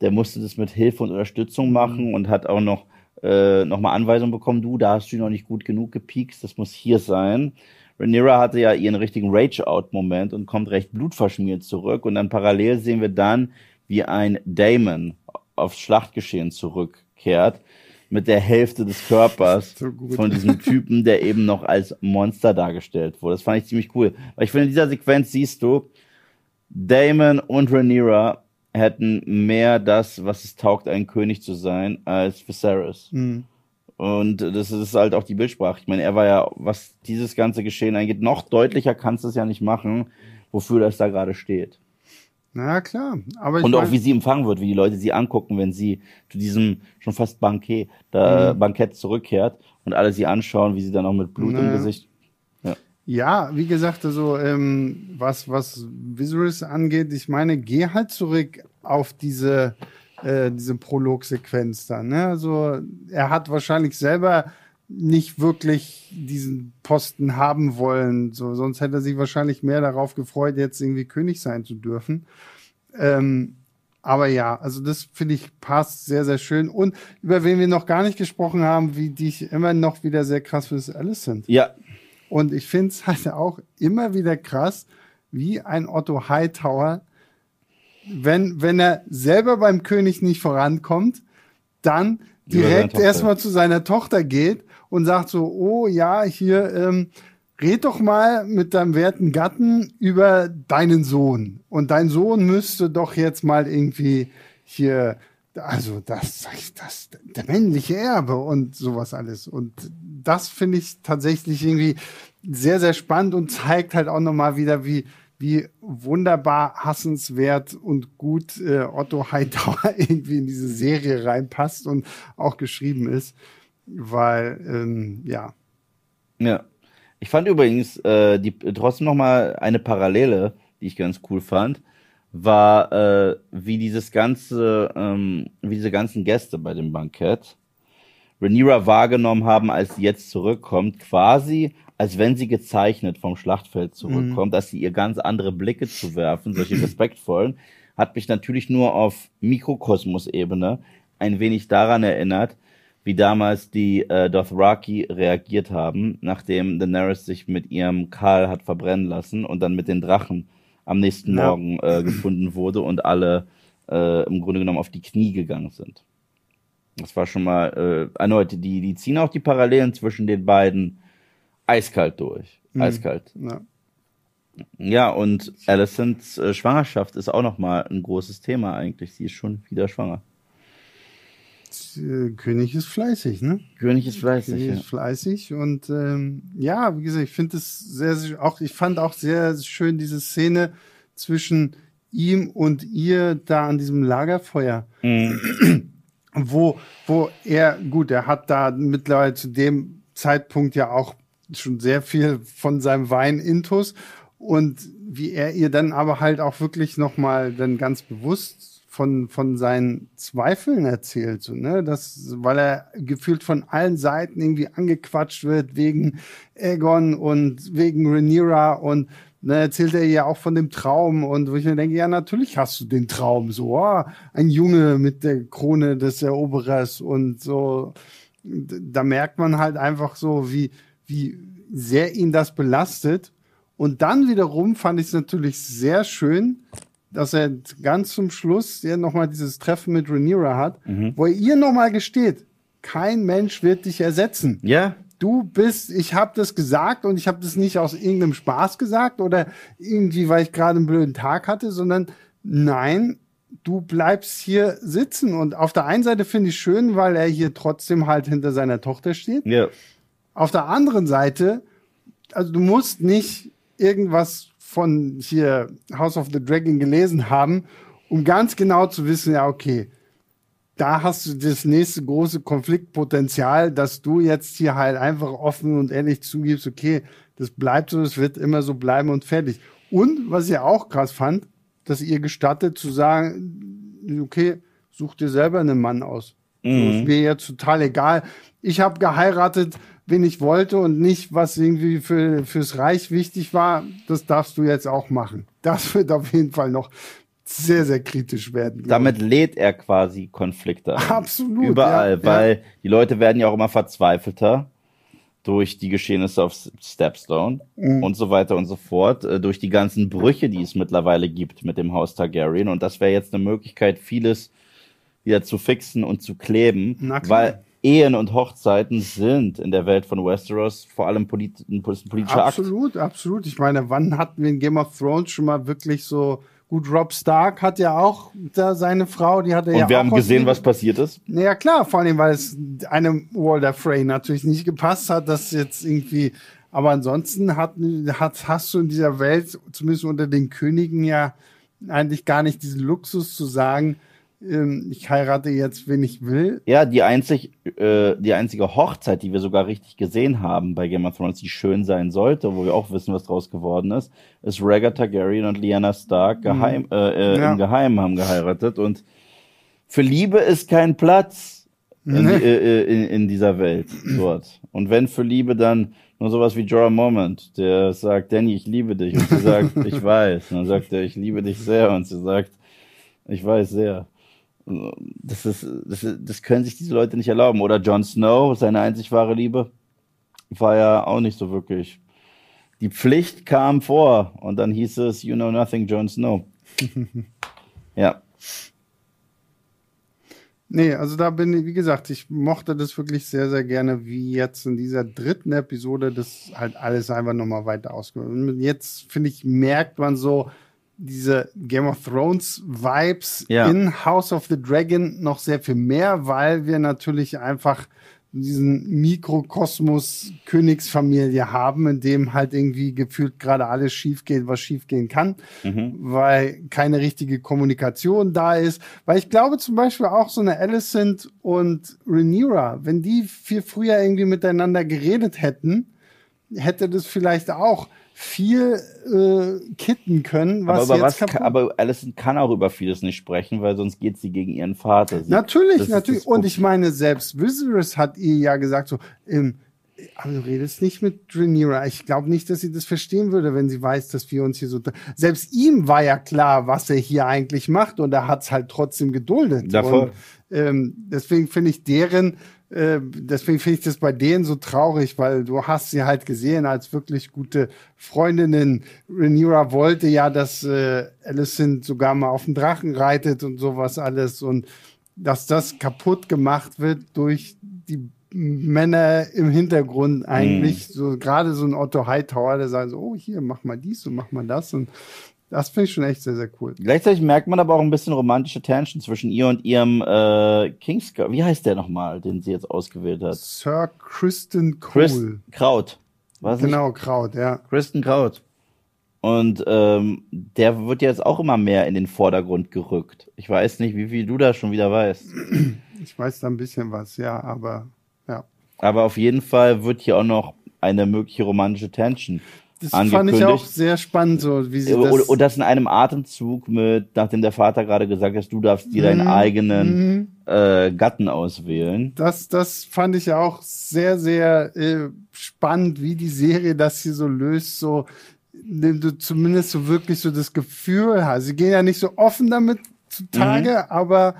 [SPEAKER 2] der musste das mit Hilfe und Unterstützung machen und hat auch noch äh, nochmal Anweisungen bekommen, du, da hast du noch nicht gut genug gepiekst, das muss hier sein. Rhaenyra hatte ja ihren richtigen Rage-Out-Moment und kommt recht blutverschmiert zurück und dann parallel sehen wir dann, wie ein Daemon aufs Schlachtgeschehen zurückkehrt mit der Hälfte des Körpers
[SPEAKER 4] So
[SPEAKER 2] von diesem Typen, der eben noch als Monster dargestellt wurde. Das fand ich ziemlich cool. Weil ich finde, in dieser Sequenz siehst du, Damon und Rhaenyra hätten mehr das, was es taugt, ein König zu sein, als Viserys. Und das ist halt auch die Bildsprache. Ich meine, er war ja, was dieses ganze Geschehen angeht, noch deutlicher kannst du es ja nicht machen, wofür das da gerade steht.
[SPEAKER 4] Na klar, aber ich
[SPEAKER 2] Und auch wie sie empfangen wird, wie die Leute sie angucken, wenn sie zu diesem schon fast Bankett, da, Bankett zurückkehrt und alle sie anschauen, wie sie dann auch mit Blut im
[SPEAKER 4] Naja.
[SPEAKER 2] Gesicht.
[SPEAKER 4] Ja, wie gesagt, also ähm, was was Viserys angeht, ich meine, geh halt zurück auf diese äh, diese Prolog-Sequenz da. Ne? Also er hat wahrscheinlich selber nicht wirklich diesen Posten haben wollen, so sonst hätte er sich wahrscheinlich mehr darauf gefreut, jetzt irgendwie König sein zu dürfen. Ähm, aber ja, also das finde ich passt sehr, sehr schön. Und über wen wir noch gar nicht gesprochen haben, wie die ich immer noch wieder sehr krass finde, ist Alicent.
[SPEAKER 2] Ja,
[SPEAKER 4] Und ich finde es halt auch immer wieder krass, wie ein Otto Hightower, wenn, wenn er selber beim König nicht vorankommt, dann direkt erstmal zu seiner Tochter geht und sagt so, oh ja, hier, ähm, red doch mal mit deinem werten Gatten über deinen Sohn. Und dein Sohn müsste doch jetzt mal irgendwie hier, also das, das, der männliche Erbe und sowas alles. Und das finde ich tatsächlich irgendwie sehr, sehr spannend und zeigt halt auch nochmal wieder, wie, wie wunderbar hassenswert und gut äh, Otto Hightower irgendwie in diese Serie reinpasst und auch geschrieben ist. Weil, ähm, ja,
[SPEAKER 2] Ja. Ich fand übrigens äh, die, trotzdem noch mal eine Parallele, die ich ganz cool fand, war äh, wie dieses ganze, ähm, wie diese ganzen Gäste bei dem Bankett Rhaenyra wahrgenommen haben, als sie jetzt zurückkommt, quasi als wenn sie gezeichnet vom Schlachtfeld zurückkommt, dass sie ihr ganz andere Blicke zu werfen, solche respektvollen, hat mich natürlich nur auf Mikrokosmos-Ebene ein wenig daran erinnert, wie damals die äh, Dothraki reagiert haben, nachdem Daenerys sich mit ihrem Karl hat verbrennen lassen und dann mit den Drachen am nächsten
[SPEAKER 4] Ja.
[SPEAKER 2] Morgen äh, gefunden wurde und alle äh, im Grunde genommen auf die Knie gegangen sind. Das war schon mal äh, erneut, die, die ziehen auch die Parallelen zwischen den beiden eiskalt durch. Eiskalt.
[SPEAKER 4] ja.
[SPEAKER 2] Ja, und Alicents äh, Schwangerschaft ist auch noch mal ein großes Thema eigentlich. Sie ist schon wieder schwanger.
[SPEAKER 4] Äh, König ist fleißig, ne?
[SPEAKER 2] König ist fleißig.
[SPEAKER 4] König
[SPEAKER 2] Ja.
[SPEAKER 4] ist fleißig und ähm, ja, wie gesagt, ich finde es sehr, sehr, auch ich fand auch sehr schön diese Szene zwischen ihm und ihr da an diesem Lagerfeuer,
[SPEAKER 2] Mhm.
[SPEAKER 4] wo, wo er, gut, er hat da mittlerweile zu dem Zeitpunkt ja auch schon sehr viel von seinem Wein intus. Und wie er ihr dann aber halt auch wirklich nochmal dann ganz bewusst von, von seinen Zweifeln erzählt, so, ne, das, weil er gefühlt von allen Seiten irgendwie angequatscht wird wegen Aegon und wegen Rhaenyra. Und dann erzählt er ja auch von dem Traum. Und wo ich mir denke, ja, natürlich hast du den Traum, so, oh, ein Junge mit der Krone des Eroberers und so. Da merkt man halt einfach so, wie, wie sehr ihn das belastet. Und dann wiederum fand ich es natürlich sehr schön, dass er ganz zum Schluss ja nochmal dieses Treffen mit Rhaenyra hat, wo er ihr nochmal gesteht, kein Mensch wird dich ersetzen
[SPEAKER 2] ja,
[SPEAKER 4] du bist, ich habe das gesagt und ich habe das nicht aus irgendeinem Spaß gesagt oder irgendwie, weil ich gerade einen blöden Tag hatte, sondern nein, du bleibst hier sitzen. Und auf der einen Seite finde ich schön, weil er hier trotzdem halt hinter seiner Tochter steht.
[SPEAKER 2] ja.
[SPEAKER 4] Auf der anderen Seite, also du musst nicht irgendwas von hier House of the Dragon gelesen haben, um ganz genau zu wissen, ja, okay, da hast du das nächste große Konfliktpotenzial, dass du jetzt hier halt einfach offen und ehrlich zugibst, okay, das bleibt so, das wird immer so bleiben und fertig. Und was ich auch krass fand, dass ihr gestattet zu sagen, okay, such dir selber einen Mann aus. So, ist mir jetzt total egal. Ich habe geheiratet, wen ich wollte und nicht, was irgendwie für, fürs Reich wichtig war. Das darfst du jetzt auch machen. Das wird auf jeden Fall noch sehr, sehr kritisch werden.
[SPEAKER 2] Damit lädt er quasi Konflikte ein.
[SPEAKER 4] Absolut,
[SPEAKER 2] Überall,
[SPEAKER 4] ja,
[SPEAKER 2] weil die Leute werden ja auch immer verzweifelter durch die Geschehnisse auf Stepstone
[SPEAKER 4] Mhm.
[SPEAKER 2] und so weiter und so fort, äh, durch die ganzen Brüche, die es mittlerweile gibt mit dem Haus Targaryen. Und das wäre jetzt eine Möglichkeit, vieles wieder zu fixen und zu kleben, weil Ehen und Hochzeiten sind in der Welt von Westeros vor allem polit ein politischer Akt.
[SPEAKER 4] Absolut, absolut. Ich meine, wann hatten wir in Game of Thrones schon mal wirklich so gut? Rob Stark hat ja auch da seine Frau, die hat er
[SPEAKER 2] Und
[SPEAKER 4] ja
[SPEAKER 2] wir
[SPEAKER 4] auch
[SPEAKER 2] haben gesehen, was passiert ist.
[SPEAKER 4] Naja, klar, vor allem, weil es einem Walder Frey natürlich nicht gepasst hat, dass jetzt irgendwie, aber ansonsten hat, hat, hast du in dieser Welt, zumindest unter den Königen, ja eigentlich gar nicht diesen Luxus zu sagen, ich heirate jetzt, wen ich will.
[SPEAKER 2] Ja, die, einzig, äh, die einzige Hochzeit, die wir sogar richtig gesehen haben bei Game of Thrones, die schön sein sollte, wo wir auch wissen, was draus geworden ist, ist Rhaegar Targaryen und Lyanna Stark geheim, äh, äh,
[SPEAKER 4] Ja.
[SPEAKER 2] im Geheimen haben geheiratet. Und für Liebe ist kein Platz in,
[SPEAKER 4] Nee.
[SPEAKER 2] äh, äh, in, in dieser Welt dort. Und wenn für Liebe, dann nur sowas wie Jorah Moment, der sagt, Danny, ich liebe dich. Und sie sagt, ich weiß. Und dann sagt er, ich liebe dich sehr. Und sie sagt, ich weiß sehr. Das ist, das ist, das können sich diese Leute nicht erlauben. Oder Jon Snow, seine einzig wahre Liebe, war ja auch nicht so wirklich. Die Pflicht kam vor und dann hieß es, you know nothing, Jon Snow. ja.
[SPEAKER 4] Nee, also da bin ich, wie gesagt, ich mochte das wirklich sehr, sehr gerne, wie jetzt in dieser dritten Episode das halt alles einfach nochmal weiter ausgeführt. Jetzt, finde ich, merkt man so diese Game of Thrones Vibes
[SPEAKER 2] Ja.
[SPEAKER 4] in House of the Dragon noch sehr viel mehr, weil wir natürlich einfach diesen Mikrokosmos Königsfamilie haben, in dem halt irgendwie gefühlt gerade alles schief geht, was schief gehen kann, weil keine richtige Kommunikation da ist. Weil ich glaube zum Beispiel auch so eine Alicent und Rhaenyra, wenn die viel früher irgendwie miteinander geredet hätten, hätte das vielleicht auch viel äh, kitten können, was
[SPEAKER 2] aber, über
[SPEAKER 4] jetzt
[SPEAKER 2] was kann, aber Alison kann auch über vieles nicht sprechen, weil sonst geht sie gegen ihren Vater. Sie,
[SPEAKER 4] Natürlich, natürlich. Und ich meine, selbst Viserys hat ihr ja gesagt so, ähm, aber du redest nicht mit Rhaenyra. Ich glaube nicht, dass sie das verstehen würde, wenn sie weiß, dass wir uns hier so... Selbst ihm war ja klar, was er hier eigentlich macht und er hat es halt trotzdem geduldet. Und, ähm, deswegen finde ich deren, äh, deswegen finde ich das bei denen so traurig, weil du hast sie halt gesehen als wirklich gute Freundinnen. Rhaenyra wollte ja, dass äh, Alicent sogar mal auf dem Drachen reitet und sowas alles und dass das kaputt gemacht wird durch die Männer im Hintergrund eigentlich, so gerade so ein Otto Hightower, der sagt so, oh hier, mach mal dies und mach mal das und das finde ich schon echt sehr, sehr cool.
[SPEAKER 2] Gleichzeitig merkt man aber auch ein bisschen romantische Tension zwischen ihr und ihrem äh, Kingsguard. Wie heißt der nochmal, den sie jetzt ausgewählt hat?
[SPEAKER 4] Sir Kristen
[SPEAKER 2] Chris
[SPEAKER 4] Cole.
[SPEAKER 2] Kraut. Was nicht?
[SPEAKER 4] Genau, Kraut, ja.
[SPEAKER 2] Kristen Kraut. Und ähm, der wird jetzt auch immer mehr in den Vordergrund gerückt. Ich weiß nicht, wie viel du da schon wieder weißt.
[SPEAKER 4] Ich weiß da ein bisschen was, ja, aber ja.
[SPEAKER 2] Aber auf jeden Fall wird hier auch noch eine mögliche romantische Tension
[SPEAKER 4] Das fand ich auch sehr spannend, so wie sie das.
[SPEAKER 2] und, und das in einem Atemzug mit, nachdem der Vater gerade gesagt hat, du darfst dir
[SPEAKER 4] Mhm.
[SPEAKER 2] deinen eigenen äh, Gatten auswählen.
[SPEAKER 4] Das, das fand ich auch sehr, sehr äh, spannend, wie die Serie das hier so löst, so indem du zumindest so wirklich so das Gefühl hast. Sie gehen ja nicht so offen damit zutage,
[SPEAKER 2] Mhm.
[SPEAKER 4] aber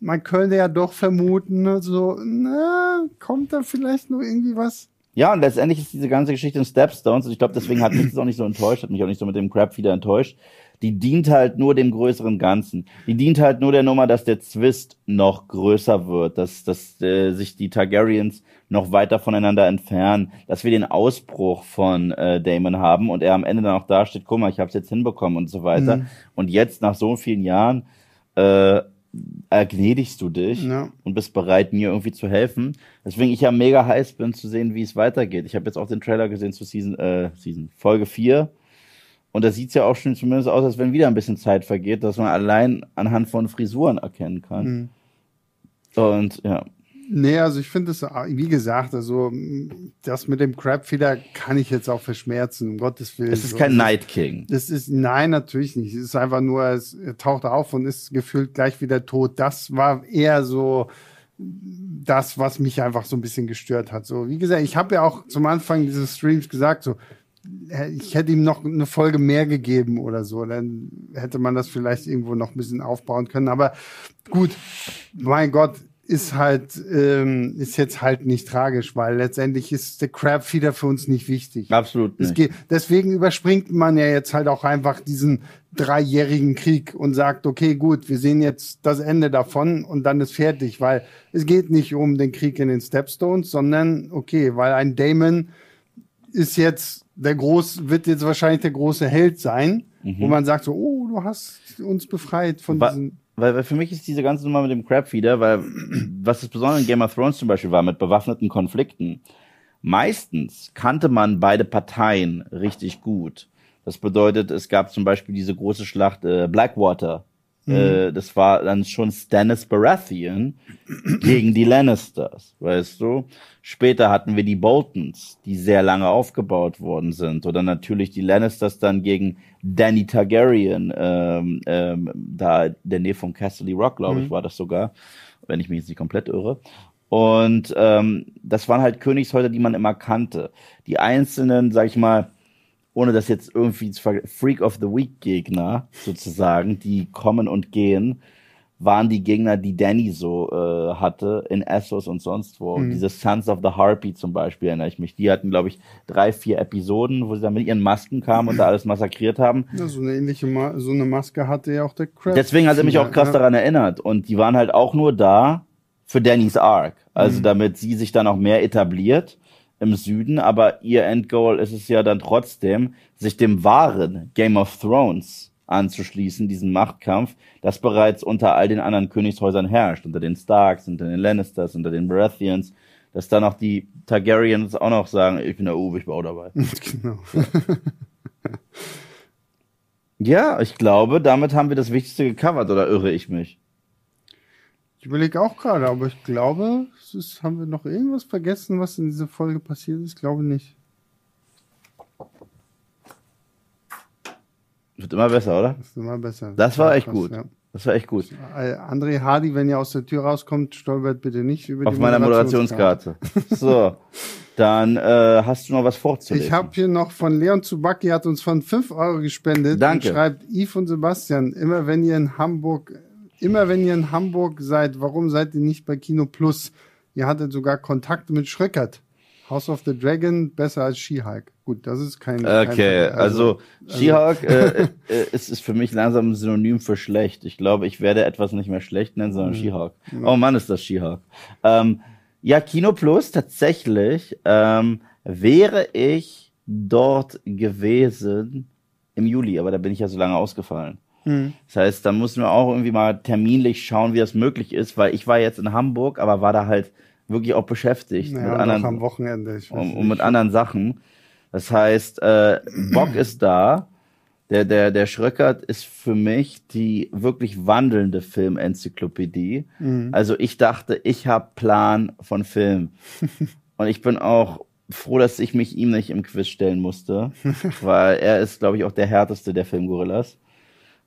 [SPEAKER 4] man könnte ja doch vermuten, ne, so, na, kommt da vielleicht noch irgendwie was?
[SPEAKER 2] Ja, und letztendlich ist diese ganze Geschichte in Stepstones, und ich glaube, deswegen hat mich das auch nicht so enttäuscht, hat mich auch nicht so mit dem Crap wieder enttäuscht. Die dient halt nur dem größeren Ganzen. Die dient halt nur der Nummer, dass der Zwist noch größer wird, dass, dass äh, sich die Targaryens noch weiter voneinander entfernen, dass wir den Ausbruch von äh, Damon haben und er am Ende dann auch dasteht, guck mal, ich habe es jetzt hinbekommen und so weiter. Und jetzt nach so vielen Jahren äh, ergnädigst du dich
[SPEAKER 4] Ja.
[SPEAKER 2] und bist bereit, mir irgendwie zu helfen. Deswegen ich ja mega heiß bin zu sehen, wie es weitergeht. Ich habe jetzt auch den Trailer gesehen zu Season, äh, Season Folge 4. Und da sieht's ja auch schon zumindest aus, als wenn wieder ein bisschen Zeit vergeht, dass man allein anhand von Frisuren erkennen kann.
[SPEAKER 4] Mhm.
[SPEAKER 2] Und ja.
[SPEAKER 4] Nee, also ich finde es, wie gesagt, also das mit dem Crabfeeder kann ich jetzt auch verschmerzen, um Gottes Willen.
[SPEAKER 2] Es ist kein Night King.
[SPEAKER 4] Das ist, nein, natürlich nicht. Es ist einfach nur, es taucht auf und ist gefühlt gleich wieder tot. Das war eher so das, was mich einfach so ein bisschen gestört hat. So, wie gesagt, ich habe ja auch zum Anfang dieses Streams gesagt, so, ich hätte ihm noch eine Folge mehr gegeben oder so. Dann hätte man das vielleicht irgendwo noch ein bisschen aufbauen können. Aber gut, mein Gott, ist halt, ähm, ist jetzt halt nicht tragisch, weil letztendlich ist der Crabfeeder für uns nicht wichtig.
[SPEAKER 2] Absolut nicht.
[SPEAKER 4] geht, deswegen überspringt man ja jetzt halt auch einfach diesen dreijährigen Krieg und sagt, okay, gut, wir sehen jetzt das Ende davon und dann ist fertig, weil es geht nicht um den Krieg in den Stepstones, sondern okay, weil ein Damon ist jetzt der groß, wird jetzt wahrscheinlich der große Held sein, wo man sagt so, oh, du hast uns befreit von
[SPEAKER 2] Wa-
[SPEAKER 4] diesen.
[SPEAKER 2] Weil, weil für mich ist diese ganze Nummer mit dem Crabfeeder, weil was das Besondere in Game of Thrones zum Beispiel war mit bewaffneten Konflikten, meistens kannte man beide Parteien richtig gut. Das bedeutet, es gab zum Beispiel diese große Schlacht äh, Blackwater. Äh, das war dann schon Stannis Baratheon gegen die Lannisters, weißt du? Später hatten wir die Boltons, die sehr lange aufgebaut worden sind. Oder natürlich die Lannisters dann gegen Danny Targaryen, ähm, ähm, da in der Nähe von Castle Rock, glaube ich, war das sogar, wenn ich mich jetzt nicht komplett irre. Und ähm, das waren halt Königshäuser, die man immer kannte. Die einzelnen, sag ich mal, ohne das jetzt irgendwie Freak of the Week Gegner sozusagen, die kommen und gehen, waren die Gegner, die Danny so äh, hatte in Essos und sonst wo. Diese Sons of the Harpy zum Beispiel erinnere ich mich. Die hatten, glaube ich, drei, vier Episoden, wo sie dann mit ihren Masken kamen und da alles massakriert haben.
[SPEAKER 4] Ja, so eine ähnliche, Ma so eine Maske hatte ja auch der Crab.
[SPEAKER 2] Deswegen hat er mich auch krass
[SPEAKER 4] ja.
[SPEAKER 2] daran erinnert. Und die waren halt auch nur da für Dannys Arc. Also
[SPEAKER 4] Mhm.
[SPEAKER 2] damit sie sich dann auch mehr etabliert im Süden. Aber ihr Endgoal ist es ja dann trotzdem, sich dem wahren Game of Thrones anzuschließen, diesen Machtkampf, das bereits unter all den anderen Königshäusern herrscht. Unter den Starks, unter den Lannisters, unter den Baratheons. Dass dann auch die Targaryens auch noch sagen, ich bin der Uwe, ich bin auch dabei.
[SPEAKER 4] Genau.
[SPEAKER 2] ja, ich glaube, damit haben wir das Wichtigste gecovert, oder irre ich mich?
[SPEAKER 4] Ich überlege auch gerade, aber ich glaube, ist, haben wir noch irgendwas vergessen, was in dieser Folge passiert ist? Ich glaube nicht.
[SPEAKER 2] Wird immer besser, oder?
[SPEAKER 4] Das ist immer besser.
[SPEAKER 2] Das war echt gut.
[SPEAKER 4] Ja.
[SPEAKER 2] Das war echt gut.
[SPEAKER 4] Äh, André Hardy, wenn ihr aus der Tür rauskommt, stolpert bitte nicht über
[SPEAKER 2] Auf
[SPEAKER 4] die
[SPEAKER 2] meiner Moderationskarte. So, dann äh, hast du noch was vorzulesen.
[SPEAKER 4] Ich habe hier noch von Leon Zubacki, hat uns von 5 Euro gespendet
[SPEAKER 2] Danke.
[SPEAKER 4] und schreibt, Yves und Sebastian, immer wenn ihr in Hamburg, immer wenn ihr in Hamburg seid, warum seid ihr nicht bei Kino Plus? Ihr hattet sogar Kontakte mit Schröckert. House of the Dragon besser als She-Hulk. Gut, das ist kein. kein
[SPEAKER 2] Okay,
[SPEAKER 4] Vergleich.
[SPEAKER 2] also She-Hulk äh, äh, es ist für mich langsam ein Synonym für schlecht. Ich glaube, ich werde etwas nicht mehr schlecht nennen, sondern She-Hulk. Oh Mann, ist das She-Hulk. Ähm, ja, Kino Plus tatsächlich ähm, wäre ich dort gewesen im Juli, aber da bin ich ja so lange ausgefallen. Das heißt, da müssen wir auch irgendwie mal terminlich schauen, wie das möglich ist, weil ich war jetzt in Hamburg, aber war da halt wirklich auch beschäftigt
[SPEAKER 4] naja,
[SPEAKER 2] mit anderen
[SPEAKER 4] am Wochenende. Ich weiß
[SPEAKER 2] und, und mit anderen Sachen. Das heißt, äh, Bock ist da. Der, der, der Schröckert ist für mich die wirklich wandelnde Filmenzyklopädie. Also ich dachte, ich habe Plan von Film. und ich bin auch froh, dass ich mich ihm nicht im Quiz stellen musste, weil er ist, glaube ich, auch der härteste der Filmgorillas.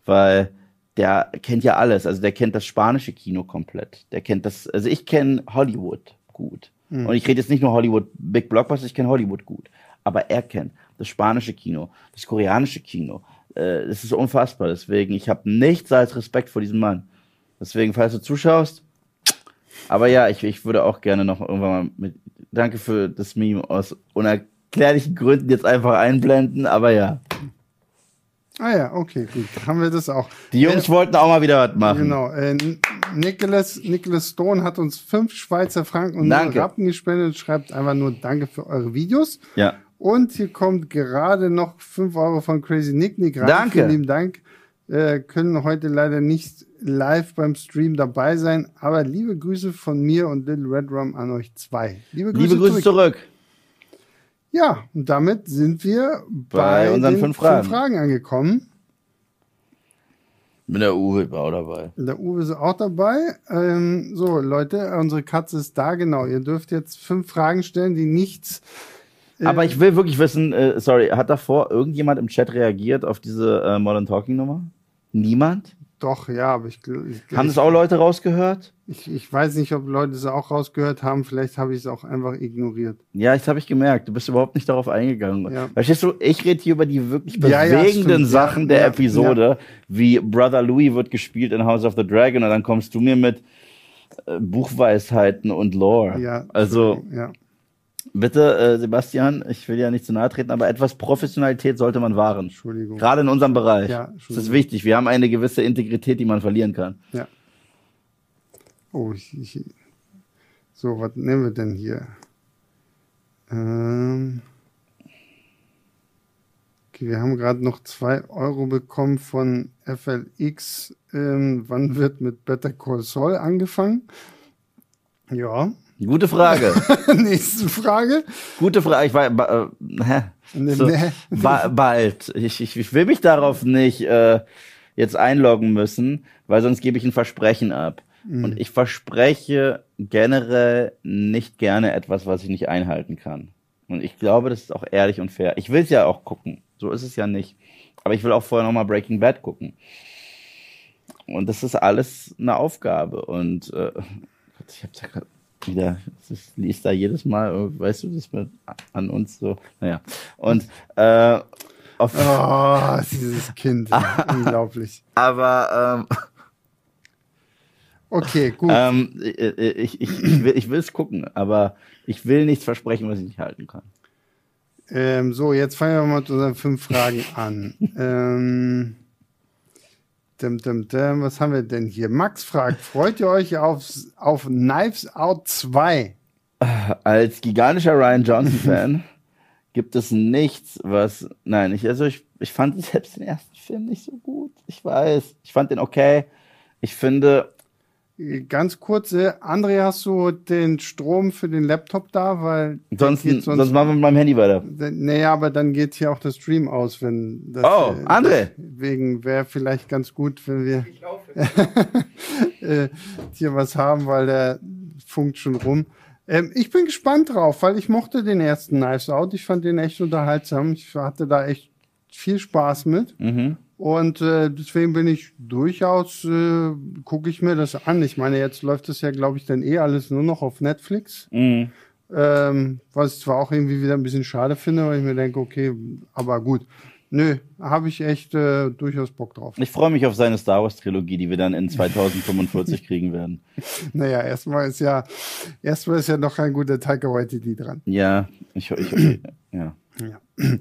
[SPEAKER 2] Weil der kennt ja alles. Also der kennt das spanische Kino komplett. Der kennt das, also ich kenne Hollywood gut. Und ich rede jetzt nicht nur Hollywood Big Blockbuster, ich kenne Hollywood gut. Aber er kennt das spanische Kino, das koreanische Kino. Äh, Das ist unfassbar. Deswegen, ich habe nichts als Respekt vor diesem Mann. Deswegen, falls du zuschaust, aber ja, ich, ich würde auch gerne noch irgendwann mal mit, danke für das Meme aus unerklärlichen Gründen jetzt einfach einblenden, aber ja.
[SPEAKER 4] Ah ja, okay, gut. Haben wir das auch.
[SPEAKER 2] Die Jungs wollten auch mal wieder was machen.
[SPEAKER 4] Genau. Äh, Nicholas, Nicholas Stone hat uns fünf Schweizer Franken und
[SPEAKER 2] Danke.
[SPEAKER 4] Rappen gespendet und schreibt einfach nur Danke für eure Videos.
[SPEAKER 2] Ja.
[SPEAKER 4] Und hier kommt gerade noch fünf Euro von Crazy Nick Nick rein.
[SPEAKER 2] Danke.
[SPEAKER 4] Vielen lieben Dank. äh, können heute leider nicht live beim Stream dabei sein, aber liebe Grüße von mir und Little Red Rum an euch zwei. Liebe Grüße,
[SPEAKER 2] Liebe Grüße
[SPEAKER 4] zurück.
[SPEAKER 2] zurück.
[SPEAKER 4] Ja, und damit sind wir bei,
[SPEAKER 2] Bei unseren fünf Fragen.
[SPEAKER 4] fünf Fragen angekommen.
[SPEAKER 2] Mit der Uwe war auch dabei.
[SPEAKER 4] Der Uwe ist auch dabei. Ähm, so, Leute, unsere Katze ist da, genau. Ihr dürft jetzt fünf Fragen stellen, die nichts. äh,
[SPEAKER 2] Aber ich will wirklich wissen, äh, sorry, hat davor irgendjemand im Chat reagiert auf diese äh, Modern Talking Nummer? Niemand?
[SPEAKER 4] Doch, ja, aber ich, ich,
[SPEAKER 2] Haben das auch Leute rausgehört?
[SPEAKER 4] ich, ich weiß nicht, ob Leute es auch rausgehört haben. Vielleicht habe ich es auch einfach ignoriert.
[SPEAKER 2] Ja, das habe ich gemerkt. Du bist überhaupt nicht darauf eingegangen.
[SPEAKER 4] Ja.
[SPEAKER 2] Verstehst du, ich rede hier über die wirklich
[SPEAKER 4] Ja, ja,
[SPEAKER 2] bewegenden
[SPEAKER 4] stimmt.
[SPEAKER 2] Sachen
[SPEAKER 4] Ja,
[SPEAKER 2] der
[SPEAKER 4] ja,
[SPEAKER 2] Episode, wie Brother Louis wird gespielt in House of the Dragon und dann kommst du mir mit äh, Buchweisheiten und Lore.
[SPEAKER 4] Ja,
[SPEAKER 2] also
[SPEAKER 4] ja.
[SPEAKER 2] Bitte, äh, Sebastian, ich will ja nicht zu nahe treten, aber etwas Professionalität sollte man wahren.
[SPEAKER 4] Entschuldigung.
[SPEAKER 2] Gerade in unserem Bereich.
[SPEAKER 4] Ja,
[SPEAKER 2] das ist wichtig. Wir haben eine gewisse Integrität, die man verlieren kann.
[SPEAKER 4] Ja. Oh, ich, ich, so, was nehmen wir denn hier? Ähm, okay, wir haben gerade noch zwei Euro bekommen von FLX. Ähm, wann wird mit Better Call Saul angefangen? Ja.
[SPEAKER 2] Gute Frage.
[SPEAKER 4] Nächste Frage.
[SPEAKER 2] Gute Frage. Ich war, äh?
[SPEAKER 4] Nee,
[SPEAKER 2] So,
[SPEAKER 4] nee.
[SPEAKER 2] ba bald. Ich, ich, ich will mich darauf nicht äh, jetzt einloggen müssen, weil sonst gebe ich ein Versprechen ab.
[SPEAKER 4] Mhm.
[SPEAKER 2] Und ich verspreche generell nicht gerne etwas, was ich nicht einhalten kann. Und ich glaube, das ist auch ehrlich und fair. Ich will es ja auch gucken. So ist es ja nicht. Aber ich will auch vorher nochmal Breaking Bad gucken. Und das ist alles eine Aufgabe. Und äh, ich hab's ja wieder, das liest da jedes Mal, äh, weißt du, das mit an uns so. Naja. Und äh, auf,
[SPEAKER 4] Oh, dieses Kind. Unglaublich.
[SPEAKER 2] aber ähm,
[SPEAKER 4] Okay, gut.
[SPEAKER 2] ähm, ich, ich, ich, ich will ich will es gucken, aber ich will nichts versprechen, was ich nicht halten kann.
[SPEAKER 4] Ähm, so, jetzt fangen wir mal mit unseren fünf Fragen an. ähm, dim, dim, dim, was haben wir denn hier? Max fragt, freut ihr euch auf, auf Knives Out 2?
[SPEAKER 2] Als gigantischer Ryan Johnson-Fan gibt es nichts, was. Nein, ich, also ich, ich fand selbst den ersten Film nicht so gut. Ich weiß. Ich fand den okay. Ich finde,
[SPEAKER 4] Ganz kurze, André, hast du den Strom für den Laptop da? Weil
[SPEAKER 2] sonst,
[SPEAKER 4] geht
[SPEAKER 2] sonst, machen wir mit meinem Handy weiter.
[SPEAKER 4] Naja, aber dann geht hier auch der Stream aus, wenn das.
[SPEAKER 2] Oh,
[SPEAKER 4] äh,
[SPEAKER 2] André!
[SPEAKER 4] Deswegen wäre vielleicht ganz gut, wenn wir äh, hier was haben, weil der funkt schon rum. Ähm, ich bin gespannt drauf, weil ich mochte den ersten Knives Out. Ich fand den echt unterhaltsam. Ich hatte da echt viel Spaß mit.
[SPEAKER 2] Mhm.
[SPEAKER 4] Und äh, deswegen bin ich durchaus, äh, gucke ich mir das an. Ich meine, jetzt läuft das ja, glaube ich, dann eh alles nur noch auf Netflix.
[SPEAKER 2] Mhm.
[SPEAKER 4] Ähm, was ich zwar auch irgendwie wieder ein bisschen schade finde, weil ich mir denke, okay, aber gut. Nö, habe ich echt äh, durchaus Bock drauf.
[SPEAKER 2] Ich freue mich auf seine Star Wars Trilogie, die wir dann in 2045 kriegen werden.
[SPEAKER 4] Naja, erstmal ist ja, erstmal ist ja noch ein guter Taika Waititi dran.
[SPEAKER 2] Ja, ich, ich ja.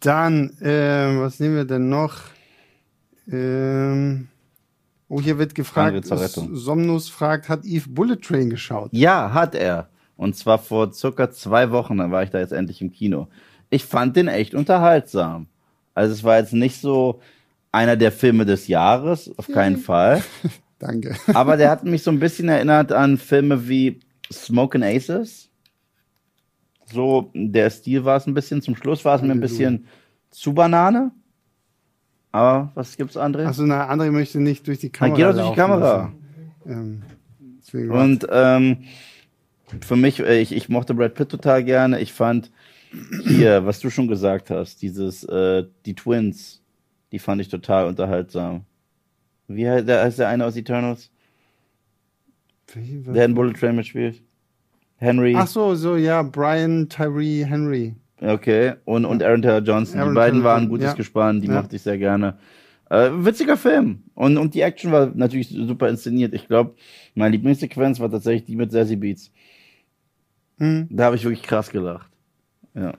[SPEAKER 4] Dann, ähm, was nehmen wir denn noch? Ähm, oh, hier wird gefragt. Somnus fragt, hat Eve Bullet Train geschaut?
[SPEAKER 2] Ja, hat er. Und zwar vor circa zwei Wochen, dann war ich da jetzt endlich im Kino. Ich fand den echt unterhaltsam. Also es war jetzt nicht so einer der Filme des Jahres, auf keinen Fall.
[SPEAKER 4] Danke.
[SPEAKER 2] Aber der hat mich so ein bisschen erinnert an Filme wie Smoke Aces. So, der Stil war es ein bisschen, zum Schluss war es mir ein bisschen zu Banane. Aber was gibt's, André?
[SPEAKER 4] Achso, na, André möchte nicht durch die
[SPEAKER 2] Dann
[SPEAKER 4] Kamera.
[SPEAKER 2] geh doch durch die Kamera.
[SPEAKER 4] Ähm,
[SPEAKER 2] Und ähm, für mich, äh, ich, ich mochte Brad Pitt total gerne. Ich fand hier, was du schon gesagt hast, dieses, äh, die Twins, die fand ich total unterhaltsam. Wie heißt der, heißt der eine aus Eternals, der in Bullet Train mitspielt? Henry.
[SPEAKER 4] Ach so, so, ja, Brian Tyree Henry.
[SPEAKER 2] Okay. Und, und Aaron Taylor Johnson.
[SPEAKER 4] Aaron
[SPEAKER 2] die beiden
[SPEAKER 4] Taylor
[SPEAKER 2] waren ein gutes
[SPEAKER 4] ja.
[SPEAKER 2] Gespann, die
[SPEAKER 4] Ja.
[SPEAKER 2] mochte ich sehr gerne. Äh, witziger Film. Und, und die Action war natürlich super inszeniert. Ich glaube, meine Lieblingssequenz war tatsächlich die mit Sassy Beats.
[SPEAKER 4] Hm.
[SPEAKER 2] Da habe ich wirklich krass gelacht. Ja.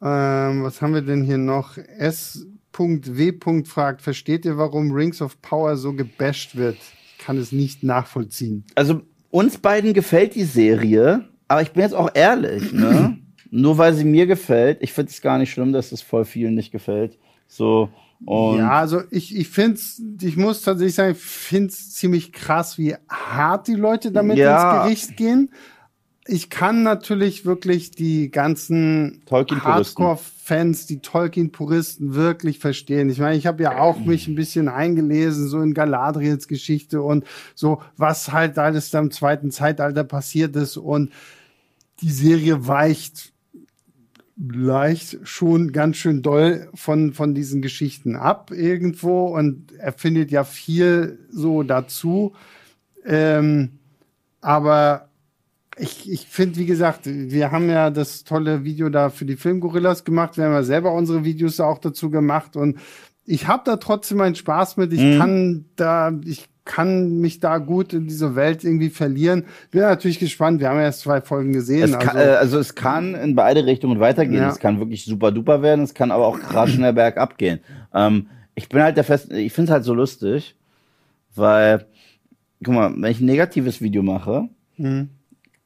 [SPEAKER 4] Ähm, was haben wir denn hier noch? S.W. fragt, versteht ihr, warum Rings of Power so gebasht wird? Ich kann es nicht nachvollziehen.
[SPEAKER 2] Also, uns beiden gefällt die Serie, aber ich bin jetzt auch ehrlich, ne? Nur weil sie mir gefällt, ich finde es gar nicht schlimm, dass es voll vielen nicht gefällt. So, Und
[SPEAKER 4] ja, also ich, ich find's, ich muss tatsächlich sagen, ich find's ziemlich krass, wie hart die Leute damit
[SPEAKER 2] Ja.
[SPEAKER 4] ins Gericht gehen. Ich kann natürlich wirklich die ganzen. Hardcore-Fans, die Tolkien-Puristen wirklich verstehen. Ich meine, ich habe ja auch mich ein bisschen eingelesen, so in Galadriels Geschichte und so, was halt alles da im zweiten Zeitalter passiert ist. Und die Serie weicht leicht schon ganz schön doll von, von diesen Geschichten ab irgendwo und er findet ja viel so dazu. Ähm, aber ich, ich finde, wie gesagt, wir haben ja das tolle Video da für die Filmgorillas gemacht. Wir haben ja selber unsere Videos auch dazu gemacht und ich habe da trotzdem meinen Spaß mit. Ich
[SPEAKER 2] Mhm.
[SPEAKER 4] kann da, ich kann mich da gut in diese Welt irgendwie verlieren. Bin natürlich gespannt. Wir haben ja erst zwei Folgen gesehen.
[SPEAKER 2] es kann,
[SPEAKER 4] also,
[SPEAKER 2] äh, also es kann in beide Richtungen weitergehen.
[SPEAKER 4] Ja.
[SPEAKER 2] Es kann wirklich super duper werden, es kann aber auch krass schnell bergab gehen. Ähm, ich bin halt der festen, ich finde es halt so lustig, weil, guck mal, wenn ich ein negatives Video mache,
[SPEAKER 4] Mhm.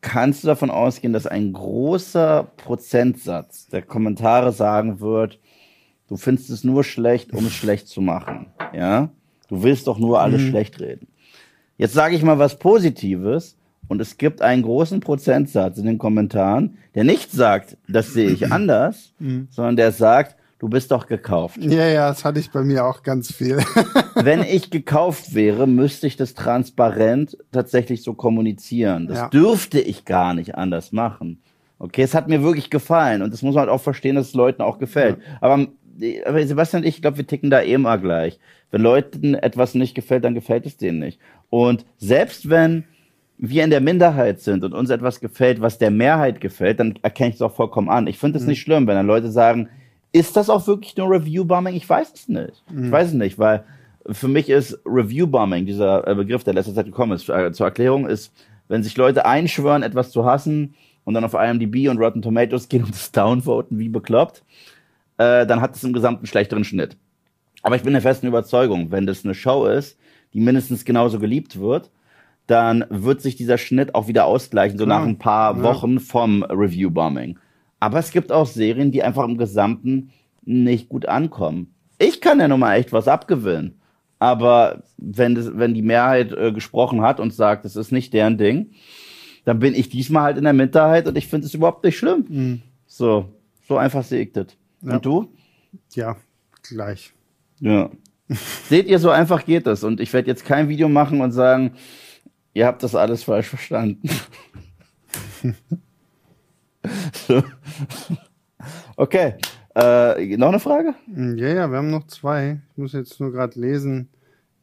[SPEAKER 2] kannst du davon ausgehen, dass ein großer Prozentsatz der Kommentare sagen wird, du findest es nur schlecht, um es schlecht zu machen. Ja? Du willst doch nur alles schlecht reden. Jetzt sage ich mal was Positives und es gibt einen großen Prozentsatz in den Kommentaren, der nicht sagt, das sehe ich anders, sondern der sagt, du bist doch gekauft.
[SPEAKER 4] Ja, ja, das hatte ich bei mir auch ganz viel.
[SPEAKER 2] Wenn ich gekauft wäre, müsste ich das transparent tatsächlich so kommunizieren. Das
[SPEAKER 4] Ja.
[SPEAKER 2] dürfte ich gar nicht anders machen. Okay, es hat mir wirklich gefallen und das muss man halt auch verstehen, dass es Leuten auch gefällt. Aber, aber Sebastian und ich, ich glaube, wir ticken da eh immer gleich. Wenn Leuten etwas nicht gefällt, dann gefällt es denen nicht. Und selbst wenn wir in der Minderheit sind und uns etwas gefällt, was der Mehrheit gefällt, dann erkenne ich es auch vollkommen an. Ich finde es nicht schlimm, wenn dann Leute sagen, ist das auch wirklich nur Review-Bombing? Ich weiß es nicht. Ich weiß es nicht, weil für mich ist Review-Bombing, dieser äh, Begriff, der letzter Zeit gekommen ist, äh, zur Erklärung, ist, wenn sich Leute einschwören, etwas zu hassen und dann auf IMDb und Rotten Tomatoes gehen und es downvoten wie bekloppt, äh, dann hat es im Gesamten schlechteren Schnitt. Aber ich bin der festen Überzeugung, wenn das eine Show ist, die mindestens genauso geliebt wird, dann wird sich dieser Schnitt auch wieder ausgleichen, so
[SPEAKER 4] Klar.
[SPEAKER 2] nach ein paar
[SPEAKER 4] Ja.
[SPEAKER 2] Wochen vom Review-Bombing. Aber es gibt auch Serien, die einfach im Gesamten nicht gut ankommen. Ich kann ja nun mal echt was abgewinnen. Aber wenn, das, wenn die Mehrheit äh, gesprochen hat und sagt, es ist nicht deren Ding, dann bin ich diesmal halt in der Minderheit und ich finde es überhaupt nicht schlimm. So, so einfach sehe ich das.
[SPEAKER 4] Ja.
[SPEAKER 2] Und du?
[SPEAKER 4] ja, gleich.
[SPEAKER 2] Ja. Seht ihr, so einfach geht das. Und ich werde jetzt kein Video machen und sagen, ihr habt das alles falsch verstanden. so. Okay. Äh, noch eine Frage?
[SPEAKER 4] Ja, ja, wir haben noch zwei. Ich muss jetzt nur gerade lesen.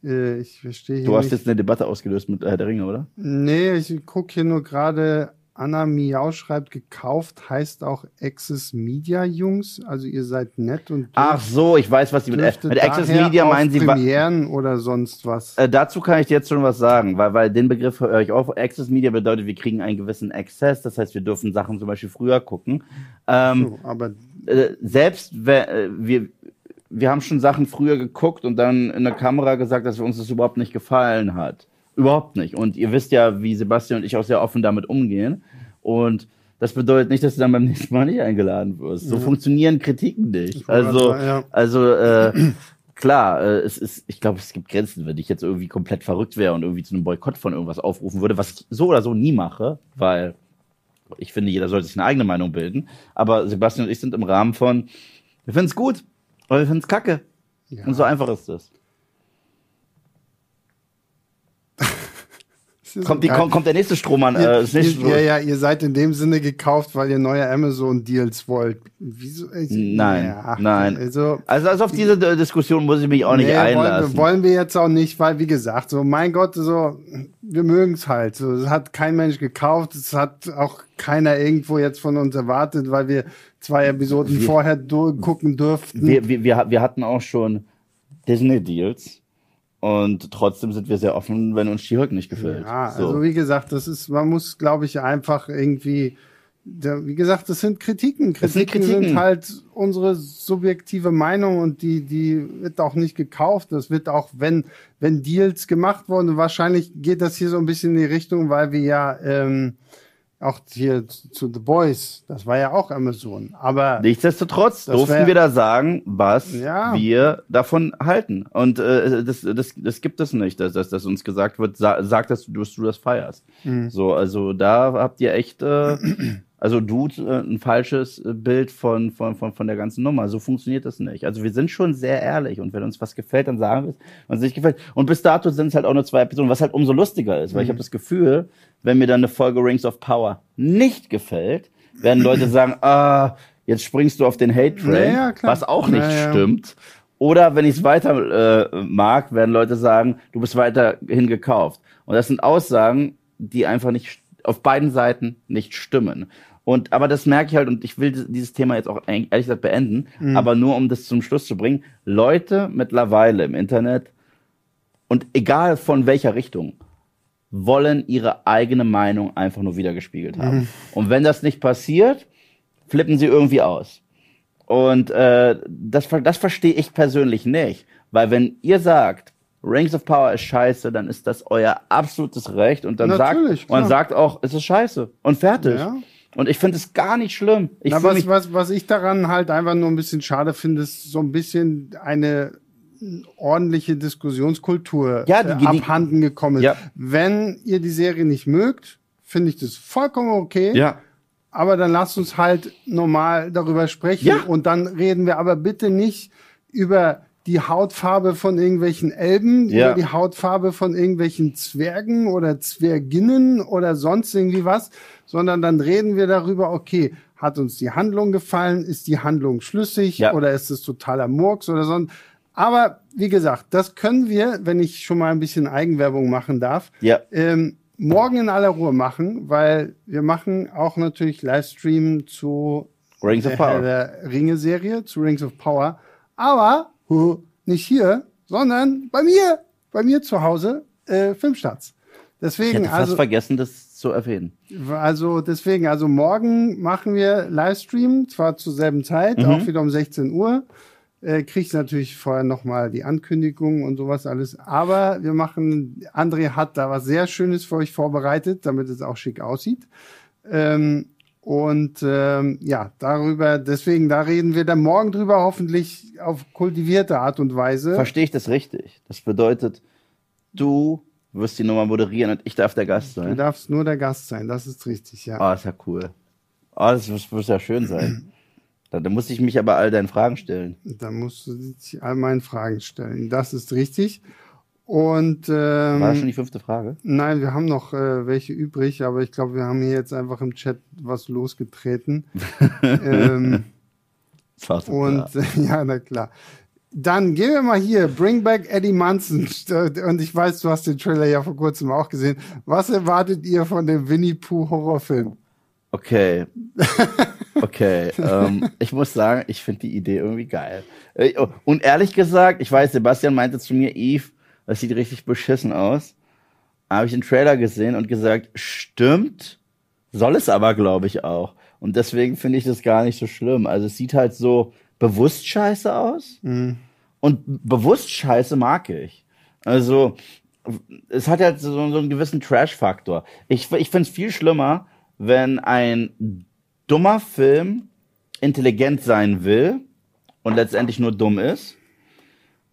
[SPEAKER 4] Äh, Ich verstehe hier
[SPEAKER 2] Du hast
[SPEAKER 4] nicht.
[SPEAKER 2] jetzt eine Debatte ausgelöst mit Herr der Ringe, oder?
[SPEAKER 4] Nee, ich gucke hier nur gerade. Anna Miau schreibt, gekauft heißt auch Access Media Jungs. Also ihr seid nett und
[SPEAKER 2] Ach so, ich weiß, was die mit, mit Access Media meinen sie.
[SPEAKER 4] Premieren oder sonst was.
[SPEAKER 2] Äh, dazu kann ich dir jetzt schon was sagen, weil, weil den Begriff höre ich auch. Access Media bedeutet, wir kriegen einen gewissen Access, das heißt, wir dürfen Sachen zum Beispiel früher gucken. Ähm,
[SPEAKER 4] So, aber
[SPEAKER 2] äh, selbst wenn äh, wir wir haben schon Sachen früher geguckt und dann in der Kamera gesagt, dass uns das überhaupt nicht gefallen hat. Überhaupt nicht. Und ihr wisst ja, wie Sebastian und ich auch sehr offen damit umgehen. Und das bedeutet nicht, dass du dann beim nächsten Mal nicht eingeladen wirst. So funktionieren Kritiken nicht. Also,
[SPEAKER 4] ja.
[SPEAKER 2] also äh, klar, äh, es ist, ich glaube, es gibt Grenzen, wenn ich jetzt irgendwie komplett verrückt wäre und irgendwie zu einem Boykott von irgendwas aufrufen würde, was ich so oder so nie mache, weil ich finde, jeder sollte sich eine eigene Meinung bilden. Aber Sebastian und ich sind im Rahmen von, wir finden es gut, oder wir finden es kacke.
[SPEAKER 4] Ja.
[SPEAKER 2] Und so einfach ist das.
[SPEAKER 4] Ist
[SPEAKER 2] Kommt, die, kommt, kommt der nächste Strohmann, äh,
[SPEAKER 4] Ihr,
[SPEAKER 2] das nächste
[SPEAKER 4] ihr, ja, ja, ihr seid in dem Sinne gekauft, weil ihr neue Amazon-Deals wollt. Wieso? Ich,
[SPEAKER 2] Nein,
[SPEAKER 4] ja,
[SPEAKER 2] nein.
[SPEAKER 4] Also,
[SPEAKER 2] Also, also auf diese äh, Diskussion muss ich mich auch nicht
[SPEAKER 4] nee, wollen,
[SPEAKER 2] einlassen.
[SPEAKER 4] wir, wollen wir jetzt auch nicht, weil wie gesagt, so mein Gott, so wir mögen es halt. So, es hat kein Mensch gekauft, es hat auch keiner irgendwo jetzt von uns erwartet, weil wir zwei Episoden
[SPEAKER 2] Wir-
[SPEAKER 4] vorher gucken durften.
[SPEAKER 2] wir, wir, wir, wir hatten auch schon Disney-Deals und trotzdem sind wir sehr offen, wenn uns She-Hulk nicht gefällt.
[SPEAKER 4] Ja,
[SPEAKER 2] so.
[SPEAKER 4] also wie gesagt, das ist, man muss, glaube ich, einfach irgendwie, wie gesagt, das sind Kritiken.
[SPEAKER 2] Das sind
[SPEAKER 4] Kritiken sind,
[SPEAKER 2] Kritiken.
[SPEAKER 4] halt unsere subjektive Meinung und die, die wird auch nicht gekauft. Das wird auch, wenn, wenn Deals gemacht wurden, wahrscheinlich geht das hier so ein bisschen in die Richtung, weil wir ja ähm, Auch hier zu zu The Boys, das war ja auch Amazon. Aber
[SPEAKER 2] Nichtsdestotrotz durften wir da sagen, was
[SPEAKER 4] Ja.
[SPEAKER 2] wir davon halten. Und äh, das, das, das gibt es nicht, dass, dass, dass uns gesagt wird, sa sag, dass du, dass du das feierst.
[SPEAKER 4] Mhm.
[SPEAKER 2] So, also da habt ihr echt, äh, also du äh, ein falsches Bild von, von, von, von der ganzen Nummer. So funktioniert das nicht. Also wir sind schon sehr ehrlich und wenn uns was gefällt, dann sagen wir es. Wenn es nicht gefällt. Und bis dato sind es halt auch nur zwei Episoden, was halt umso lustiger ist, weil
[SPEAKER 4] Mhm.
[SPEAKER 2] ich habe das Gefühl, wenn mir dann eine Folge Rings of Power nicht gefällt, werden Leute sagen, ah, jetzt springst du auf den Hate-Train,
[SPEAKER 4] Ja, ja, klar.
[SPEAKER 2] was auch nicht
[SPEAKER 4] Ja, ja.
[SPEAKER 2] stimmt. Oder wenn ich es weiter äh, mag, werden Leute sagen, du bist weiterhin gekauft. Und das sind Aussagen, die einfach nicht auf beiden Seiten nicht stimmen. Und aber das merke ich halt und ich will dieses Thema jetzt auch ehrlich gesagt beenden,
[SPEAKER 4] Mhm.
[SPEAKER 2] aber nur um das zum Schluss zu bringen. Leute mittlerweile im Internet und egal von welcher Richtung wollen ihre eigene Meinung einfach nur wiedergespiegelt haben.
[SPEAKER 4] Mhm.
[SPEAKER 2] Und wenn das nicht passiert, flippen sie irgendwie aus. Und äh, das, das verstehe ich persönlich nicht. Weil wenn ihr sagt, Rings of Power ist scheiße, dann ist das euer absolutes Recht. Und dann sagt,
[SPEAKER 4] Natürlich, klar.
[SPEAKER 2] sagt auch, es ist scheiße. Und fertig.
[SPEAKER 4] Ja.
[SPEAKER 2] Und ich finde es gar nicht schlimm. Ich
[SPEAKER 4] Na, was, was, was ich daran halt einfach nur ein bisschen schade finde, ist so ein bisschen eine ordentliche Diskussionskultur
[SPEAKER 2] Ja, die-
[SPEAKER 4] äh,
[SPEAKER 2] die-
[SPEAKER 4] abhanden gekommen ist.
[SPEAKER 2] Ja.
[SPEAKER 4] Wenn ihr die Serie nicht mögt, finde ich das vollkommen okay.
[SPEAKER 2] ja.
[SPEAKER 4] Aber dann lasst uns halt normal darüber sprechen.
[SPEAKER 2] Ja.
[SPEAKER 4] Und dann reden wir aber bitte nicht über die Hautfarbe von irgendwelchen Elben,
[SPEAKER 2] Ja.
[SPEAKER 4] über die Hautfarbe von irgendwelchen Zwergen oder Zwerginnen oder sonst irgendwie was, sondern dann reden wir darüber, okay, hat uns die Handlung gefallen, ist die Handlung schlüssig
[SPEAKER 2] Ja.
[SPEAKER 4] oder ist es totaler Murks oder sonst. Aber wie gesagt, das können wir, wenn ich schon mal ein bisschen Eigenwerbung machen darf,
[SPEAKER 2] Ja.
[SPEAKER 4] ähm, morgen in aller Ruhe machen, weil wir machen auch natürlich Livestream zu
[SPEAKER 2] Rings of
[SPEAKER 4] der,
[SPEAKER 2] Power.
[SPEAKER 4] der Ringe-Serie, zu Rings of Power. Aber huh, nicht hier, sondern bei mir, bei mir zu Hause, äh, Filmstarts.
[SPEAKER 2] Ich
[SPEAKER 4] Deswegen,
[SPEAKER 2] hätte fast
[SPEAKER 4] also,
[SPEAKER 2] vergessen, das zu erwähnen.
[SPEAKER 4] also deswegen, also morgen machen wir Livestream, zwar zur selben Zeit,
[SPEAKER 2] Mhm.
[SPEAKER 4] auch wieder um 16 Uhr. Äh, kriegst natürlich vorher nochmal die Ankündigung und sowas alles. Aber wir machen, André hat da was sehr Schönes für euch vorbereitet, damit es auch schick aussieht. Ähm, und ähm, ja, darüber, deswegen, da reden wir dann morgen drüber, hoffentlich auf kultivierte Art und Weise.
[SPEAKER 2] Verstehe ich das richtig? Das bedeutet, du wirst die Nummer moderieren und ich darf der Gast
[SPEAKER 4] Du
[SPEAKER 2] sein.
[SPEAKER 4] darfst nur der Gast sein, das ist richtig, ja.
[SPEAKER 2] Ah, ist ja cool. Ah, das muss, muss ja schön sein. Dann, dann muss ich mich aber all deinen Fragen stellen.
[SPEAKER 4] Da musst du dich all meinen Fragen stellen. Das ist richtig. Und ähm,
[SPEAKER 2] War das schon die fünfte Frage?
[SPEAKER 4] nein, wir haben noch äh, welche übrig, aber ich glaube, wir haben hier jetzt einfach im Chat was losgetreten. ähm,
[SPEAKER 2] so
[SPEAKER 4] und
[SPEAKER 2] klar.
[SPEAKER 4] ja, na klar. Dann gehen wir mal hier, Bring Back Eddie Munson. Und ich weiß, du hast den Trailer ja vor kurzem auch gesehen. Was erwartet ihr von dem Winnie Pooh Horrorfilm?
[SPEAKER 2] Okay. Okay. ähm, ich muss sagen, ich finde die Idee irgendwie geil. Äh, Und ehrlich gesagt, ich weiß, Sebastian meinte zu mir, Eve, das sieht richtig beschissen aus. Habe ich den Trailer gesehen und gesagt, stimmt, soll es aber, glaube ich, auch. Und deswegen finde ich das gar nicht so schlimm. Also es sieht halt so bewusst scheiße aus. Und bewusst scheiße mag ich. Also, es hat halt so, so einen gewissen Trash-Faktor. Ich, ich finde es viel schlimmer, wenn ein dummer Film intelligent sein will und letztendlich nur dumm ist,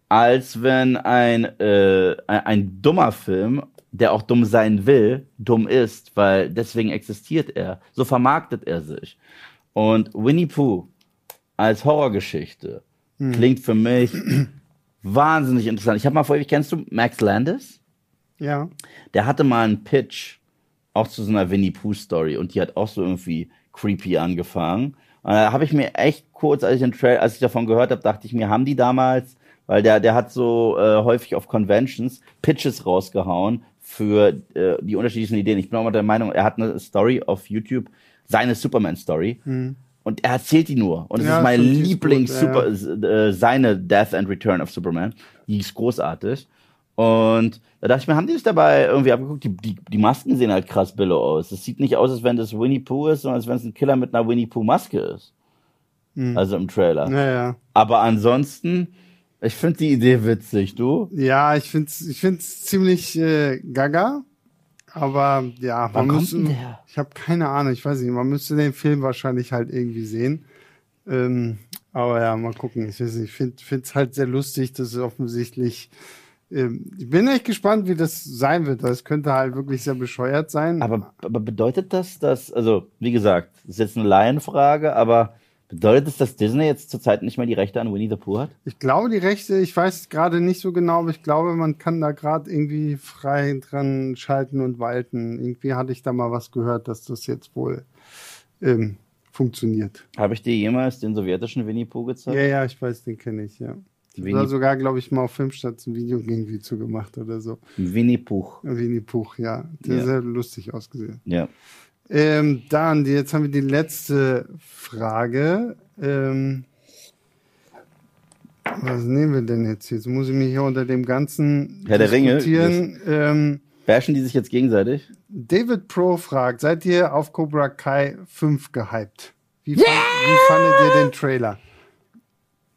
[SPEAKER 2] als wenn ein, äh, ein, dummer Film, der auch dumm sein will, dumm ist, weil deswegen existiert er. So vermarktet er sich. Und Winnie Pooh als Horrorgeschichte klingt für mich wahnsinnig interessant. Ich habe mal vorher, kennst du Max Landis?
[SPEAKER 4] Ja.
[SPEAKER 2] Der hatte mal einen Pitch auch zu so einer Winnie Pooh Story und die hat auch so irgendwie creepy angefangen. Und da habe ich mir echt kurz, als ich den Trail, als ich davon gehört habe, dachte ich mir, haben die damals, weil der der hat so äh, häufig auf Conventions Pitches rausgehauen für äh, die unterschiedlichen Ideen. Ich bin auch mal der Meinung, er hat eine Story auf YouTube, seine Superman Story. Und er erzählt die nur. Und es
[SPEAKER 4] Ja,
[SPEAKER 2] ist mein Lieblings Super,
[SPEAKER 4] ja.
[SPEAKER 2] äh, seine Death and Return of Superman. Die ist großartig. Und da dachte ich mir, haben die sich dabei irgendwie abgeguckt? Die, die, die Masken sehen halt krass billo aus. Es sieht nicht aus, als wenn das Winnie Pooh ist, sondern als wenn es ein Killer mit einer Winnie Pooh Maske ist. Also im Trailer.
[SPEAKER 4] Ja, ja.
[SPEAKER 2] Aber ansonsten, ich finde die Idee witzig, du?
[SPEAKER 4] Ja, ich find's, ich find's ziemlich äh, gaga. Aber ja,
[SPEAKER 2] Wann
[SPEAKER 4] man
[SPEAKER 2] kommt
[SPEAKER 4] müsste, ich habe keine Ahnung, ich weiß nicht, man müsste den Film wahrscheinlich halt irgendwie sehen. Ähm, aber ja, mal gucken. Ich weiß nicht, ich finde es halt sehr lustig, dass es offensichtlich. Ähm, ich bin echt gespannt, wie das sein wird. Das könnte halt wirklich sehr bescheuert sein.
[SPEAKER 2] Aber, aber bedeutet das, dass, also, wie gesagt, das ist jetzt eine Laienfrage, aber bedeutet das, dass Disney jetzt zurzeit nicht mehr die Rechte an Winnie the Pooh hat?
[SPEAKER 4] Ich glaube, die Rechte, ich weiß gerade nicht so genau, aber ich glaube, man kann da gerade irgendwie frei dran schalten und walten. Irgendwie hatte ich da mal was gehört, dass das jetzt wohl ähm, funktioniert.
[SPEAKER 2] Habe ich dir jemals den sowjetischen Winnie Pooh gezeigt?
[SPEAKER 4] Ja, ja, ich weiß, den kenne ich, ja.
[SPEAKER 2] Winnie-
[SPEAKER 4] Oder sogar, glaube ich, mal auf Filmstarts ein Video irgendwie zu gemacht oder so.
[SPEAKER 2] Winnie Pooh.
[SPEAKER 4] Winnie Puch, ja. Der
[SPEAKER 2] Ja.
[SPEAKER 4] ist sehr lustig ausgesehen.
[SPEAKER 2] Ja.
[SPEAKER 4] Ähm, dann, jetzt haben wir die letzte Frage. Ähm, was nehmen wir denn jetzt? Jetzt muss ich mich hier unter dem ganzen
[SPEAKER 2] Herr der Ringe.
[SPEAKER 4] Ähm,
[SPEAKER 2] Bashen die sich jetzt gegenseitig?
[SPEAKER 4] David Pro fragt, seid ihr auf Cobra Kai 5 gehypt? Wie, fand, wie fandet ihr den Trailer?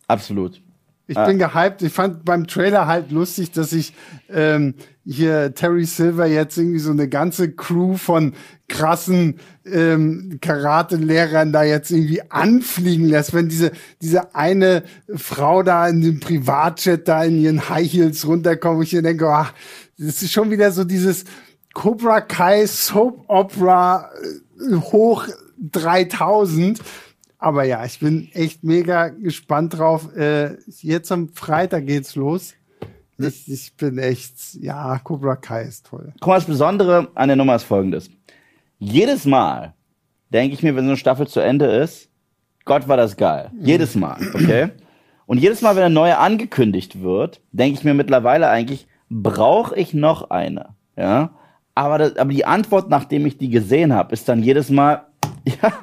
[SPEAKER 2] Absolut.
[SPEAKER 4] Ich
[SPEAKER 2] Ah.
[SPEAKER 4] bin gehypt. Ich fand beim Trailer halt lustig, dass ich ähm, hier Terry Silver jetzt irgendwie so eine ganze Crew von krassen ähm, Karate-Lehrern da jetzt irgendwie anfliegen lässt. Wenn diese, diese eine Frau da in dem Privatjet da in ihren High Heels runterkommt, ich denke, ach, das ist schon wieder so dieses Cobra Kai Soap Opera äh, hoch 3000. Aber ja, ich bin echt mega gespannt drauf. Äh, jetzt am Freitag geht's los. Ich, ich bin echt, ja, Cobra Kai ist toll.
[SPEAKER 2] Guck mal, das Besondere an der Nummer ist folgendes. Jedes Mal denke ich mir, wenn so eine Staffel zu Ende ist, Gott war das geil. Jedes Mal, okay? Und jedes Mal, wenn eine neue angekündigt wird, denke ich mir mittlerweile eigentlich, brauche ich noch eine? Ja? Aber, das, aber die Antwort, nachdem ich die gesehen habe, ist dann jedes Mal, ja,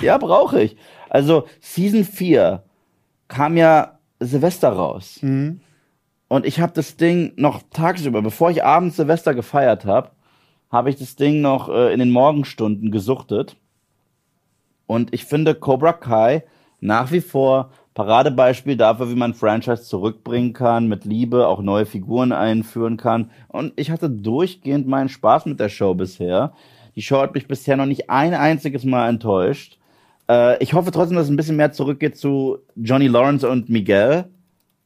[SPEAKER 2] ja, brauche ich. Also Season 4 kam ja Silvester raus. Und ich habe das Ding noch tagsüber, bevor ich abends Silvester gefeiert habe, habe ich das Ding noch äh, in den Morgenstunden gesuchtet. Und ich finde Cobra Kai nach wie vor Paradebeispiel dafür, wie man Franchise zurückbringen kann, mit Liebe auch neue Figuren einführen kann. Und ich hatte durchgehend meinen Spaß mit der Show bisher. Die Show hat mich bisher noch nicht ein einziges Mal enttäuscht. Äh, ich hoffe trotzdem, dass es ein bisschen mehr zurückgeht zu Johnny Lawrence und Miguel,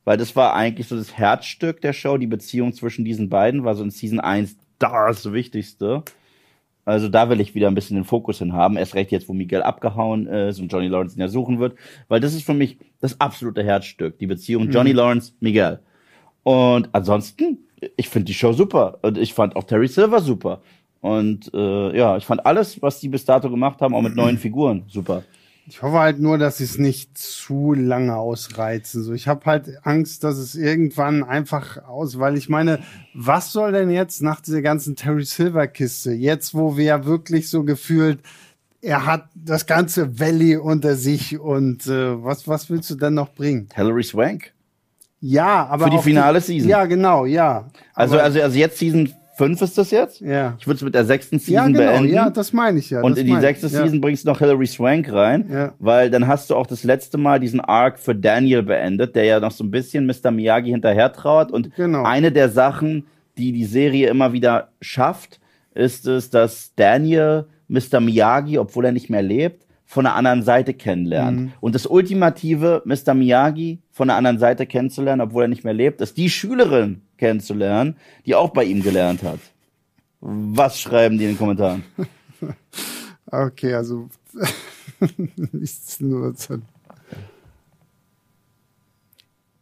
[SPEAKER 2] weil das war eigentlich so das Herzstück der Show. Die Beziehung zwischen diesen beiden war so in Season 1 das Wichtigste. Also da will ich wieder ein bisschen den Fokus hin haben. Erst recht jetzt, wo Miguel abgehauen ist und Johnny Lawrence ihn ja suchen wird. Weil das ist für mich das absolute Herzstück. Die Beziehung Johnny Lawrence, Miguel. Und ansonsten, ich finde die Show super. Und ich fand auch Terry Silver super. Und äh, ja, ich fand alles, was die bis dato gemacht haben, auch mit neuen Figuren, super.
[SPEAKER 4] Ich hoffe halt nur, dass sie es nicht zu lange ausreizen. So, ich habe halt Angst, dass es irgendwann einfach aus, weil ich meine, was soll denn jetzt nach dieser ganzen Terry Silver Kiste, jetzt wo wir ja wirklich so gefühlt, er hat das ganze Valley unter sich und äh, was was willst du denn noch bringen?
[SPEAKER 2] Hilary Swank.
[SPEAKER 4] Ja, aber
[SPEAKER 2] Für die finale Season.
[SPEAKER 4] Ja, genau, ja.
[SPEAKER 2] Also,
[SPEAKER 4] Aber-
[SPEAKER 2] also, also jetzt Season 5 ist das jetzt?
[SPEAKER 4] Ja.
[SPEAKER 2] Ich würde es mit der sechsten Season
[SPEAKER 4] ja, genau,
[SPEAKER 2] beenden.
[SPEAKER 4] ja, das meine ich ja.
[SPEAKER 2] und in die sechste
[SPEAKER 4] ja.
[SPEAKER 2] Season bringst du noch Hilary Swank rein,
[SPEAKER 4] Ja.
[SPEAKER 2] weil dann hast du auch das letzte Mal diesen Arc für Daniel beendet, der ja noch so ein bisschen Mr. Miyagi hinterher trauert. Und
[SPEAKER 4] Genau.
[SPEAKER 2] eine der Sachen, die die Serie immer wieder schafft, ist es, dass Daniel Mr. Miyagi, obwohl er nicht mehr lebt, von einer anderen Seite kennenlernt.
[SPEAKER 4] Mhm.
[SPEAKER 2] Und das ultimative Mr. Miyagi von einer anderen Seite kennenzulernen, obwohl er nicht mehr lebt, ist die Schülerin kennenzulernen, die auch bei ihm gelernt hat. Was schreiben die in den Kommentaren?
[SPEAKER 4] Okay, also nichts nur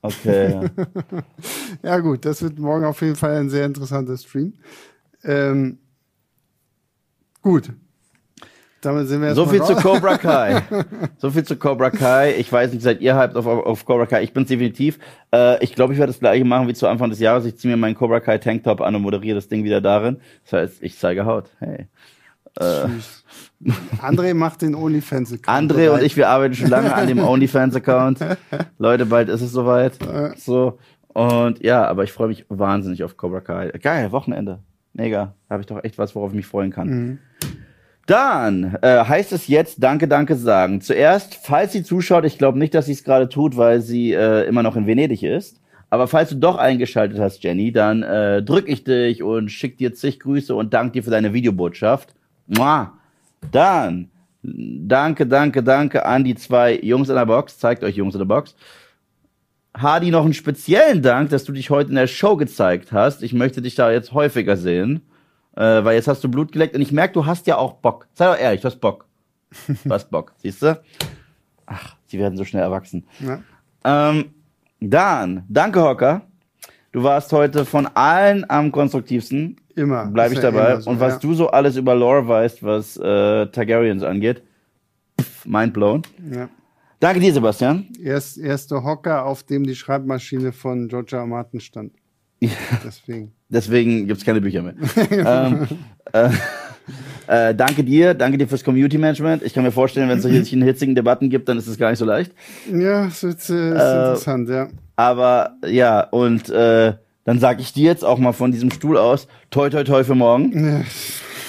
[SPEAKER 2] Okay. ja.
[SPEAKER 4] Ja, gut, das wird morgen auf jeden Fall ein sehr interessanter Stream. Ähm, gut. Damit sind wir
[SPEAKER 2] So
[SPEAKER 4] erstmal
[SPEAKER 2] viel zu
[SPEAKER 4] raus.
[SPEAKER 2] Cobra Kai. So viel zu Cobra Kai. Ich weiß nicht, seid ihr hyped auf, auf, Cobra Kai? Ich bin's definitiv. Äh, ich glaube, ich werde das gleiche machen wie zu Anfang des Jahres. Ich ziehe mir meinen Cobra Kai Tanktop an und moderiere das Ding wieder darin. Das heißt, ich zeige Haut. Hey.
[SPEAKER 4] André macht den OnlyFans-Account.
[SPEAKER 2] André und ich, wir arbeiten schon lange an dem OnlyFans-Account. Leute, bald ist es soweit. So. Und ja, aber ich freue mich wahnsinnig auf Cobra Kai. Geil, Wochenende. Mega. Da habe ich doch echt was, worauf ich mich freuen kann. Dann äh, heißt es jetzt Danke, Danke sagen. Zuerst, falls sie zuschaut, ich glaube nicht, dass sie es gerade tut, weil sie äh, immer noch in Venedig ist. Aber falls du doch eingeschaltet hast, Jenny, dann äh, drück ich dich und schick dir zig Grüße und danke dir für deine Videobotschaft. Mua. Dann danke, danke, danke an die zwei Jungs in der Box. Zeigt euch Jungs in der Box. Hardy, noch einen speziellen Dank, dass du dich heute in der Show gezeigt hast. Ich möchte dich da jetzt häufiger sehen, äh, weil jetzt hast du Blut geleckt und ich merke, du hast ja auch Bock. Sei doch ehrlich, du hast Bock. Du hast Bock, siehst du? Ach, sie werden so schnell erwachsen.
[SPEAKER 4] Ja.
[SPEAKER 2] Ähm, dann, danke Hocker. Du warst heute von allen am konstruktivsten.
[SPEAKER 4] Immer.
[SPEAKER 2] Bleib ich dabei.
[SPEAKER 4] so,
[SPEAKER 2] und was
[SPEAKER 4] ja.
[SPEAKER 2] du so alles über Lore weißt, was äh, Targaryens angeht, pff, mind blown.
[SPEAKER 4] Ja.
[SPEAKER 2] Danke dir, Sebastian.
[SPEAKER 4] Erst, erster Hocker, auf dem die Schreibmaschine von. R. Martin stand. Deswegen.
[SPEAKER 2] Deswegen gibt's keine Bücher mehr. ähm, äh, äh, danke dir, danke dir fürs Community Management. Ich kann mir vorstellen, wenn es solche hitzigen Debatten gibt, dann ist es gar nicht so leicht.
[SPEAKER 4] Ja, das ist, äh, ist interessant, ja.
[SPEAKER 2] Aber ja, und äh, dann sage ich dir jetzt auch mal von diesem Stuhl aus, toi toi toi für morgen.
[SPEAKER 4] Ja,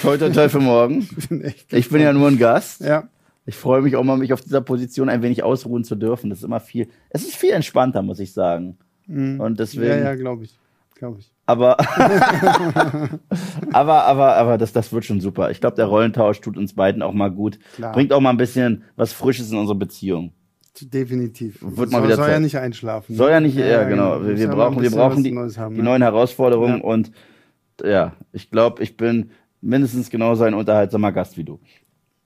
[SPEAKER 2] Toi toi toi für morgen.
[SPEAKER 4] ich bin
[SPEAKER 2] Ich bin ja nur ein Gast.
[SPEAKER 4] Ja,
[SPEAKER 2] Ich freue mich auch mal, mich auf dieser Position ein wenig ausruhen zu dürfen. Das ist immer viel, es ist viel entspannter, muss ich sagen. Und deswegen,
[SPEAKER 4] ja, ja, glaube ich. Glaube ich.
[SPEAKER 2] aber, aber, aber, aber das, das wird schon super. Ich glaube, der Rollentausch tut uns beiden auch mal gut.
[SPEAKER 4] Klar.
[SPEAKER 2] Bringt auch mal ein bisschen was Frisches in unsere Beziehung.
[SPEAKER 4] Definitiv.
[SPEAKER 2] Wird mal
[SPEAKER 4] soll,
[SPEAKER 2] wieder
[SPEAKER 4] soll ja
[SPEAKER 2] Zeit.
[SPEAKER 4] nicht einschlafen.
[SPEAKER 2] Soll ja nicht, ja, genau.
[SPEAKER 4] Muss
[SPEAKER 2] Wir, wir
[SPEAKER 4] ja
[SPEAKER 2] brauchen, wir brauchen die,
[SPEAKER 4] haben,
[SPEAKER 2] die
[SPEAKER 4] ne?
[SPEAKER 2] neuen Herausforderungen
[SPEAKER 4] Ja.
[SPEAKER 2] und ja, ich glaube, ich bin mindestens genauso ein unterhaltsamer Gast wie du.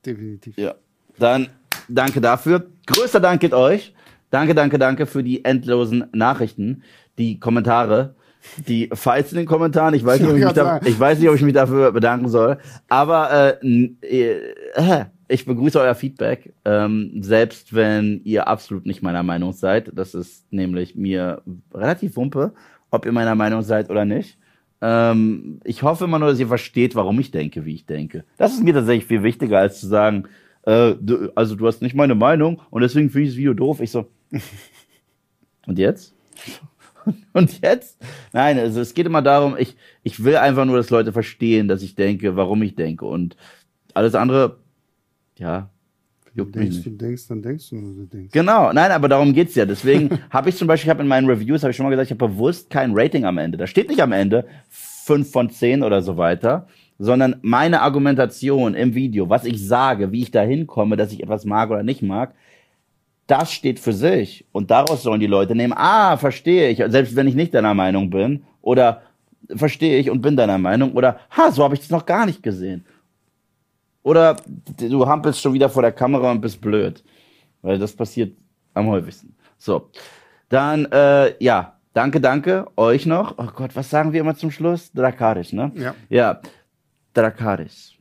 [SPEAKER 4] Definitiv.
[SPEAKER 2] Ja. Dann danke dafür. Größter Dank geht euch. Danke, danke, danke für die endlosen Nachrichten, die Kommentare, die Fights in den Kommentaren. Ich weiß nicht, ob ich, mich da, ich weiß nicht, ob ich mich dafür bedanken soll. Aber äh, n- äh, ich begrüße euer Feedback, ähm, selbst wenn ihr absolut nicht meiner Meinung seid. Das ist nämlich mir relativ wumpe, ob ihr meiner Meinung seid oder nicht. Ähm, ich hoffe immer nur, dass ihr versteht, warum ich denke, wie ich denke. Das ist mir tatsächlich viel wichtiger, als zu sagen, äh, du, also du hast nicht meine Meinung und deswegen finde ich das Video doof. Ich so, und jetzt? Und jetzt? Nein, also es geht immer darum, ich, ich will einfach nur, dass Leute verstehen, dass ich denke, warum ich denke. Und alles andere, ja, juckt mich
[SPEAKER 4] denkst,
[SPEAKER 2] nicht.
[SPEAKER 4] du denkst, dann denkst du, nur, du denkst.
[SPEAKER 2] Genau, nein, aber darum geht's ja. Deswegen habe ich zum Beispiel, ich habe in meinen Reviews, habe ich schon mal gesagt, ich habe bewusst kein Rating am Ende. Da steht nicht am Ende fünf von zehn oder so weiter, sondern meine Argumentation im Video, was ich sage, wie ich da hinkomme, dass ich etwas mag oder nicht mag, das steht für sich. Und daraus sollen die Leute nehmen, ah, verstehe ich, selbst wenn ich nicht deiner Meinung bin, oder verstehe ich und bin deiner Meinung, oder, ha, so habe ich das noch gar nicht gesehen. Oder du hampelst schon wieder vor der Kamera und bist blöd. Weil das passiert am häufigsten. So. Dann, äh, ja, danke, danke, euch noch. Oh Gott, was sagen wir immer zum Schluss? Drakaris, ne?
[SPEAKER 4] Ja.
[SPEAKER 2] Ja, Drakaris.